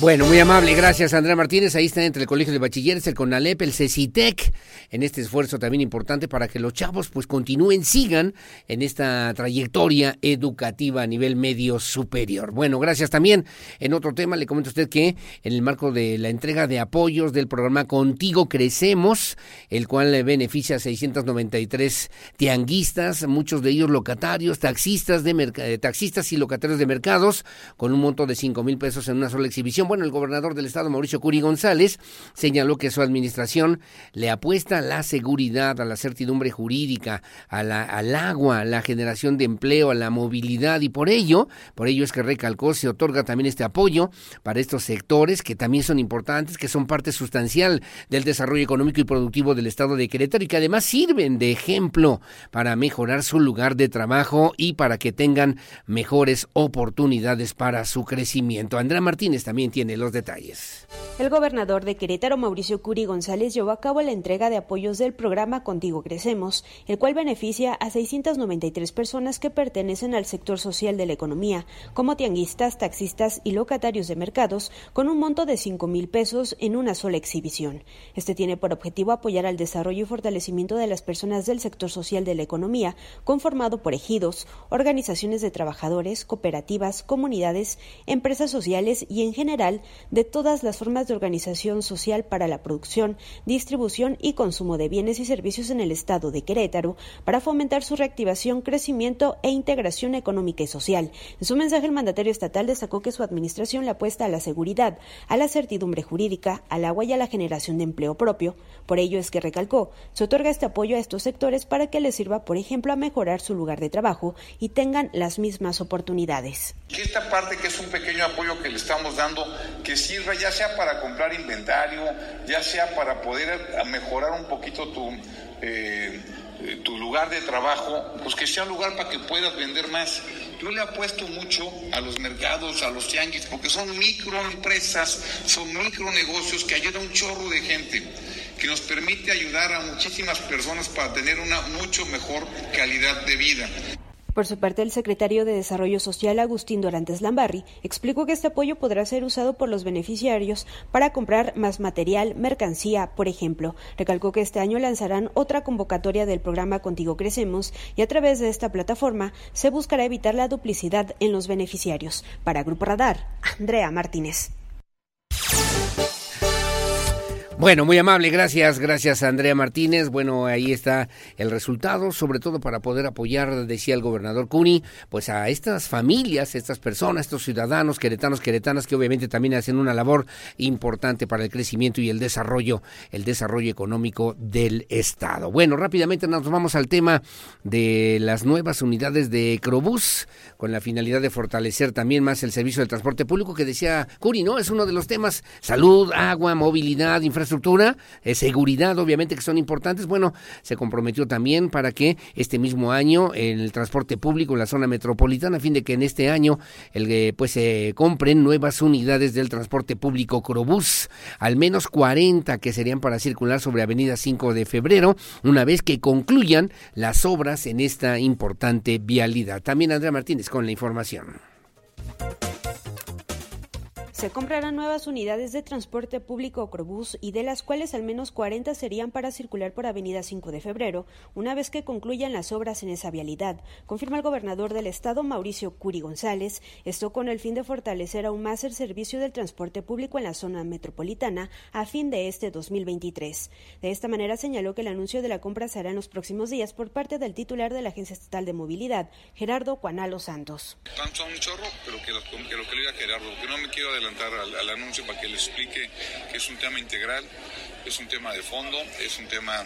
Speaker 4: Bueno, muy amable, gracias Andrea Martínez. Ahí está entre el Colegio de Bachilleres, el CONALEP, el CECITEC, en este esfuerzo también importante para que los chavos pues continúen, sigan en esta trayectoria educativa a nivel medio superior. Bueno, gracias también. En otro tema le comento a usted que en el marco de la entrega de apoyos del programa Contigo Crecemos, el cual beneficia a 693 tianguistas, muchos de ellos locatarios, taxistas, de eh, taxistas y locatarios de mercados, con un monto de 5 mil en una sola exhibición bueno, el gobernador del estado, Mauricio Curi González, señaló que su administración le apuesta a la seguridad, a la certidumbre jurídica, a la, al agua, a la generación de empleo, a la movilidad y por ello, por ello es que recalcó, se otorga también este apoyo para estos sectores que también son importantes, que son parte sustancial del desarrollo económico y productivo del estado de Querétaro y que además sirven de ejemplo para mejorar su lugar de trabajo y para que tengan mejores oportunidades para su crecimiento. Andrea Martínez también tiene los detalles.
Speaker 11: El gobernador de Querétaro, Mauricio Curi González, llevó a cabo la entrega de apoyos del programa Contigo Crecemos, el cual beneficia a 693 personas que pertenecen al sector social de la economía, como tianguistas, taxistas y locatarios de mercados, con un monto de 5 mil pesos en una sola exhibición. Este tiene por objetivo apoyar al desarrollo y fortalecimiento de las personas del sector social de la economía, conformado por ejidos, organizaciones de trabajadores, cooperativas, comunidades, empresas sociales y en general de todas las formas de organización social para la producción, distribución y consumo de bienes y servicios en el estado de Querétaro para fomentar su reactivación, crecimiento e integración económica y social. En su mensaje, el mandatario estatal destacó que su administración le apuesta a la seguridad, a la certidumbre jurídica, al agua y a la generación de empleo propio. Por ello es que recalcó, se otorga este apoyo a estos sectores para que les sirva, por ejemplo, a mejorar su lugar de trabajo y tengan las mismas oportunidades.
Speaker 12: esta parte que es un pequeño apoyo que le estamos dando que sirva ya sea para comprar inventario, ya sea para poder mejorar un poquito tu, eh, tu lugar de trabajo, pues que sea un lugar para que puedas vender más. Yo le apuesto mucho a los mercados, a los tianguis, porque son microempresas, son micronegocios que ayudan a un chorro de gente, que nos permite ayudar a muchísimas personas para tener una mucho mejor calidad de vida.
Speaker 11: Por su parte, el secretario de Desarrollo Social, Agustín Dorantes Lambarri, explicó que este apoyo podrá ser usado por los beneficiarios para comprar más material, mercancía, por ejemplo. Recalcó que este año lanzarán otra convocatoria del programa Contigo Crecemos y a través de esta plataforma se buscará evitar la duplicidad en los beneficiarios. Para Grupo Radar, Andrea Martínez.
Speaker 4: Bueno, muy amable, gracias, gracias Andrea Martínez. Bueno, ahí está el resultado, sobre todo para poder apoyar, decía el gobernador Cuni, pues a estas familias, estas personas, estos ciudadanos queretanos, queretanas, que obviamente también hacen una labor importante para el crecimiento y el desarrollo, el desarrollo económico del Estado. Bueno, rápidamente nos vamos al tema de las nuevas unidades de Crobús, con la finalidad de fortalecer también más el servicio de transporte público que decía Cuni, ¿no? Es uno de los temas, salud, agua, movilidad, infraestructura infraestructura, eh, seguridad, obviamente que son importantes. Bueno, se comprometió también para que este mismo año el transporte público en la zona metropolitana, a fin de que en este año el, eh, pues se compren nuevas unidades del transporte público Crobús, al menos 40 que serían para circular sobre Avenida 5 de Febrero, una vez que concluyan las obras en esta importante vialidad. También Andrea Martínez con la información.
Speaker 11: Se comprarán nuevas unidades de transporte público Crobús y de las cuales al menos 40 serían para circular por Avenida 5 de Febrero, una vez que concluyan las obras en esa vialidad, confirma el gobernador del estado Mauricio Curi González, esto con el fin de fortalecer aún más el servicio del transporte público en la zona metropolitana a fin de este 2023. De esta manera señaló que el anuncio de la compra se hará en los próximos días por parte del titular de la Agencia Estatal de Movilidad, Gerardo Cuanalo Santos.
Speaker 12: chorro, pero que lo que, Gerardo, no me quiero al, al, anuncio para que le explique que es un tema integral, es un tema de fondo, es un tema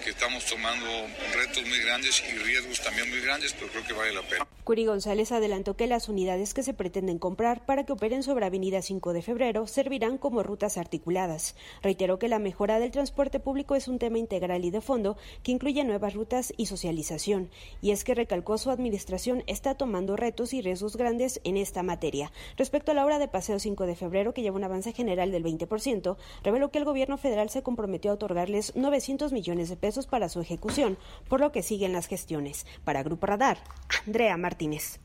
Speaker 12: que estamos tomando retos muy grandes y riesgos también muy grandes, pero creo que vale la pena.
Speaker 11: Curi González adelantó que las unidades que se pretenden comprar para que operen sobre Avenida 5 de Febrero servirán como rutas articuladas. Reiteró que la mejora del transporte público es un tema integral y de fondo que incluye nuevas rutas y socialización. Y es que recalcó su administración está tomando retos y riesgos grandes en esta materia. Respecto a la obra de Paseo 5 de Febrero, que lleva un avance general del 20%, reveló que el gobierno federal se comprometió a otorgarles 900 millones de pesos para su ejecución, por lo que siguen las gestiones. Para Grupo Radar, Andrea Martínez.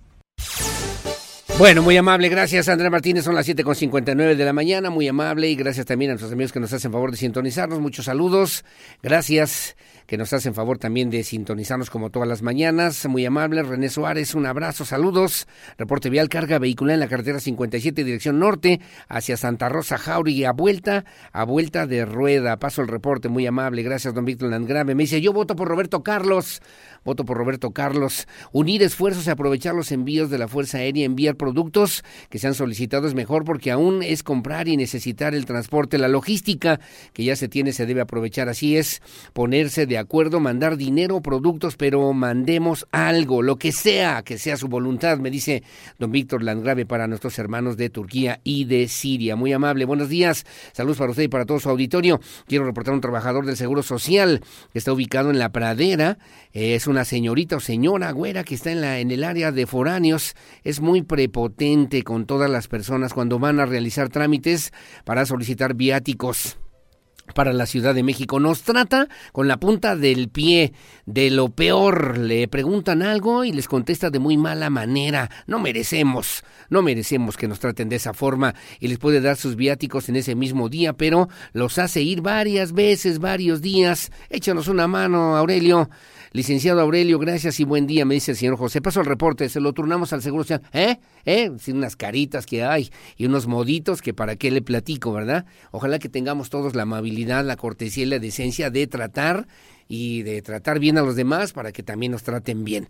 Speaker 4: Bueno, muy amable, gracias Andrea Martínez, son las 7.59 de la mañana, muy amable. Y gracias también a nuestros amigos que nos hacen favor de sintonizarnos, muchos saludos, gracias que nos hacen favor también de sintonizarnos como todas las mañanas. Muy amable, René Suárez, un abrazo, saludos. Reporte vial, carga vehicular en la carretera 57, dirección norte, hacia Santa Rosa, Jauregui, a vuelta, a vuelta de rueda. Paso el reporte, muy amable, gracias, don Víctor Landgrave. Me dice, yo voto por Roberto Carlos. Voto por Roberto Carlos. Unir esfuerzos y aprovechar los envíos de la Fuerza Aérea, enviar productos que se han solicitado es mejor porque aún es comprar y necesitar el transporte. La logística que ya se tiene se debe aprovechar. Así es, ponerse de de acuerdo, mandar dinero, productos, pero mandemos algo, lo que sea, que sea su voluntad, me dice don Víctor Landgrave para nuestros hermanos de Turquía y de Siria. Muy amable, buenos días, saludos para usted y para todo su auditorio. Quiero reportar un trabajador del Seguro Social que está ubicado en La Pradera, es una señorita o señora güera que está en, la, en el área de foráneos, es muy prepotente con todas las personas cuando van a realizar trámites para solicitar viáticos para la Ciudad de México. Nos trata con la punta del pie de lo peor. Le preguntan algo y les contesta de muy mala manera. No merecemos, no merecemos que nos traten de esa forma y les puede dar sus viáticos en ese mismo día, pero los hace ir varias veces, varios días. Échanos una mano, Aurelio. Licenciado Aurelio, gracias y buen día, me dice el señor José. Paso el reporte, se lo turnamos al Seguro Social. ¿Eh? ¿Eh? Sin unas caritas que hay y unos moditos que para qué le platico, ¿verdad? Ojalá que tengamos todos la amabilidad, la cortesía y la decencia de tratar y de tratar bien a los demás para que también nos traten bien.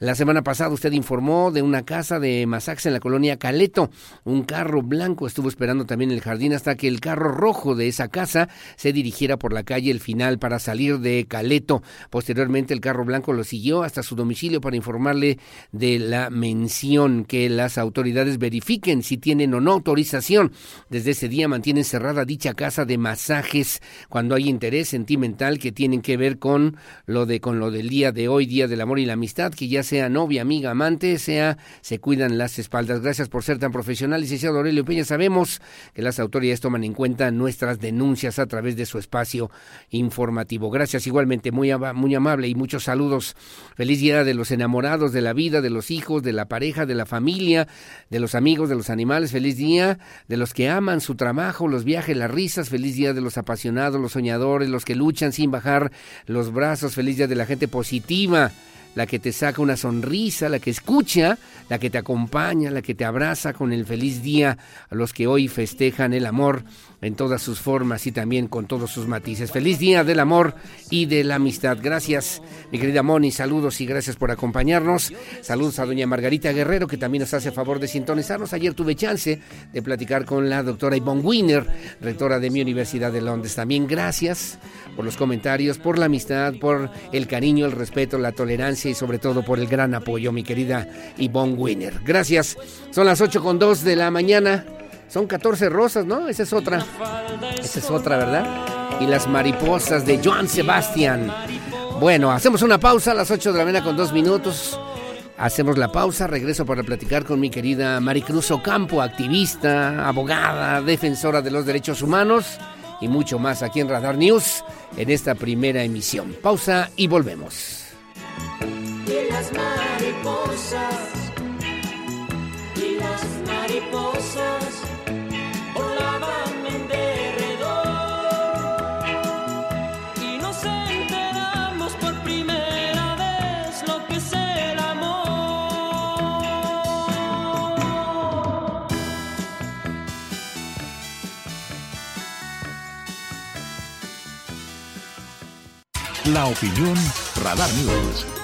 Speaker 4: La semana pasada usted informó de una casa de Masax en la colonia Caleto. Un carro blanco estuvo esperando también en el jardín hasta que el carro rojo de esa casa se dirigiera por la calle El Final para salir de Caleto. Posteriormente el carro blanco lo siguió hasta su domicilio para informarle de la mención que las autoridades verifiquen si tienen o no autorización. Desde ese día mantienen cerrada dicha casa de masajes cuando hay interés sentimental que tienen que ver con lo de con lo del día de hoy, Día del Amor y la Amistad, que ya sea novia, amiga, amante, sea se cuidan las espaldas. Gracias por ser tan profesional, licenciado Aurelio Peña. Sabemos que las autoridades toman en cuenta nuestras denuncias a través de su espacio informativo. Gracias igualmente, muy, muy amable y muchos saludos. Feliz día de los enamorados, de la vida, de los hijos, de la pareja, de la familia, de los amigos, de los animales. Feliz día de los que aman su trabajo, los viajes, las risas. Feliz día de los apasionados, los soñadores, los que luchan sin bajar los brazos. Feliz día de la gente positiva la que te saca una sonrisa, la que escucha, la que te acompaña, la que te abraza con el feliz día a los que hoy festejan el amor en todas sus formas y también con todos sus matices. Feliz día del amor y de la amistad. Gracias, mi querida Moni, saludos y gracias por acompañarnos. Saludos a doña Margarita Guerrero, que también nos hace favor de sintonizarnos. Ayer tuve chance de platicar con la doctora Yvonne Wiener, rectora de mi Universidad de Londres. También gracias por los comentarios, por la amistad, por el cariño, el respeto, la tolerancia y sobre todo por el gran apoyo, mi querida Yvonne Wiener. Gracias. Son las 8 con 2 de la mañana. Son 14 rosas, ¿no? Esa es otra. Esa es otra, ¿verdad? Y las mariposas de Joan Sebastián. Bueno, hacemos una pausa a las 8 de la mañana con dos minutos. Hacemos la pausa, regreso para platicar con mi querida Maricruz Ocampo, activista, abogada, defensora de los derechos humanos y mucho más aquí en Radar News en esta primera emisión. Pausa y volvemos.
Speaker 10: Las mariposas,
Speaker 1: La opinión Radar News.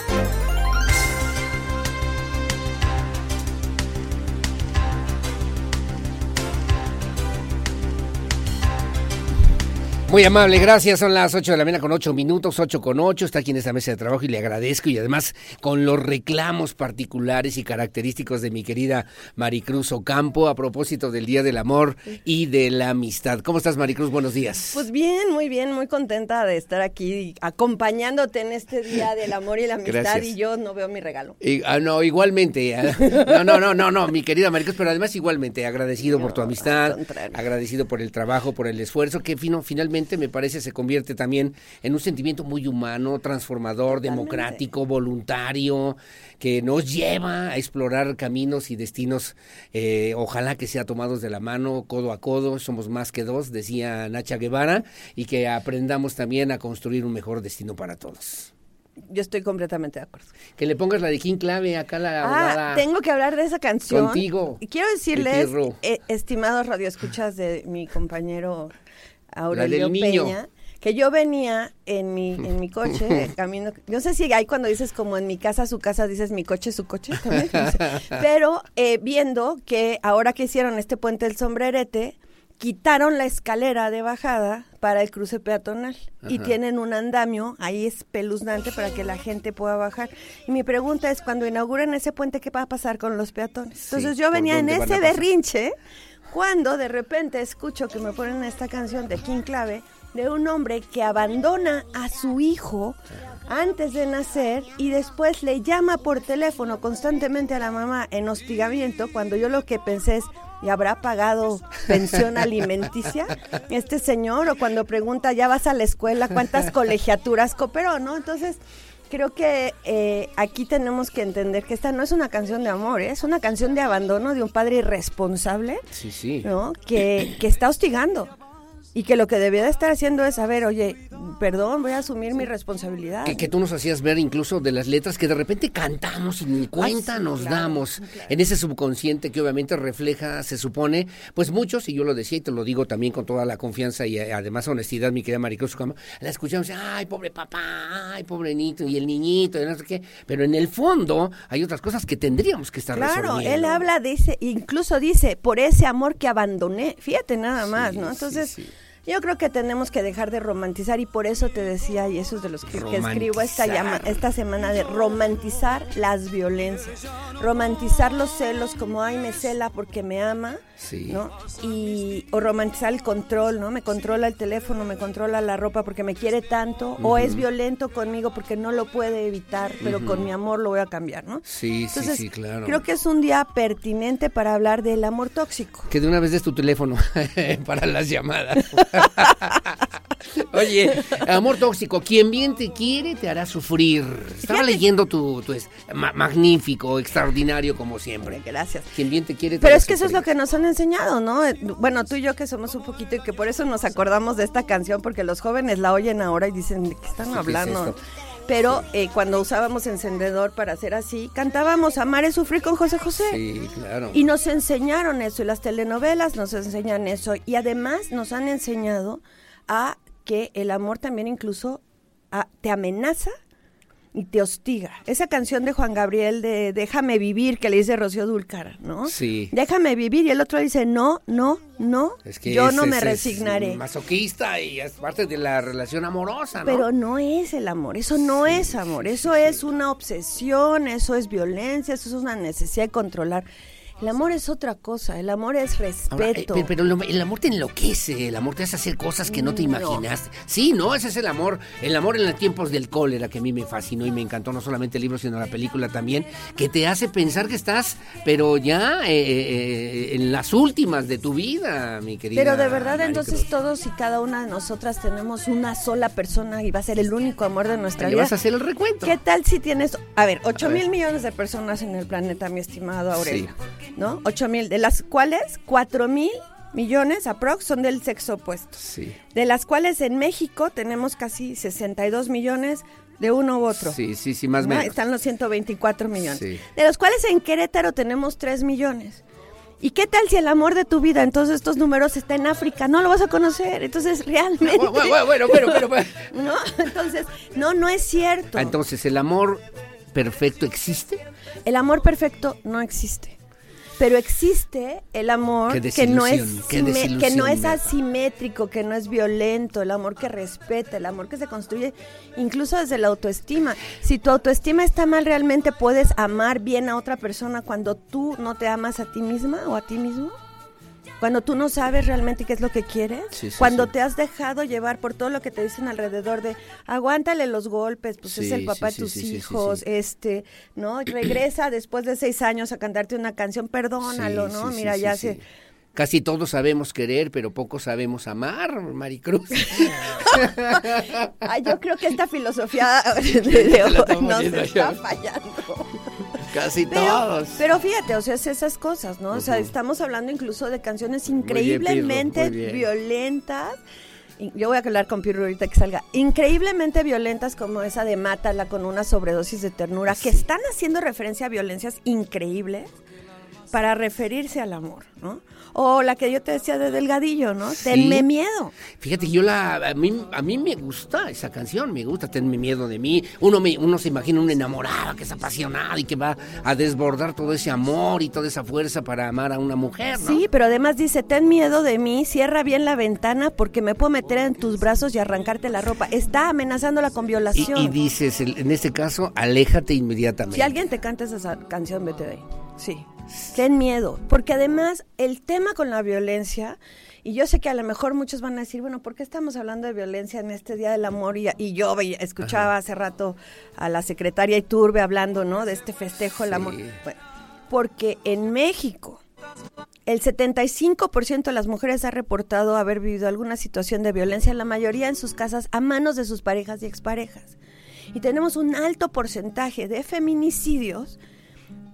Speaker 4: Muy amable, gracias. Son las 8 de la mañana con 8 minutos, 8 con 8. Está aquí en esta mesa de trabajo y le agradezco. Y además con los reclamos particulares y característicos de mi querida Maricruz Ocampo a propósito del Día del Amor y de la Amistad. ¿Cómo estás, Maricruz? Buenos días.
Speaker 24: Pues bien, muy bien, muy contenta de estar aquí acompañándote en este Día del Amor y la Amistad
Speaker 4: Gracias.
Speaker 24: y yo no veo mi regalo.
Speaker 4: Y- ah, no, igualmente. ah, No, no, no, no, no, mi querida Maricruz, pero además igualmente agradecido por tu amistad, agradecido por el trabajo, por el esfuerzo, que fino, finalmente me parece se convierte también en un sentimiento muy humano, transformador, democrático, voluntario, que nos lleva a explorar caminos y destinos, eh, ojalá que sea tomados de la mano, codo a codo, somos más que dos, decía Nacha Guevara, y que aprendamos también a construir un mejor destino para todos.
Speaker 24: Yo estoy completamente de acuerdo.
Speaker 4: Que le pongas la de King Clave acá la
Speaker 24: Ah,
Speaker 4: abogada.
Speaker 24: tengo que hablar de esa canción.
Speaker 4: Contigo.
Speaker 24: Y quiero decirles, eh, estimados radioescuchas de mi compañero Aurelio. Peña, que yo venía en mi, en mi coche, camino, no sé si hay cuando dices como en mi casa, su casa, dices mi coche, su coche también. no sé. Pero eh, viendo que ahora que hicieron este puente del sombrerete, quitaron la escalera de bajada para el cruce peatonal y tienen un andamio ahí espeluznante para que la gente pueda bajar. Y mi pregunta es, cuando inauguren ese puente, ¿qué va a pasar con los peatones? Entonces
Speaker 25: Sí,
Speaker 24: yo
Speaker 25: ¿por
Speaker 24: venía en ese berrinche cuando de repente escucho que me ponen esta canción de King Clave de un hombre que abandona a su hijo antes de nacer y después le llama por teléfono constantemente a la mamá en hostigamiento cuando yo lo que pensé es ¿y habrá pagado pensión alimenticia este señor? O cuando pregunta ¿ya vas a la escuela? ¿Cuántas colegiaturas cooperó? ¿no? Entonces creo que eh, aquí tenemos que entender que esta no es una canción de amor, ¿eh? es una canción de abandono de un padre irresponsable
Speaker 4: Sí, sí.
Speaker 24: ¿no? Que, que está hostigando. Y que lo que debía de estar haciendo es, a ver, oye, perdón, voy a asumir mi responsabilidad.
Speaker 4: Que, que tú nos hacías ver incluso de las letras que de repente cantamos y ni cuenta nos damos en ese subconsciente que obviamente refleja, se supone, pues muchos, y yo lo decía y te lo digo también con toda la confianza y eh, además honestidad, mi querida Maricruz Sucama, la escuchamos, ay, pobre papá, ay, pobre niño, y el niñito, y no sé qué, pero en el fondo hay otras cosas que tendríamos que estar
Speaker 24: Claro,
Speaker 4: resolviendo.
Speaker 24: él habla ese, incluso dice, por ese amor que abandoné. Fíjate nada más, ¿no? Entonces, yo creo que tenemos que dejar de romantizar y por eso te decía, y eso es de los que, que escribo esta, llama, esta semana, de romantizar las violencias. Romantizar los celos como, ay, me cela porque me ama,
Speaker 4: Sí.
Speaker 24: ¿no? Y, o romantizar el control, ¿no? Me controla el teléfono, me controla la ropa porque me quiere tanto, o es violento conmigo porque no lo puede evitar, pero con mi amor lo voy a cambiar, ¿no?
Speaker 4: Sí, sí,
Speaker 24: Entonces,
Speaker 4: sí, claro.
Speaker 24: Creo que es un día pertinente para hablar del amor tóxico.
Speaker 4: Que de una vez des tu teléfono para las llamadas. Oye, amor tóxico, quien bien te quiere te hará sufrir. Estaba
Speaker 24: Fíjate.
Speaker 4: leyendo tu, tu es- ma- magnífico, extraordinario como siempre.
Speaker 24: Gracias.
Speaker 4: Quien bien te quiere te
Speaker 24: Pero
Speaker 4: hará
Speaker 24: es que eso es
Speaker 4: sufrir.
Speaker 24: lo que nos han enseñado, ¿no? Eh, Bueno, tú y yo que somos un poquito y que por eso nos acordamos de esta canción, porque los jóvenes la oyen ahora y dicen, ¿de qué están
Speaker 4: Sí, ¿qué es
Speaker 24: hablando?
Speaker 4: esto?
Speaker 24: Pero eh, cuando usábamos encendedor para hacer así, cantábamos Amar es sufrir con José José.
Speaker 4: Sí, claro.
Speaker 24: Y nos enseñaron eso, y las telenovelas nos enseñan eso, y además nos han enseñado a que el amor también incluso ah, te amenaza y te hostiga. Esa canción de Juan Gabriel de Déjame vivir, que le dice Rocío Dulcar, ¿no?
Speaker 4: Sí.
Speaker 24: Déjame vivir, y el otro dice, no, no, no,
Speaker 4: Es que
Speaker 24: yo
Speaker 4: es-
Speaker 24: no me
Speaker 4: es- es
Speaker 24: resignaré.
Speaker 4: masoquista y es parte de la relación amorosa, ¿no?
Speaker 24: Pero no es el amor, eso no es amor, eso es una obsesión, eso es violencia, eso es una necesidad de controlar. El amor es otra cosa, el amor es
Speaker 4: Ahora, eh,
Speaker 24: respeto.
Speaker 4: pe- pero, lo- el amor te enloquece, el amor te hace hacer cosas que no te
Speaker 24: No.
Speaker 4: imaginaste. Sí, no, ese es el amor. El amor en los tiempos del cólera que a mí me fascinó y me encantó, no solamente el libro, sino la película también, que te hace pensar que estás, pero ya eh, eh, en las últimas de tu vida, mi querida.
Speaker 24: Pero de verdad, entonces todos y cada una de nosotras tenemos una sola persona y va a ser el único amor de nuestra
Speaker 4: ¿Le
Speaker 24: vida.
Speaker 4: vas a hacer el recuento?
Speaker 24: ¿Qué tal si tienes, a ver, 8
Speaker 4: A ver.
Speaker 24: mil millones de personas en el planeta, mi estimado Aurelio? ¿No? 8 mil, de las cuales 4 mil millones aprox son del sexo opuesto.
Speaker 4: Sí.
Speaker 24: De las cuales en México tenemos casi 62 millones de uno u otro.
Speaker 4: Sí, sí, sí, más o
Speaker 24: ¿no?
Speaker 4: menos.
Speaker 24: Están los 124 millones.
Speaker 4: Sí.
Speaker 24: De los cuales en Querétaro tenemos 3 millones. ¿Y qué tal si el amor de tu vida en todos estos números está en África? No lo vas a conocer. Entonces, realmente.
Speaker 4: Bueno, bueno, bueno, bueno, bueno, bueno.
Speaker 24: ¿No? Entonces, no, no es cierto.
Speaker 4: Ah, Entonces, ¿el amor perfecto existe?
Speaker 24: El amor perfecto no existe. Pero existe el amor que no, es que no es asimétrico, que no es violento, el amor que respeta, el amor que se construye incluso desde la autoestima. Si tu autoestima está mal, realmente puedes amar bien a otra persona cuando tú no te amas a ti misma o a ti mismo. Cuando tú no sabes realmente qué es lo que quieres,
Speaker 4: Sí, sí,
Speaker 24: cuando
Speaker 4: sí.
Speaker 24: te has dejado llevar por todo lo que te dicen alrededor de aguántale los golpes, pues es el papá de tus hijos, este, ¿no? Regresa después de seis años a cantarte una canción, perdónalo, ¿no? Mira, ya se...
Speaker 4: Casi todos sabemos querer, pero pocos sabemos amar, Maricruz.
Speaker 24: Ay, yo creo que esta filosofía de, de hoy nos está fallando.
Speaker 4: Casi
Speaker 24: Pero,
Speaker 4: todos.
Speaker 24: pero fíjate, o sea, es esas cosas, ¿no? O sea, estamos hablando incluso de canciones increíblemente
Speaker 4: bien.
Speaker 24: violentas. Yo voy a hablar con Pirro ahorita que salga. Increíblemente violentas como esa de Mátala con una sobredosis de ternura, que están haciendo referencia a violencias increíbles para referirse al amor, ¿no? O la que yo te decía de Delgadillo, ¿no? Tenme miedo.
Speaker 4: Fíjate, yo la a mí a mí me gusta esa canción, me gusta Tenme miedo de mí. Uno me uno se imagina un enamorado que es apasionado y que va a desbordar todo ese amor y toda esa fuerza para amar a una mujer, ¿no?
Speaker 24: Sí, pero además dice, ten miedo de mí, cierra bien la ventana porque me puedo meter en tus brazos y arrancarte la ropa. Está amenazándola con violación.
Speaker 4: y dices, en este caso, aléjate inmediatamente.
Speaker 24: Si alguien te canta esa sa- canción, vete de ahí. Sí. Ten miedo. Porque además, el tema con la violencia, y yo sé que a lo mejor muchos van a decir, bueno, ¿por qué estamos hablando de violencia en este Día del Amor? Y, y yo escuchaba hace rato a la secretaria Iturbe hablando, ¿no? De este festejo del amor. Bueno, porque en México, el 75% de las mujeres ha reportado haber vivido alguna situación de violencia, la mayoría en sus casas, a manos de sus parejas y exparejas. Y tenemos un alto porcentaje de feminicidios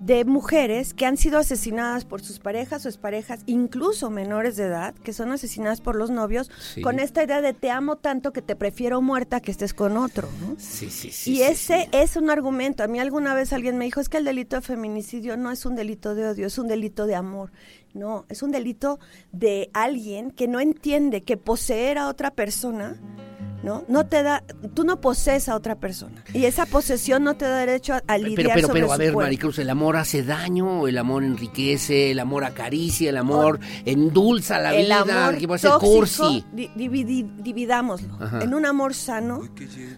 Speaker 24: de mujeres que han sido asesinadas por sus parejas o exparejas, incluso menores de edad, que son asesinadas por los novios,
Speaker 4: Sí.
Speaker 24: con esta idea de te amo tanto que te prefiero muerta que estés con otro. ¿no?
Speaker 4: Sí, sí, sí.
Speaker 24: y
Speaker 4: sí,
Speaker 24: ese es un argumento. A mí alguna vez alguien me dijo, es que el delito de feminicidio no es un delito de odio, es un delito de amor. No, es un delito de alguien que no entiende que poseer a otra persona, ¿no? No te da, tú no posees a otra persona. Y esa posesión no te da derecho a, a lidiar
Speaker 4: Pero, pero,
Speaker 24: sobre
Speaker 4: pero, a
Speaker 24: su
Speaker 4: ver,
Speaker 24: cuerpo.
Speaker 4: Maricruz, el amor hace daño, el amor enriquece, el amor acaricia, el amor endulza la
Speaker 24: el
Speaker 4: vida,
Speaker 24: amor
Speaker 4: que a ser
Speaker 24: tóxico,
Speaker 4: cursi.
Speaker 24: di- dividámoslo
Speaker 4: Ajá.
Speaker 24: en un amor sano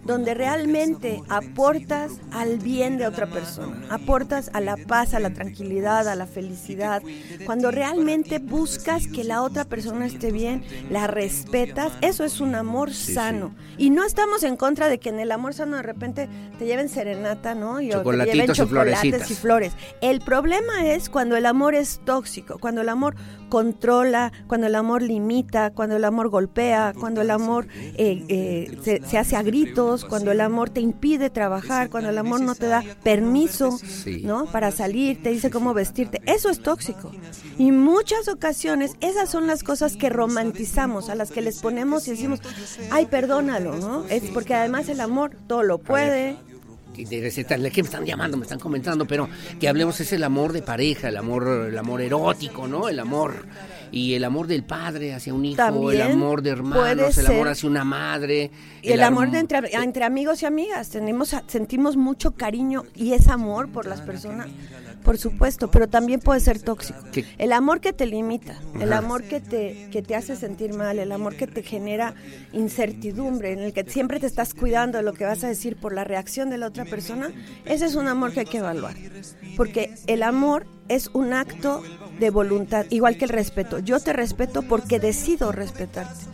Speaker 24: donde realmente aportas al bien de otra persona, aportas a la paz, a la tranquilidad, a la felicidad, cuando realmente buscas que la otra persona esté bien, la respetas, eso es un amor sano. Y no estamos en contra de que en el amor sano de repente te lleven serenata, ¿no? Y o te lleven chocolates y flores. El problema es cuando el amor es tóxico, cuando el amor controla, cuando el amor limita, cuando el amor golpea, cuando el amor eh, eh, se, se hace a gritos, cuando el amor te impide trabajar, cuando el amor no te da permiso. ¿no? Para salir, te dice cómo vestirte. Eso es tóxico. Y muchas ocasiones esas son las cosas que romantizamos, a las que les ponemos y decimos, ay, perdónalo, ¿no? Es porque además el amor todo lo puede.
Speaker 4: De receta- que me están llamando, me están comentando, pero que hablemos es el amor de pareja, el amor, el amor erótico, ¿no? El amor y el amor del padre hacia un hijo, el amor de hermanos, el amor hacia una madre.
Speaker 24: Y el, amor de entre, entre amigos y amigas, tenemos, sentimos mucho cariño y es amor por las personas, por supuesto, pero también puede ser tóxico.
Speaker 4: ¿Qué?
Speaker 24: El amor que te limita, el
Speaker 4: Ajá.
Speaker 24: amor que te, que te hace sentir mal, el amor que te genera incertidumbre, en el que siempre te estás cuidando de lo que vas a decir por la reacción de la otra persona, ese es un amor que hay que evaluar. Porque el amor es un acto de voluntad, igual que el respeto. Yo te respeto porque decido respetarte.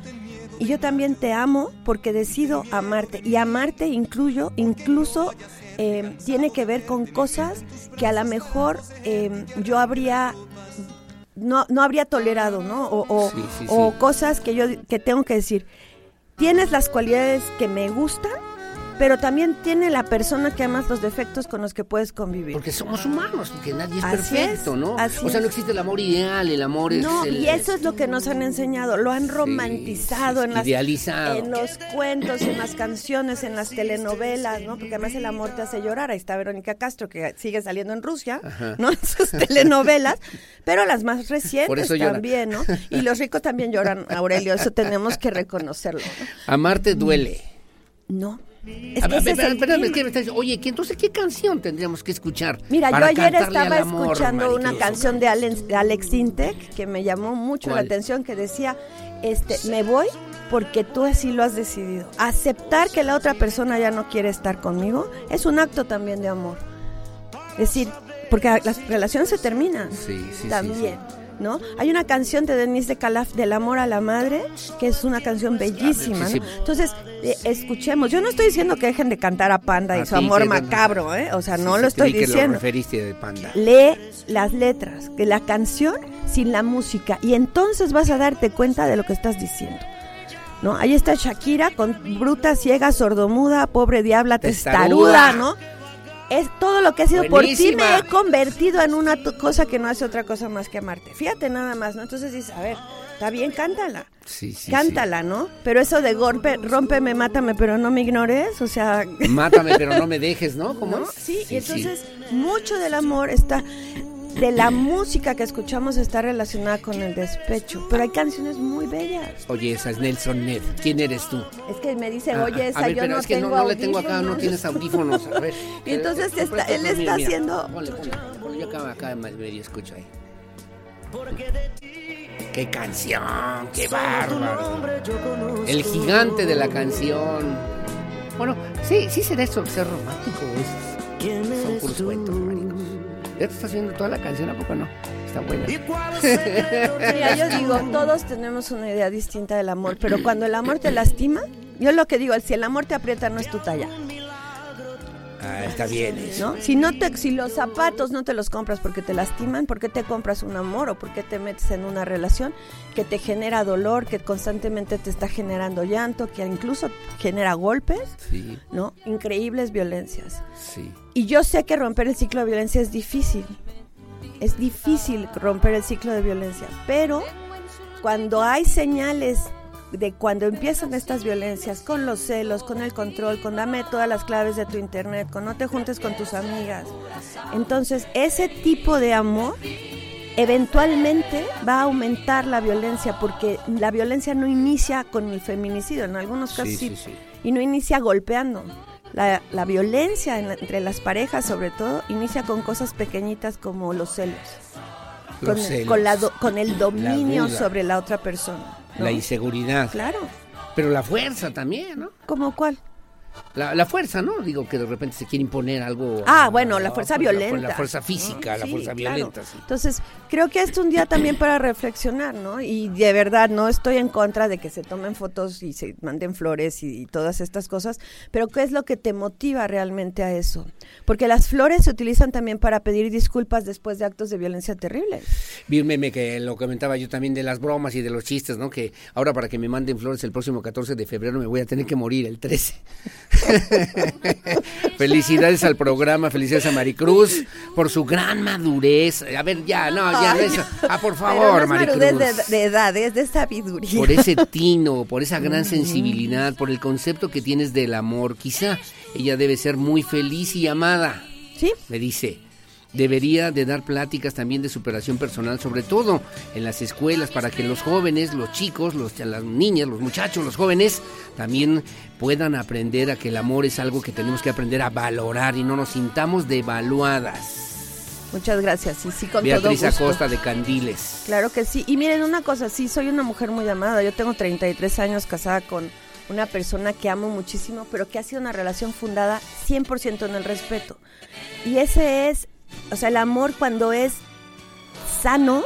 Speaker 24: Y yo también te amo porque decido amarte. Y amarte incluyo, incluso eh, tiene que ver con cosas que a lo mejor eh, yo habría no, no habría tolerado, ¿no? O, o-
Speaker 4: Sí, sí,
Speaker 24: o cosas que yo que tengo que decir. Tienes las cualidades que me gustan, pero también tiene la persona que amas los defectos con los que puedes convivir.
Speaker 4: Porque somos humanos, porque nadie es
Speaker 24: Así
Speaker 4: perfecto,
Speaker 24: es,
Speaker 4: ¿no?
Speaker 24: así
Speaker 4: o sea, no existe el amor ideal, el amor
Speaker 24: No,
Speaker 4: es el...
Speaker 24: y eso es lo que nos han enseñado, lo han romantizado en las
Speaker 4: idealizado.
Speaker 24: en los cuentos, en las canciones, en las telenovelas, ¿no? Porque además el amor te hace llorar. Ahí está Verónica Castro que sigue saliendo en Rusia,
Speaker 4: Ajá.
Speaker 24: ¿no? En sus telenovelas, pero las más recientes
Speaker 4: llora.
Speaker 24: también, ¿no? Y los ricos también lloran, Aurelio, eso tenemos que reconocerlo. ¿no?
Speaker 4: Amarte duele.
Speaker 24: No. Es
Speaker 4: A
Speaker 24: que ese es
Speaker 4: espérame, que me estás diciendo, oye, ¿qué- entonces qué canción tendríamos que escuchar?
Speaker 24: Mira, yo ayer estaba
Speaker 4: amor,
Speaker 24: escuchando una canción de Alex, de Alex Intec que me llamó mucho
Speaker 4: ¿Cuál?
Speaker 24: la atención, que decía, este, me voy porque tú así lo has decidido. Aceptar que la otra persona ya no quiere estar conmigo es un acto también de amor. Es decir, porque las relaciones se terminan
Speaker 4: Sí, sí, sí,
Speaker 24: también. ¿No? Hay una canción de Denise de Calaf del amor a la madre que es una canción bellísima. ¿no? Entonces, eh, escuchemos. Yo no estoy diciendo que dejen de cantar a Panda y
Speaker 4: A
Speaker 24: su amor macabro, ¿eh? O sea, no
Speaker 4: sí,
Speaker 24: lo estoy
Speaker 4: que
Speaker 24: diciendo.
Speaker 4: lo referiste de panda.
Speaker 24: Lee las letras, que la canción sin la música y entonces vas a darte cuenta de lo que estás diciendo. ¿No? Ahí está Shakira con bruta, ciega, sordomuda, pobre diabla,
Speaker 4: testaruda,
Speaker 24: ¿no? Es todo lo que ha sido por ti me he convertido en una cosa que no hace otra cosa más que amarte. Fíjate nada más, ¿no? Entonces dices, a ver, está bien, cántala.
Speaker 4: Sí, sí,
Speaker 24: cántala, ¿no? Pero eso de golpe, rómpeme, mátame, pero no me ignores, o sea.
Speaker 4: Mátame, pero no me dejes, ¿no? ¿Cómo
Speaker 24: ¿no? Sí, y entonces mucho del amor está, de la música que escuchamos está relacionada con el despecho, pero hay canciones muy bellas.
Speaker 4: Oye, esa es Nelson Ned. ¿Quién eres tú?
Speaker 24: Es que me dice,
Speaker 4: Ah,
Speaker 24: oye,
Speaker 4: a
Speaker 24: esa
Speaker 4: ver,
Speaker 24: yo
Speaker 4: pero
Speaker 24: no
Speaker 4: es que
Speaker 24: tengo
Speaker 4: no, no le tengo acá, no
Speaker 24: audífonos".
Speaker 4: tienes audífonos. A ver.
Speaker 24: Y entonces
Speaker 4: Eh,
Speaker 24: está- él está
Speaker 4: mira,
Speaker 24: haciendo-
Speaker 4: Ponle, ponle, ponle, yo acá, acá medio escucho ahí. ¡Qué canción! ¡Qué bárbaro! El gigante de la canción. Bueno, sí, sí será eso, ser romántico. Es, son puros cuentos. ¿Ya te estás viendo toda la canción? ¿A poco no? Está buena.
Speaker 24: Mira, yo digo, todos tenemos una idea distinta del amor, pero cuando el amor te lastima, yo lo que digo, si el amor te aprieta no es tu talla.
Speaker 4: Ah, está bien eso.
Speaker 24: ¿no? Si no te, si los zapatos no te los compras porque te lastiman, ¿por qué te compras un amor o por qué te metes en una relación que te genera dolor, que constantemente te está generando llanto, que incluso genera golpes,
Speaker 4: Sí,
Speaker 24: ¿no? Increíbles violencias.
Speaker 4: sí.
Speaker 24: Y yo sé que romper el ciclo de violencia es difícil. Es difícil romper el ciclo de violencia, pero cuando hay señales de cuando empiezan estas violencias, con los celos, con el control, con dame todas las claves de tu internet, con no te juntes con tus amigas. Entonces, ese tipo de amor eventualmente va a aumentar la violencia porque la violencia no inicia con el feminicidio, en algunos casos
Speaker 4: Sí,
Speaker 24: sí,
Speaker 4: sí, sí.
Speaker 24: y no inicia golpeando. La, la violencia en la- entre las parejas, sobre todo, inicia con cosas pequeñitas como los celos.
Speaker 4: Los
Speaker 24: con,
Speaker 4: celos.
Speaker 24: con la do- con el dominio sobre la otra persona. ¿No?
Speaker 4: La inseguridad.
Speaker 24: Claro.
Speaker 4: Pero la fuerza también, ¿no?
Speaker 24: ¿Cómo cuál?
Speaker 4: La, la fuerza, ¿no? Digo que de repente se quiere imponer algo.
Speaker 24: Ah, bueno, la fuerza
Speaker 4: pues,
Speaker 24: violenta.
Speaker 4: La, fuerza física, la
Speaker 24: Sí,
Speaker 4: fuerza
Speaker 24: claro.
Speaker 4: violenta, sí.
Speaker 24: Entonces, creo que es un día también para reflexionar, ¿no? Y de verdad, no estoy en contra de que se tomen fotos y se manden flores y, y todas estas cosas, pero ¿qué es lo que te motiva realmente a eso? Porque las flores se utilizan también para pedir disculpas después de actos de violencia terribles.
Speaker 4: Vi un meme que lo comentaba yo también de las bromas y de los chistes, ¿no? Que ahora para que me manden flores el próximo 14 de febrero me voy a tener que morir el 13. felicidades al programa, felicidades a Maricruz por su gran madurez. A ver, ya, no, ya, no
Speaker 24: Ay,
Speaker 4: es- ah, por favor,
Speaker 24: no es
Speaker 4: Maricruz.
Speaker 24: de, de edad, es de sabiduría.
Speaker 4: por ese tino, por esa gran sensibilidad, por el concepto que tienes del amor. Quizá ella debe ser muy feliz y amada.
Speaker 24: Sí.
Speaker 4: Me dice. Debería de dar pláticas también de superación personal, sobre todo en las escuelas, para que los jóvenes, los chicos, los, las niñas, los muchachos, los jóvenes, también puedan aprender a que el amor es algo que tenemos que aprender a valorar y no nos sintamos devaluadas.
Speaker 24: Muchas gracias, y sí, con
Speaker 4: Beatriz
Speaker 24: todo gusto.
Speaker 4: Acosta de Candiles.
Speaker 24: Claro que sí. Y miren una cosa, sí, soy una mujer muy amada. Yo tengo 33 años casada con una persona que amo muchísimo, pero que ha sido una relación fundada 100% en el respeto. Y ese es, o sea, el amor cuando es sano,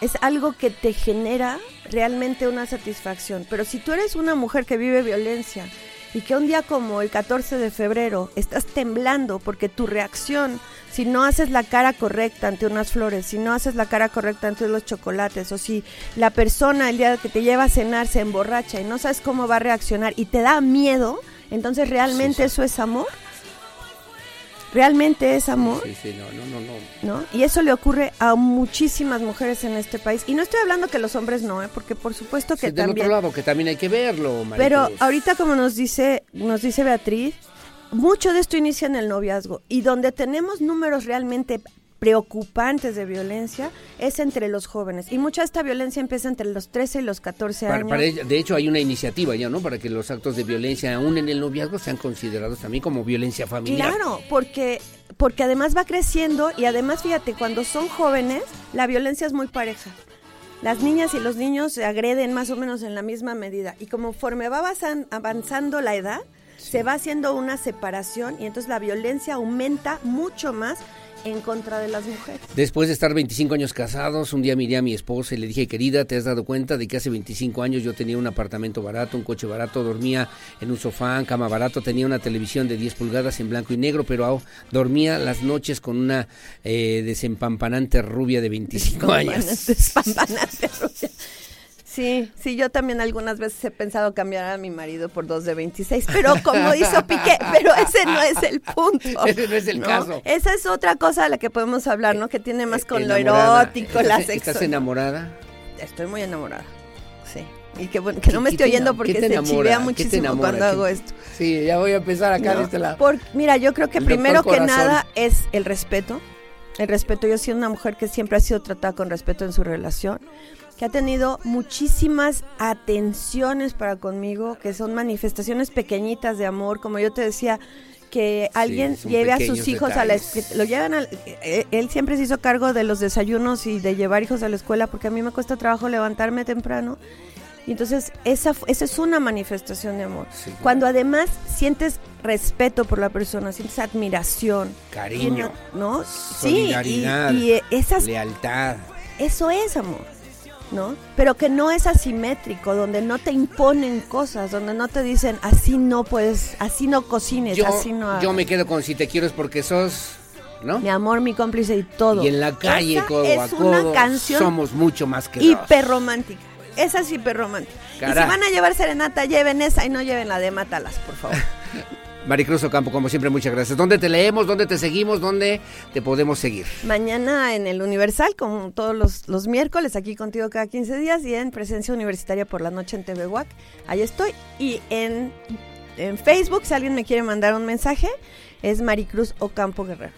Speaker 24: es algo que te genera realmente una satisfacción. Pero si tú eres una mujer que vive violencia y que un día como el 14 de febrero estás temblando porque tu reacción, si no haces la cara correcta ante unas flores, si no haces la cara correcta ante los chocolates, o si la persona el día que te lleva a cenar se emborracha y no sabes cómo va a reaccionar y te da miedo, entonces realmente eso es amor. ¿Realmente es amor?
Speaker 4: Sí, sí, no, no, no, no.
Speaker 24: ¿no? Y eso le ocurre a muchísimas mujeres en este país. Y no estoy hablando que los hombres no, ¿eh? porque por supuesto que
Speaker 4: Sí, del
Speaker 24: también.
Speaker 4: otro lado, que también hay que verlo,
Speaker 24: Pero
Speaker 4: Maricruz.
Speaker 24: ahorita como nos dice, nos dice Beatriz, mucho de esto inicia en el noviazgo y donde tenemos números realmente preocupantes de violencia es entre los jóvenes y mucha de esta violencia empieza entre los 13 y los 14
Speaker 4: Para-
Speaker 24: años.
Speaker 4: para ella- de hecho, hay una iniciativa ya, ¿no? Para que los actos de violencia, aún en el noviazgo, sean considerados también como violencia familiar.
Speaker 24: Claro, porque porque además va creciendo y además fíjate, cuando son jóvenes, la violencia es muy pareja. Las niñas y los niños se agreden más o menos en la misma medida y conforme va avanzan- avanzando la edad, se va haciendo una separación y entonces la violencia aumenta mucho más en contra de las mujeres.
Speaker 4: Después de estar 25 años casados, un día miré a mi esposa y le dije, querida, ¿te has dado cuenta de que hace 25 años yo tenía un apartamento barato, un coche barato, dormía en un sofá, en cama barato, tenía una televisión de 10 pulgadas en blanco y negro, pero dormía las noches con una eh, desempampanante rubia de 25 años?
Speaker 24: Despampanante, Rusia. Sí, sí, yo también algunas veces he pensado cambiar a mi marido por dos de 26, pero como hizo Piqué, pero ese no es el punto.
Speaker 4: Ese no es el caso.
Speaker 24: Esa es otra cosa de la que podemos hablar, ¿no? Que tiene más con lo erótico,
Speaker 4: ¿Estás-
Speaker 24: la
Speaker 4: ¿Estás
Speaker 24: sexualidad.
Speaker 4: enamorada?
Speaker 24: Estoy muy enamorada, sí. Y que, bueno, que no me
Speaker 4: ¿Qué
Speaker 24: estoy oyendo porque se chivea
Speaker 4: ¿Qué te
Speaker 24: muchísimo
Speaker 4: enamora?
Speaker 24: cuando
Speaker 4: ¿Qué-
Speaker 24: hago esto.
Speaker 4: Sí, ya voy a empezar acá
Speaker 24: No,
Speaker 4: de este lado.
Speaker 24: por- mira, yo creo que
Speaker 4: El
Speaker 24: primero que nada es el respeto. El respeto. Yo soy una mujer que siempre ha sido tratada con respeto en su relación, que ha tenido muchísimas atenciones para conmigo, que son manifestaciones pequeñitas de amor, como yo te decía que alguien lleve a sus hijos a la escuela, lo llevan al- eh, él siempre se hizo cargo de los desayunos y de llevar hijos a la escuela porque a mí me cuesta trabajo levantarme temprano y entonces esa, esa es una manifestación de amor.
Speaker 4: Sí.
Speaker 24: Cuando además sientes respeto por la persona, sientes admiración.
Speaker 4: Cariño.
Speaker 24: no-. Sí, y, y, esas,
Speaker 4: Lealtad.
Speaker 24: eso es amor, ¿no? Pero que no es asimétrico, donde no te imponen cosas, donde no te dicen, así no puedes, así no cocines,
Speaker 4: Yo,
Speaker 24: así no
Speaker 4: yo
Speaker 24: hagas".
Speaker 4: me quedo con si te quiero es porque sos, ¿no?
Speaker 24: Mi amor, mi cómplice y todo.
Speaker 4: Y en la calle,
Speaker 24: Esa
Speaker 4: codo
Speaker 24: es
Speaker 4: a codo,
Speaker 24: una canción
Speaker 4: somos mucho más que dos.
Speaker 24: hiperromántica. Esa es hiperromántica. Y si van a llevar serenata, lleven esa y no lleven la de Mátalas, por favor.
Speaker 4: Maricruz Ocampo, como siempre, muchas gracias. ¿Dónde te leemos? ¿Dónde te seguimos? ¿Dónde te podemos seguir?
Speaker 24: Mañana en el Universal, como todos los, los miércoles, aquí contigo cada 15 días y en Presencia Universitaria por la noche en TV WAC. Ahí estoy. Y en, en Facebook, si alguien me quiere mandar un mensaje, es Maricruz Ocampo Guerrero.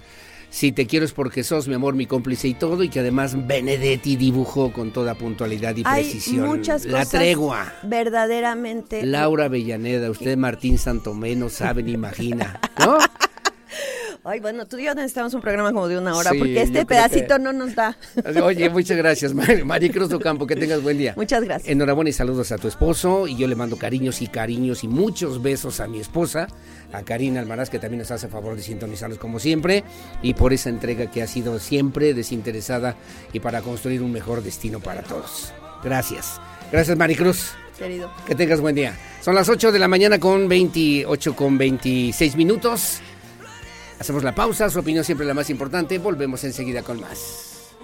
Speaker 4: Si te quiero es porque sos mi amor, mi cómplice y todo, y que además Benedetti dibujó con toda puntualidad y
Speaker 24: Hay
Speaker 4: precisión.
Speaker 24: muchas
Speaker 4: La
Speaker 24: cosas
Speaker 4: tregua.
Speaker 24: verdaderamente
Speaker 4: Laura Avellaneda, usted Martín Santomé no sabe ni imagina, ¿no?
Speaker 24: Ay, bueno, tú y yo necesitamos un programa como de una hora,
Speaker 4: Sí,
Speaker 24: porque este pedacito
Speaker 4: que-
Speaker 24: no nos da.
Speaker 4: Oye, muchas gracias, Mar- Maricruz Ocampo, que tengas buen día.
Speaker 24: Muchas gracias.
Speaker 4: Enhorabuena y saludos a tu esposo, y yo le mando cariños y cariños y muchos besos a mi esposa, a Karina Almaraz, que también nos hace favor de sintonizarnos como siempre, y por esa entrega que ha sido siempre desinteresada y para construir un mejor destino para todos. Gracias. Gracias, Maricruz.
Speaker 24: Querido.
Speaker 4: Que tengas buen día. Son las 8 de la mañana con 28 con 26 minutos. Hacemos la pausa, su opinión siempre la más importante. Volvemos enseguida con más.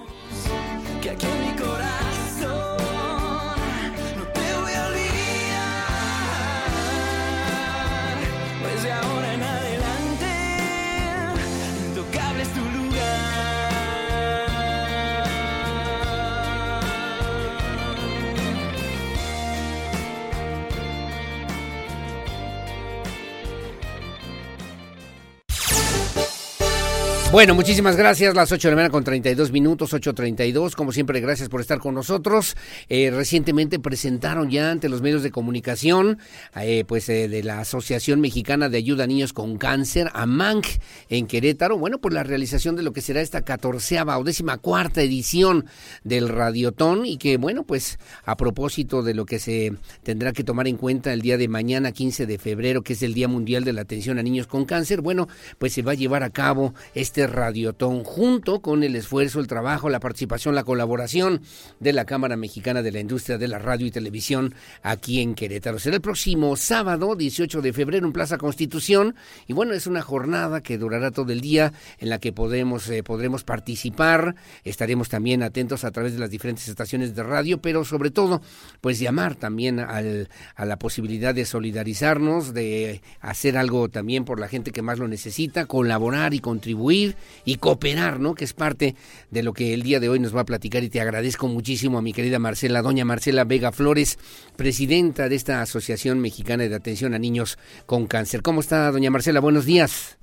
Speaker 4: Bueno, muchísimas gracias. Las 8 de la mañana con 32 minutos, 8.32. Como siempre, gracias por estar con nosotros. Eh, recientemente presentaron ya ante los medios de comunicación, eh, pues eh, de la Asociación Mexicana de Ayuda a Niños con Cáncer, AMANC, en Querétaro. Bueno, pues la realización de lo que será esta catorceava o décima cuarta edición del Radiotón y que, bueno, pues a propósito de lo que se tendrá que tomar en cuenta el día de mañana, 15 de febrero, que es el Día Mundial de la Atención a Niños con Cáncer, bueno, pues se va a llevar a cabo este este radiotón, junto con el esfuerzo, el trabajo, la participación, la colaboración de la Cámara Mexicana de la Industria de la Radio y Televisión aquí en Querétaro. Será el próximo sábado, 18 de febrero, en Plaza Constitución. Y bueno, es una jornada que durará todo el día en la que podemos, eh, podremos participar. Estaremos también atentos a través de las diferentes estaciones de radio, pero sobre todo, pues llamar también al, a la posibilidad de solidarizarnos, de hacer algo también por la gente que más lo necesita, colaborar y contribuir y cooperar, ¿no? Que es parte de lo que el día de hoy nos va a platicar y te agradezco muchísimo a mi querida Marcela, doña Marcela Vega Flores, presidenta de esta Asociación Mexicana de Atención a Niños con Cáncer. ¿Cómo está, doña Marcela? Buenos días.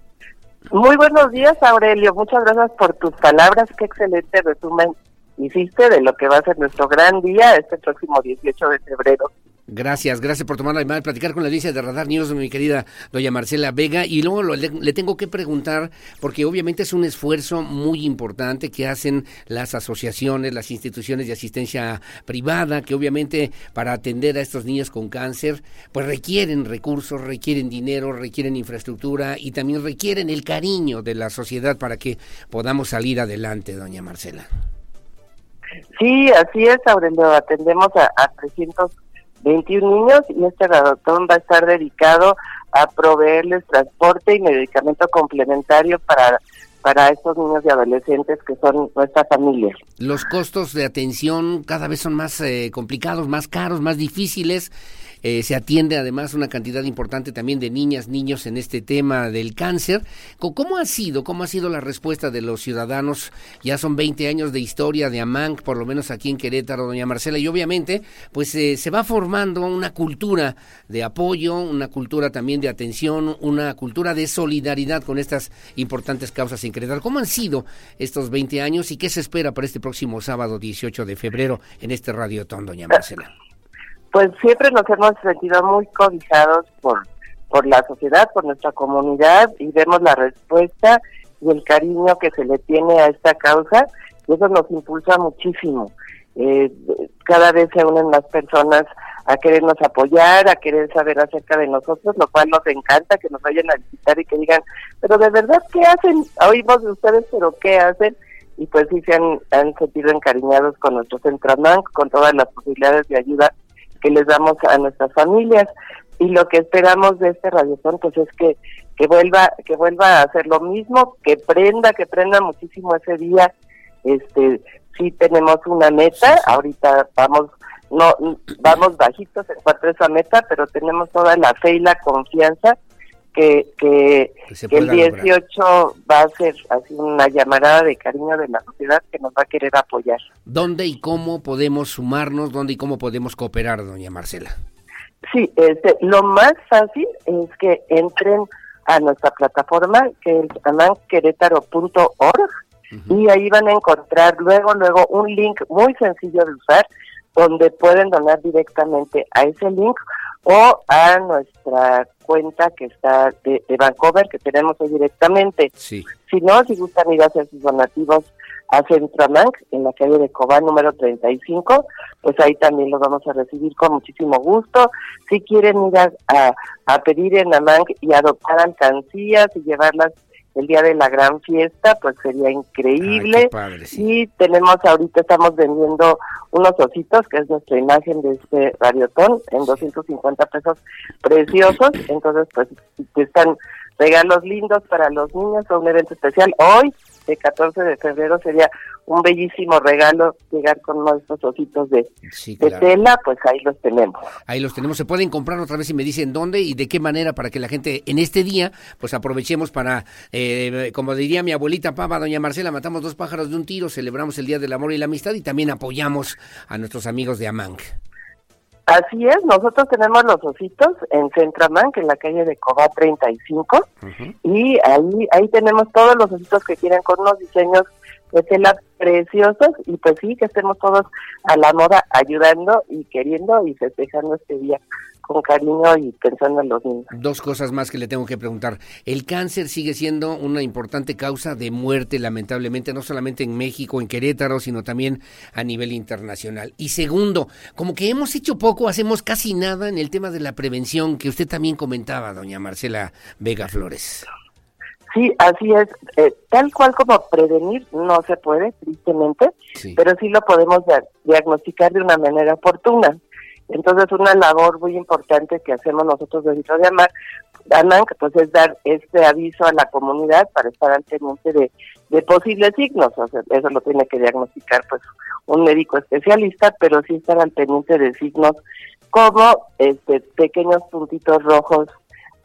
Speaker 25: Muy buenos días, Aurelio. Muchas gracias por tus palabras. Qué excelente resumen hiciste de lo que va a ser nuestro gran día este próximo 18 de febrero.
Speaker 4: Gracias, gracias por tomar la llamada, platicar con la audiencia de Radar News, mi querida doña Marcela Vega. Y luego le, tengo que preguntar, porque obviamente es un esfuerzo muy importante que hacen las asociaciones, las instituciones de asistencia privada, que obviamente para atender a estos niños con cáncer, pues requieren recursos, requieren dinero, requieren infraestructura y también requieren el cariño de la sociedad para que podamos salir adelante, doña Marcela.
Speaker 25: Sí, así es, Aurelio. Atendemos a, a 300 21 niños y este radotón va a estar dedicado a proveerles transporte y medicamento complementario para para estos niños y adolescentes que son nuestra familia.
Speaker 4: Los costos de atención cada vez son más eh, complicados, más caros, más difíciles. Eh, se atiende además una cantidad importante también de niñas, niños en este tema del cáncer. ¿Cómo ha sido, cómo ha sido la respuesta de los ciudadanos? Ya son 20 años de historia de AMANC, por lo menos aquí en Querétaro, doña Marcela, y obviamente pues eh, se va formando una cultura de apoyo, una cultura también de atención, una cultura de solidaridad con estas importantes causas en Querétaro. ¿Cómo han sido estos 20 años y qué se espera para este próximo sábado 18 de febrero en este Radiotón, doña Marcela?
Speaker 25: Pues siempre nos hemos sentido muy cobijados por, por la sociedad, por nuestra comunidad y vemos la respuesta y el cariño que se le tiene a esta causa y eso nos impulsa muchísimo. Eh, cada vez se unen más personas a querernos apoyar, a querer saber acerca de nosotros, lo cual nos encanta que nos vayan a visitar y que digan, pero de verdad, ¿qué hacen? Oímos de ustedes, pero ¿qué hacen? Y pues sí se han, han sentido encariñados con nuestro Centraman, con todas las posibilidades de ayuda que les damos a nuestras familias. Y lo que esperamos de este radiotón pues es que que vuelva que vuelva a hacer lo mismo que prenda que prenda muchísimo ese día. Este sí tenemos una meta ahorita vamos no vamos bajitos en cuanto a esa meta pero tenemos toda la fe y la confianza que, que, el 18 va a ser así una llamada de cariño de la sociedad que nos va a querer apoyar.
Speaker 4: ¿Dónde y cómo podemos sumarnos? ¿Dónde y cómo podemos cooperar, doña Marcela?
Speaker 25: Sí, este, lo más fácil es que entren a nuestra plataforma que es amanquerétaro.org y ahí van a encontrar luego, luego un link muy sencillo de usar donde pueden donar directamente a ese link o a nuestra cuenta que está de, de Vancouver, que tenemos ahí directamente. Si no, si gustan ir a hacer sus donativos a Centramanc, en la calle de Cobán número 35, pues ahí también los vamos a recibir con muchísimo gusto. Si quieren ir a, a, pedir en Amanc y adoptar alcancías y llevarlas el día de la gran fiesta, pues sería increíble. Y tenemos ahorita, estamos vendiendo unos ositos, que es nuestra imagen de este radiotón, en 250 pesos preciosos. Entonces, pues, están regalos lindos para los niños o un evento especial. Hoy, el 14 de febrero, sería un bellísimo regalo llegar con uno de estos ositos de, tela, pues ahí los tenemos.
Speaker 4: Ahí los tenemos, se pueden comprar otra vez y me dicen dónde y de qué manera para que la gente en este día, pues aprovechemos para, eh, como diría mi abuelita Pava, doña Marcela, matamos dos pájaros de un tiro, celebramos el Día del Amor y la Amistad y también apoyamos a nuestros amigos de Amanc.
Speaker 25: Así es, nosotros tenemos los ositos en Centraman, que en la calle de Cobá 35, y ahí ahí tenemos todos los ositos que quieren con unos diseños de tela preciosos y pues sí, que estemos todos a la moda ayudando y queriendo y festejando este día con cariño y pensando en los niños.
Speaker 4: Dos cosas más que le tengo que preguntar. El cáncer sigue siendo una importante causa de muerte, lamentablemente, no solamente en México, en Querétaro, sino también a nivel internacional. Y segundo, como que hemos hecho poco, hacemos casi nada en el tema de la prevención, que usted también comentaba, doña Marcela Vega Flores.
Speaker 25: Sí, así es. Eh, tal cual como prevenir no se puede, tristemente, pero sí lo podemos diagnosticar de una manera oportuna. Entonces, una labor muy importante que hacemos nosotros dentro de AMAR, AMANC, pues es dar este aviso a la comunidad para estar al pendiente de, de posibles signos. O sea, eso lo tiene que diagnosticar pues un médico especialista, pero sí estar al pendiente de signos como este pequeños puntitos rojos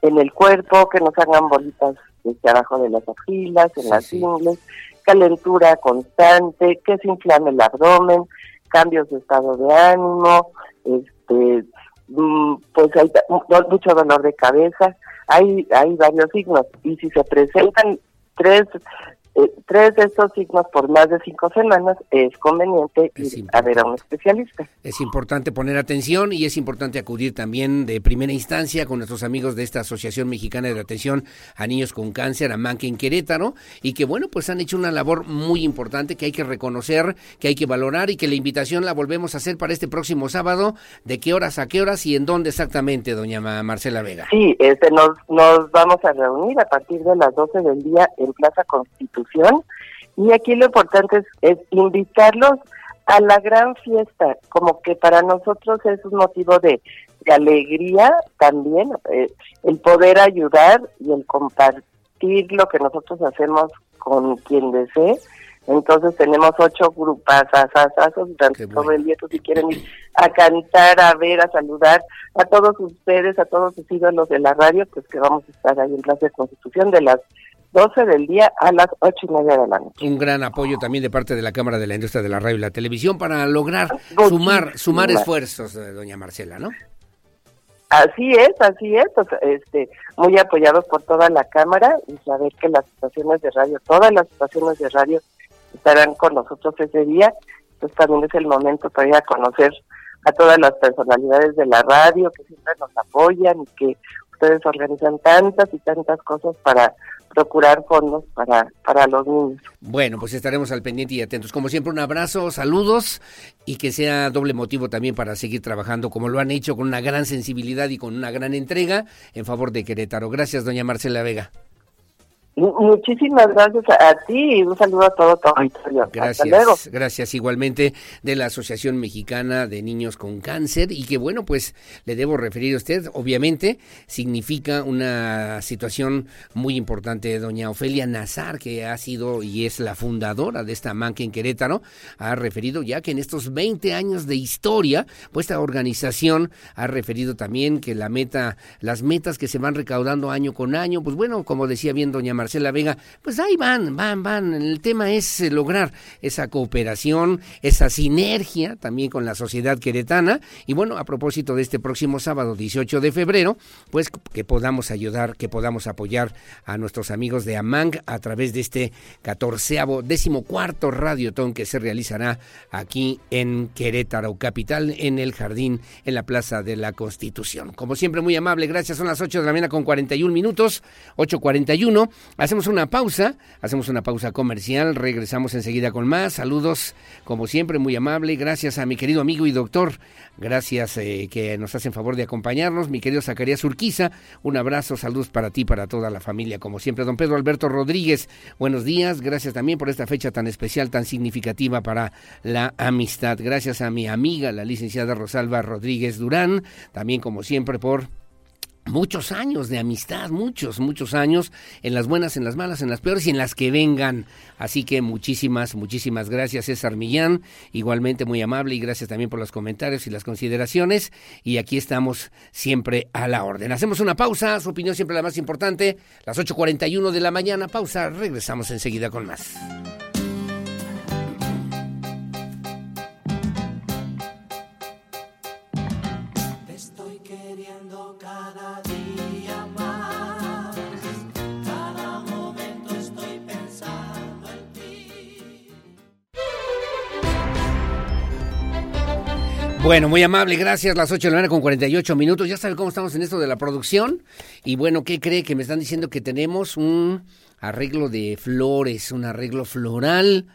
Speaker 25: en el cuerpo, que nos hagan bolitas desde abajo de las axilas, en las ingles, calentura constante, que se inflame el abdomen, cambios de estado de ánimo, este, mm, pues hay mucho dolor de cabeza, hay, hay varios signos y si se presentan tres eh, tres de estos signos por más de cinco semanas, es conveniente ir a ver a un especialista.
Speaker 4: Es importante poner atención y es importante acudir también de primera instancia con nuestros amigos de esta Asociación Mexicana de Atención a Niños con Cáncer, a Manque en Querétaro, y que bueno, pues han hecho una labor muy importante que hay que reconocer, que hay que valorar y que la invitación la volvemos a hacer para este próximo sábado. ¿De qué horas a qué horas y en dónde exactamente, doña Marcela Vega?
Speaker 25: Sí, este, nos, nos vamos a reunir a partir de las 12 del día en Plaza Constitución y aquí lo importante es, invitarlos a la gran fiesta, como que para nosotros es un motivo de, alegría también, eh, el poder ayudar y el compartir lo que nosotros hacemos con quien desee. Entonces tenemos ocho grupas durante todo el día, si quieren ir a cantar, a ver, a saludar a todos ustedes, a todos sus ídolos de la radio, pues que vamos a estar ahí en Plaza de Constitución de las 12 del día a las 8 y media de la noche.
Speaker 4: Un gran apoyo también de parte de la Cámara de la Industria de la Radio y la Televisión para lograr sumar sumar esfuerzos, eh, doña Marcela, ¿no?
Speaker 25: Así es, así es, pues, este, muy apoyados por toda la Cámara y saber que las estaciones de radio, todas las estaciones de radio estarán con nosotros ese día, pues también es el momento para ir a conocer a todas las personalidades de la radio que siempre nos apoyan y que ustedes organizan tantas y tantas cosas para procurar fondos para, para los niños.
Speaker 4: Bueno, pues estaremos al pendiente y atentos. Como siempre, un abrazo, saludos y que sea doble motivo también para seguir trabajando como lo han hecho con una gran sensibilidad y con una gran entrega en favor de Querétaro. Gracias, doña Marcela Vega.
Speaker 25: Muchísimas gracias a, ti y un saludo a todo tu
Speaker 4: Gracias, gracias igualmente de la Asociación Mexicana de Niños con Cáncer y que bueno, pues le debo referir a usted, obviamente significa una situación muy importante. Doña Ofelia Nazar, que ha sido y es la fundadora de esta manca en Querétaro, ha referido ya que en estos 20 años de historia, pues esta organización ha referido también que la meta, las metas que se van recaudando año con año, pues bueno, como decía bien doña Marcela Vega, pues ahí van, van, van. El tema es eh, lograr esa cooperación, esa sinergia también con la sociedad queretana. Y bueno, a propósito de este próximo sábado 18 de febrero, pues que podamos ayudar, que podamos apoyar a nuestros amigos de AMANG a través de este catorceavo, décimo cuarto radiotón que se realizará aquí en Querétaro Capital, en el jardín, en la Plaza de la Constitución. Como siempre, muy amable, gracias. Son las 8 de la mañana con 41 minutos, 8.41. Hacemos una pausa, hacemos una pausa comercial, regresamos enseguida con más. Saludos, como siempre, muy amable. Gracias a mi querido amigo y doctor. Gracias eh, que nos hacen favor de acompañarnos. Mi querido Zacarías Urquiza, un abrazo, saludos para ti, para toda la familia, como siempre. Don Pedro Alberto Rodríguez, buenos días. Gracias también por esta fecha tan especial, tan significativa para la amistad. Gracias a mi amiga, la licenciada Rosalba Rodríguez Durán, también como siempre por muchos años de amistad, muchos, muchos años, en las buenas, en las malas, en las peores y en las que vengan. Así que muchísimas, muchísimas gracias César Millán, igualmente muy amable y gracias también por los comentarios y las consideraciones. Y aquí estamos siempre a la orden. Hacemos una pausa, su opinión siempre la más importante, las 8.41 de la mañana, pausa, regresamos enseguida con más. Bueno, muy amable, gracias. Las 8 de la mañana con 48 minutos. Ya sabe cómo estamos en esto de la producción. Y bueno, ¿qué cree? Que me están diciendo que tenemos un arreglo de flores, un arreglo floral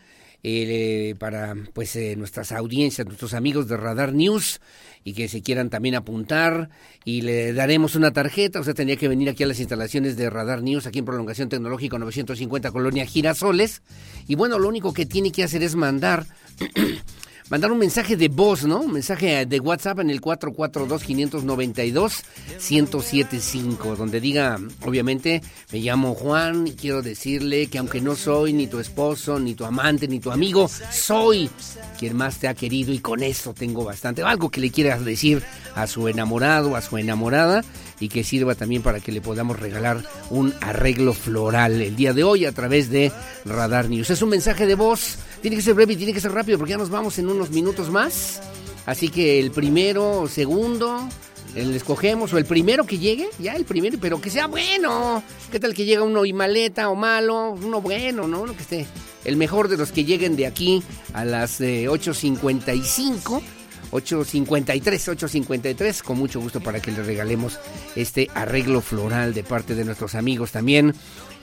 Speaker 4: eh, para pues eh, nuestras audiencias, nuestros amigos de Radar News y que se quieran también apuntar y le daremos una tarjeta, o sea, tendría que venir aquí a las instalaciones de Radar News, aquí en Prolongación Tecnológica 950 Colonia Girasoles. Y bueno, lo único que tiene que hacer es mandar mandar un mensaje de voz, ¿no? Un mensaje de WhatsApp en el 442-592-1075, donde diga, obviamente, me llamo Juan y quiero decirle que aunque no soy ni tu esposo, ni tu amante, ni tu amigo, soy quien más te ha querido y con eso tengo bastante. Algo que le quieras decir a su enamorado, a su enamorada y que sirva también para que le podamos regalar un arreglo floral el día de hoy a través de Radar News. Es un mensaje de voz, tiene que ser breve y tiene que ser rápido porque ya nos vamos en unos minutos más. Así que el primero, segundo, el escogemos o el primero que llegue, ya el primero, pero que sea bueno. ¿Qué tal que llega uno y maleta o malo? Uno bueno, ¿no? Lo que esté. El mejor de los que lleguen de aquí a las eh, 8.55 853, 853, con mucho gusto para que le regalemos este arreglo floral de parte de nuestros amigos también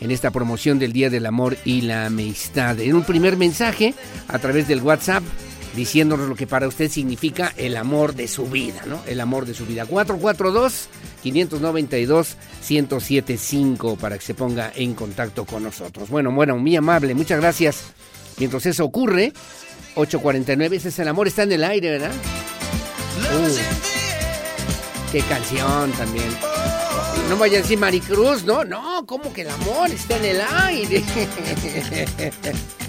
Speaker 4: en esta promoción del Día del Amor y la Amistad. En un primer mensaje a través del WhatsApp diciéndonos lo que para usted significa el amor de su vida, ¿no? El amor de su vida. 442 592 1075 para que se ponga en contacto con nosotros. Bueno, bueno, muy amable, muchas gracias. Mientras eso ocurre, 849, ese es el amor, está en el aire, ¿verdad? Uh, qué canción también. No vaya a decir Maricruz, no, no, ¿cómo que el amor está en el aire?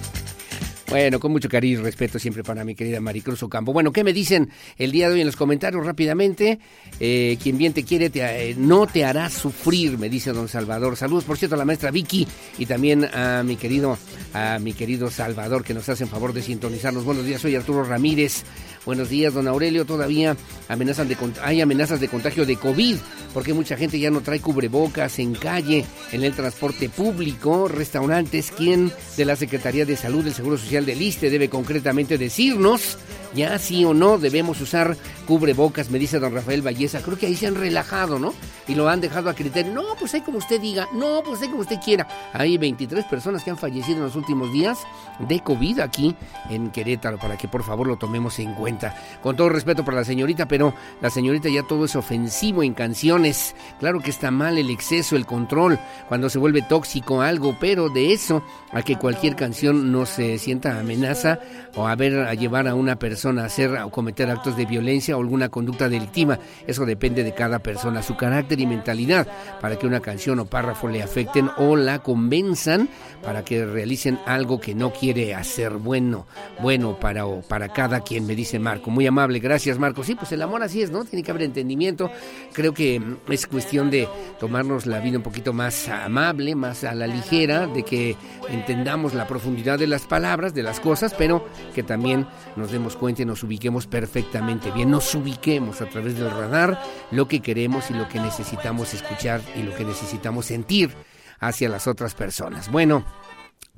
Speaker 4: Bueno, con mucho cariño y respeto siempre para mi querida Maricruz Ocampo. Bueno, ¿qué me dicen el día de hoy en los comentarios rápidamente? Eh, quien bien te quiere te, eh, no te hará sufrir, me dice don Salvador. Saludos, por cierto, a la maestra Vicky y también a mi querido, a mi querido Salvador que nos hacen favor de sintonizarnos. Buenos días, soy Arturo Ramírez. Buenos días, don Aurelio. Todavía amenazan de, hay amenazas de contagio de COVID porque mucha gente ya no trae cubrebocas en calle, en el transporte público, restaurantes. ¿Quién de la Secretaría de Salud del Seguro Social del ISTE debe concretamente decirnos ya sí o no debemos usar cubrebocas? Me dice don Rafael Valleza. Creo que ahí se han relajado, ¿no? Y lo han dejado a criterio. No, pues ahí como usted diga. No, pues ahí como usted quiera. Hay 23 personas que han fallecido en los últimos días de COVID aquí en Querétaro para que por favor lo tomemos en cuenta. Con todo respeto para la señorita, pero la señorita ya todo es ofensivo en canciones. Claro que está mal el exceso, el control, cuando se vuelve tóxico algo, pero de eso a que cualquier canción no se sienta amenaza o a ver a llevar a una persona a hacer o cometer actos de violencia o alguna conducta delictiva. Eso depende de cada persona, su carácter y mentalidad, para que una canción o párrafo le afecten o la convenzan para que realicen algo que no quiere hacer bueno, bueno para, para cada quien, me dice Marco. Muy amable, gracias Marco. Sí, pues el amor así es, ¿no? Tiene que haber entendimiento. Creo que mm, es cuestión de tomarnos la vida un poquito más amable, más a la ligera, de que entendamos la profundidad de las palabras, de las cosas, pero que también nos demos cuenta y nos ubiquemos perfectamente bien, nos ubiquemos a través del radar lo que queremos y lo que necesitamos escuchar y lo que necesitamos sentir hacia las otras personas. Bueno,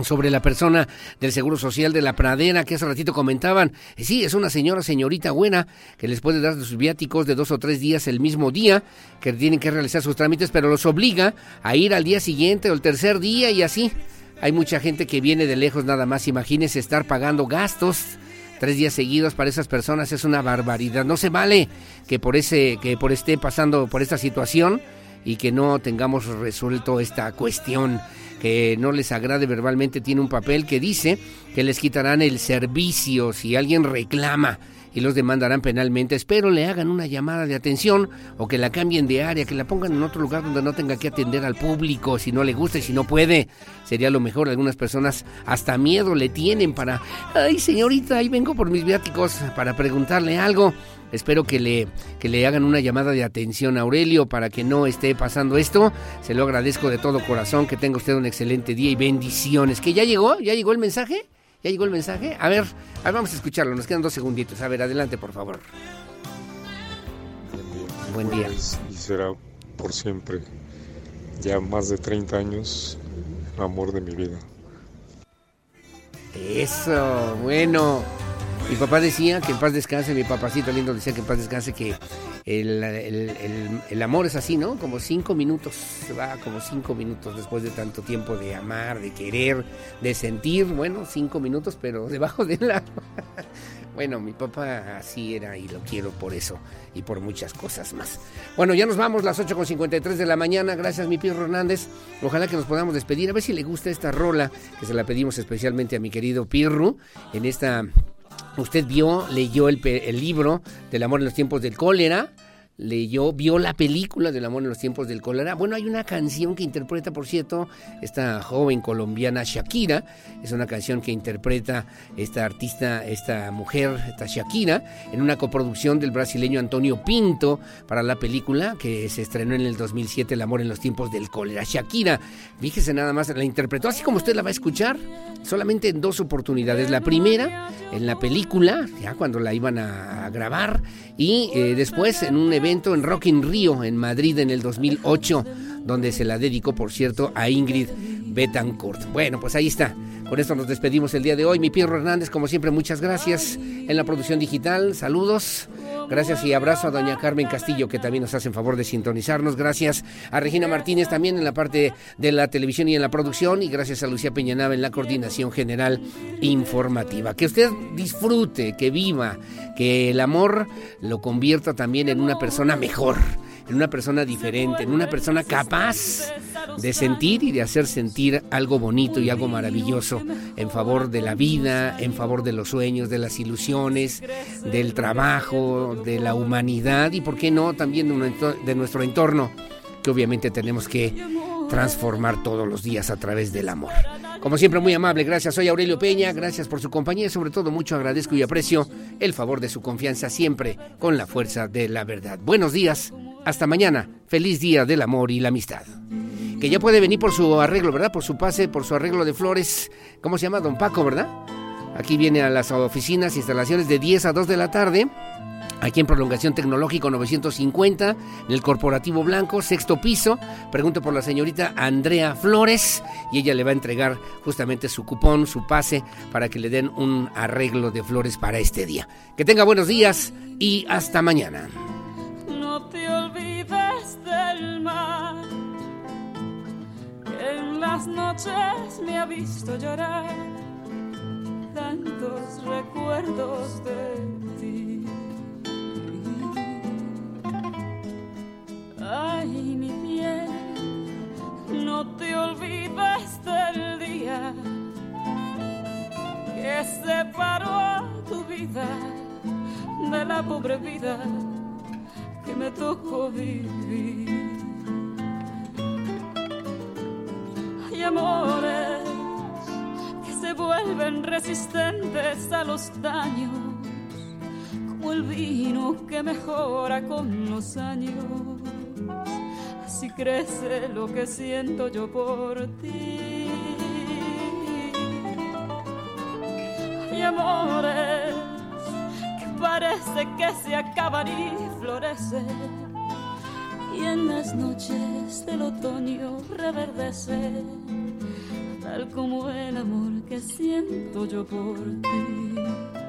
Speaker 4: sobre la persona del Seguro Social de la Pradera que hace ratito comentaban. Sí, es una señora, señorita buena, que les puede dar sus viáticos de dos o tres días el mismo día, que tienen que realizar sus trámites, pero los obliga a ir al día siguiente o el tercer día y así. Hay mucha gente que viene de lejos nada más. Imagínese estar pagando gastos tres días seguidos para esas personas es una barbaridad. No se vale que por ese, que por esté pasando por esta situación y que no tengamos resuelto esta cuestión que no les agrade verbalmente tiene un papel que dice que les quitarán el servicio si alguien reclama y los demandarán penalmente. Espero le hagan una llamada de atención o que la cambien de área, que la pongan en otro lugar donde no tenga que atender al público si no le gusta y si no puede. Sería lo mejor. Algunas personas hasta miedo le tienen para, ay señorita, ahí vengo por mis viáticos para preguntarle algo. Espero que le, que le hagan una llamada de atención a Aurelio para que no esté pasando esto. Se lo agradezco de todo corazón. Que tenga usted un excelente día y bendiciones. ¿Que ya llegó? ¿Ya llegó el mensaje? ¿Ya llegó el mensaje? A ver, a ver, vamos a escucharlo. Nos quedan dos segunditos. A ver, adelante, por favor. Buen día.
Speaker 26: Pues, y será por siempre, ya más de 30 años, el amor de mi vida.
Speaker 4: Eso, bueno. Mi papá decía que en paz descanse, mi papacito lindo decía que en paz descanse, que el, el- el- amor es así, ¿no? Como cinco minutos, va como cinco minutos después de tanto tiempo de amar, de querer, de sentir, bueno, cinco minutos, pero debajo del agua. Bueno, mi papá así era y lo quiero por eso y por muchas cosas más. Bueno, ya nos vamos, las 8.53 de la mañana. Gracias, mi Pirro Hernández. Ojalá que nos podamos despedir. A ver si le gusta esta rola, que se la pedimos especialmente a mi querido Pirro en esta Usted vio, leyó el, el libro del amor en los tiempos del cólera, leyó, vio la película del amor en los tiempos del cólera. Bueno, hay una canción que interpreta, por cierto, esta joven colombiana Shakira. Es una canción que interpreta esta artista, esta mujer, esta Shakira, en una coproducción del brasileño Antonio Pinto para la película que se estrenó en el 2007, El amor en los tiempos del cólera. Shakira, fíjese nada más, la interpretó así como usted la va a escuchar, solamente en dos oportunidades. La primera en la película, ya cuando la iban a, grabar, y eh, después en un evento en Rock in Rio, en Madrid, en el 2008, donde se la dedicó, por cierto, a Ingrid Betancourt. Bueno, pues ahí está. Con esto nos despedimos el día de hoy. Mi Pierro Hernández, como siempre, muchas gracias en la producción digital. Saludos. Gracias y abrazo a doña Carmen Castillo, que también nos hacen favor de sintonizarnos. Gracias a Regina Martínez también en la parte de la televisión y en la producción. Y gracias a Lucía Peñanaba en la coordinación general informativa. Que usted disfrute, que viva, que el amor lo convierta también en una persona mejor, en una persona diferente, en una persona capaz de sentir y de hacer sentir algo bonito y algo maravilloso en favor de la vida, en favor de los sueños, de las ilusiones, del trabajo, de la humanidad y, por qué no, también de de nuestro entorno, que obviamente tenemos que transformar todos los días a través del amor. Como siempre, muy amable, gracias. Soy Aurelio Peña, gracias por su compañía y sobre todo mucho agradezco y aprecio el favor de su confianza siempre con la fuerza de la verdad. Buenos días, hasta mañana. Feliz día del amor y la amistad. Que ya puede venir por su arreglo, ¿verdad? Por su pase, por su arreglo de flores. ¿Cómo se llama? Don Paco, ¿verdad? Aquí viene a las oficinas, instalaciones de 10 a 2 de la tarde. Aquí en Prolongación Tecnológico 950, en el Corporativo Blanco, sexto piso. Pregunto por la señorita Andrea Flores y ella le va a entregar justamente su cupón, su pase, para que le den un arreglo de flores para este día. Que tenga buenos días y hasta mañana.
Speaker 10: No te olvides del mar, que en las noches me ha visto llorar tantos recuerdos de ti. Ay, mi bien, no te olvides del día que separó tu vida de la pobre vida que me tocó vivir. Hay amores que se vuelven resistentes a los daños, como el vino que mejora con los años. Así crece lo que siento yo por ti. Hay amores que parece que se acaban y florecen. Y en las noches del otoño reverdece, tal como el amor que siento yo por ti.